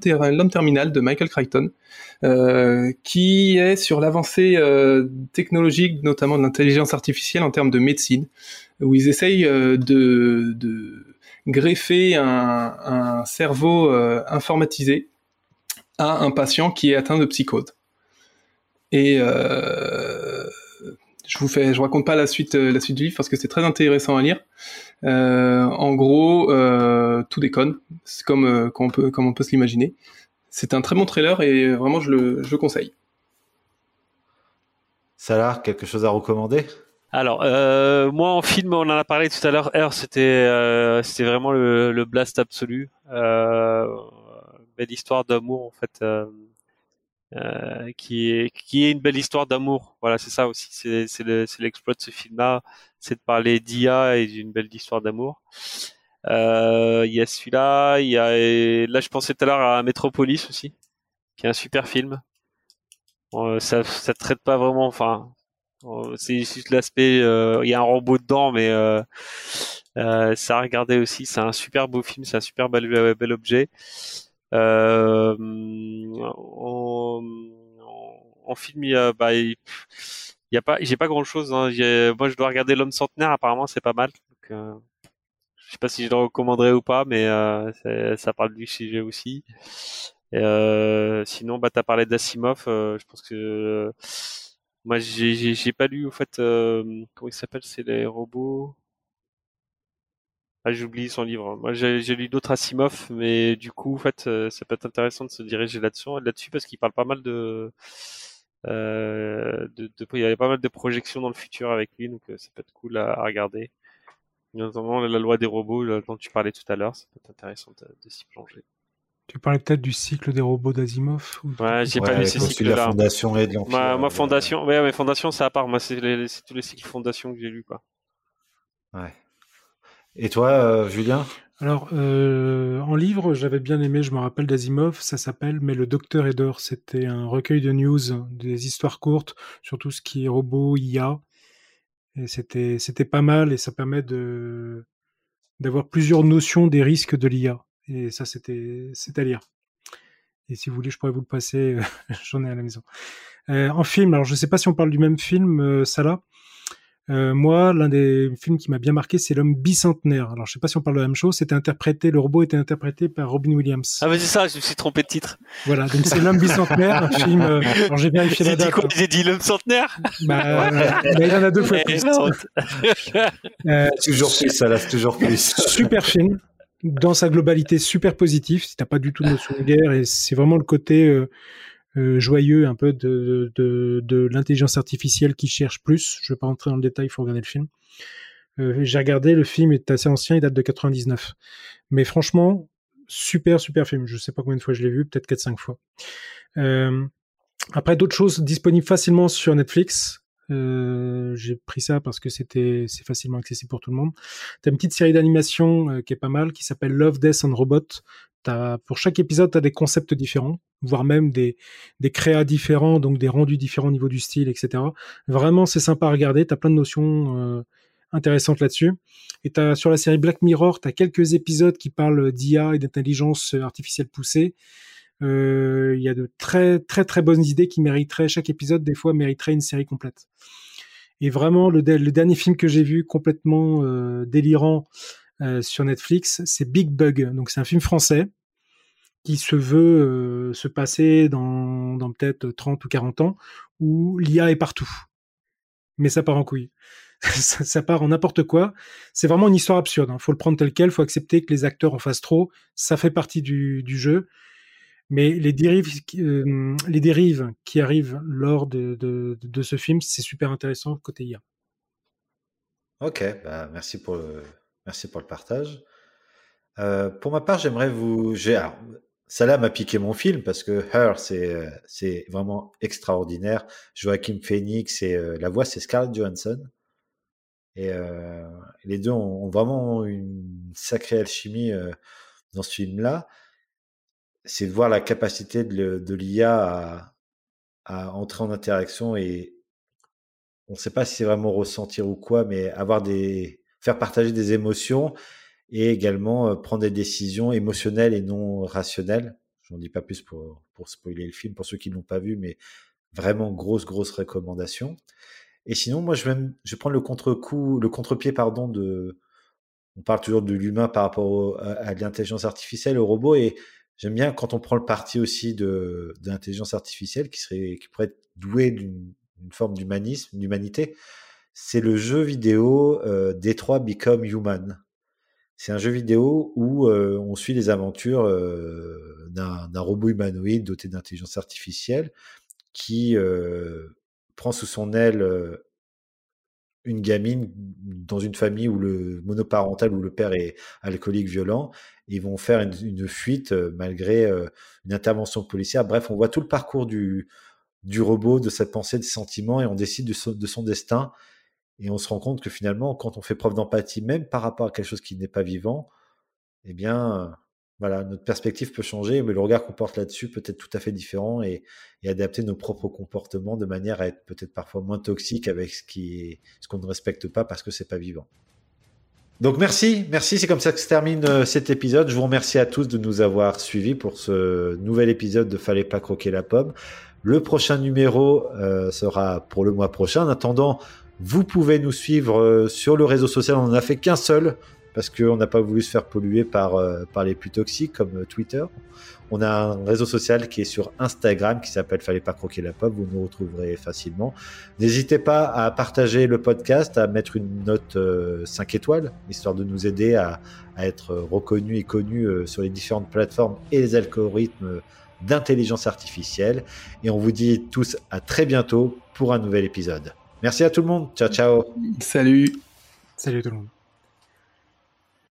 terminal de Michael Crichton, euh, qui est sur l'avancée euh, technologique, notamment de l'intelligence artificielle en termes de médecine, où ils essayent de, greffer un cerveau informatisé à un patient qui est atteint de psychose. Et euh, je vous fais, je raconte pas la suite, euh, la suite du livre parce que c'est très intéressant à lire. Euh, en gros, tout déconne, comme, comme on peut, comme on peut se l'imaginer. C'est un très bon trailer et vraiment je le, je le conseille. Salah, quelque chose à recommander? Alors, moi en film, on en a parlé tout à l'heure. Heure, c'était c'était vraiment le, le blast absolu. Euh, belle histoire d'amour en fait, euh, euh, qui est qui est une belle histoire d'amour. Voilà, c'est ça aussi. C'est c'est l'exploit de ce film-là, c'est de parler d'IA et d'une belle histoire d'amour. Euh, il y a celui-là, il y a là je pensais tout à l'heure à Metropolis aussi, qui est un super film. ça ça traite pas vraiment, enfin c'est juste l'aspect, il y a un robot dedans, mais ça a regardé aussi. C'est un super beau film, c'est un super bel, bel objet. Euh, en, en, film, bah, pas, j'ai pas grand chose. Hein. Moi, je dois regarder l'homme centenaire. Apparemment, c'est pas mal. Euh, je sais pas si je le recommanderais ou pas, mais euh, ça parle du sujet aussi. Sinon, bah, t'as parlé d'Asimov. Je pense que moi, j'ai, pas lu au fait. Comment il s'appelle C'est les robots? Ah, j'oublie son livre. Moi, j'ai lu d'autres Asimov, mais du coup, en fait, euh, ça peut être intéressant de se diriger là-dessus, là-dessus parce qu'il parle pas mal de, euh, de, de, il y a pas mal de projections dans le futur avec lui, donc euh, ça peut être cool à, regarder. Notamment la loi des robots dont tu parlais tout à l'heure, ça peut être intéressant de, s'y plonger. Tu parlais peut-être du cycle des robots d'Asimov Ouais, j'ai pas lu ces cycles-là. La fondation et de l'empire. Ma, ma, fondation, ouais, mais fondation, c'est à part. Moi, c'est tous les cycles fondation que j'ai lu, quoi. Ouais. Et toi, euh, Julien? Alors, euh, en livre, j'avais bien aimé, je me rappelle d'Asimov, ça s'appelle Mais le docteur est C'était un recueil de news, des histoires courtes sur tout ce qui est robot, IA. Et c'était, c'était pas mal et ça permet de, d'avoir plusieurs notions des risques de l'IA. Et ça, c'était, c'est à lire. Et si vous voulez, je pourrais vous le passer, j'en ai à la maison. Euh, en film, alors je sais pas si on parle du même film, euh, Salah? Euh, moi, l'un des films qui m'a bien marqué, c'est L'homme bicentenaire. Alors, je sais pas si on parle de la même chose. C'était interprété, le robot était interprété par Robin Williams. Ah, mais c'est ça, je me suis trompé de titre. Voilà, donc c'est L'homme bicentenaire, un film. Euh, alors, j'ai vérifié la date. Dit quoi hein. J'ai dit L'homme centenaire bah, bah, il en a deux fois plus. euh, toujours plus, ça là, toujours plus. super film. Dans sa globalité, super positif. Si t'as pas du tout de notion de guerre, et c'est vraiment le côté. Euh, joyeux un peu de, de, l'intelligence artificielle qui cherche plus. Je vais pas rentrer dans le détail, il faut regarder le film. Euh, j'ai regardé, le film est assez ancien, il date de 99. Mais franchement, super, super film. Je sais pas combien de fois je l'ai vu, peut-être 4-5 fois. Euh, après, d'autres choses disponibles facilement sur Netflix. J'ai pris ça parce que c'était c'est facilement accessible pour tout le monde. T'as une petite série d'animation qui est pas mal, qui s'appelle Love, Death and Robot. Pour chaque épisode, tu as des concepts différents, voire même des, créas différents, donc des rendus différents au niveau du style, etc. Vraiment, c'est sympa à regarder. Tu as plein de notions euh, intéressantes là-dessus. Et as, sur la série Black Mirror, tu as quelques épisodes qui parlent d'IA et d'intelligence artificielle poussée. Euh, il y a de très très très bonnes idées qui mériteraient, chaque épisode des fois mériterait une série complète. Et vraiment, le, dernier film que j'ai vu complètement euh, délirant sur Netflix, c'est Big Bug. Donc c'est un film français qui se veut se passer dans, peut-être 30 ou 40 ans, où l'IA est partout. Mais ça part en couille. ça, part en n'importe quoi. C'est vraiment une histoire absurde. Hein. Faut le prendre tel quel. Faut accepter que les acteurs en fassent trop. Ça fait partie du, jeu. Mais les dérives, euh, les dérives qui arrivent lors de, ce film, c'est super intéressant côté IA. Ok, bah merci pour le, merci pour le partage. Euh, pour ma part, j'aimerais vous. Ça là m'a piqué mon film parce que Her, c'est c'est vraiment extraordinaire. Joachim Phoenix et euh, la voix, c'est Scarlett Johansson. Et euh, les deux ont, vraiment une sacrée alchimie euh, dans ce film-là c'est de voir la capacité de, l'IA à, entrer en interaction et on ne sait pas si c'est vraiment ressentir ou quoi, mais avoir des, faire partager des émotions et également euh, prendre des décisions émotionnelles et non rationnelles. Je n'en dis pas plus pour, spoiler le film pour ceux qui ne l'ont pas vu, mais vraiment grosse, grosse recommandation. Et sinon, moi, je vais, prendre le contre-pied, pardon, de, on parle toujours de l'humain par rapport à, l'intelligence artificielle, au robot, et j'aime bien quand on prend le parti aussi de, de l'intelligence artificielle qui serait, qui pourrait être douée d'une forme d'humanisme, d'humanité. C'est le jeu vidéo euh, Détroit Become Human. C'est un jeu vidéo où euh, on suit les aventures euh, d'un robot humanoïde doté d'intelligence artificielle qui euh, prend sous son aile une gamine dans une famille où le monoparental où le père est alcoolique violent. Ils vont faire une, fuite malgré une intervention policière. Bref, on voit tout le parcours du, robot, de sa pensée, des sentiments, et on décide de de son destin. Et on se rend compte que finalement, quand on fait preuve d'empathie, même par rapport à quelque chose qui n'est pas vivant, eh bien, voilà, notre perspective peut changer, mais le regard qu'on porte là-dessus peut être tout à fait différent et, adapter nos propres comportements de manière à être peut-être parfois moins toxique avec ce qui ce qu'on ne respecte pas parce que c'est pas vivant. Donc merci, merci, c'est comme ça que se termine euh, cet épisode. Je vous remercie à tous de nous avoir suivis pour ce nouvel épisode de Fallait pas croquer la pomme. Le prochain numéro euh, sera pour le mois prochain. En attendant, vous pouvez nous suivre euh, sur le réseau social. On n'en a fait qu'un seul parce qu'on n'a pas voulu se faire polluer par, euh, par les plus toxiques comme euh, Twitter. On a un réseau social qui est sur Instagram qui s'appelle Fallait pas croquer la pop, vous nous retrouverez facilement. N'hésitez pas à partager le podcast, à mettre une note 5 euh, étoiles, histoire de nous aider à, à être reconnus et connus sur les différentes plateformes et les algorithmes d'intelligence artificielle. Et on vous dit tous à très bientôt pour un nouvel épisode. Merci à tout le monde. Ciao, ciao. Salut. Salut tout le monde.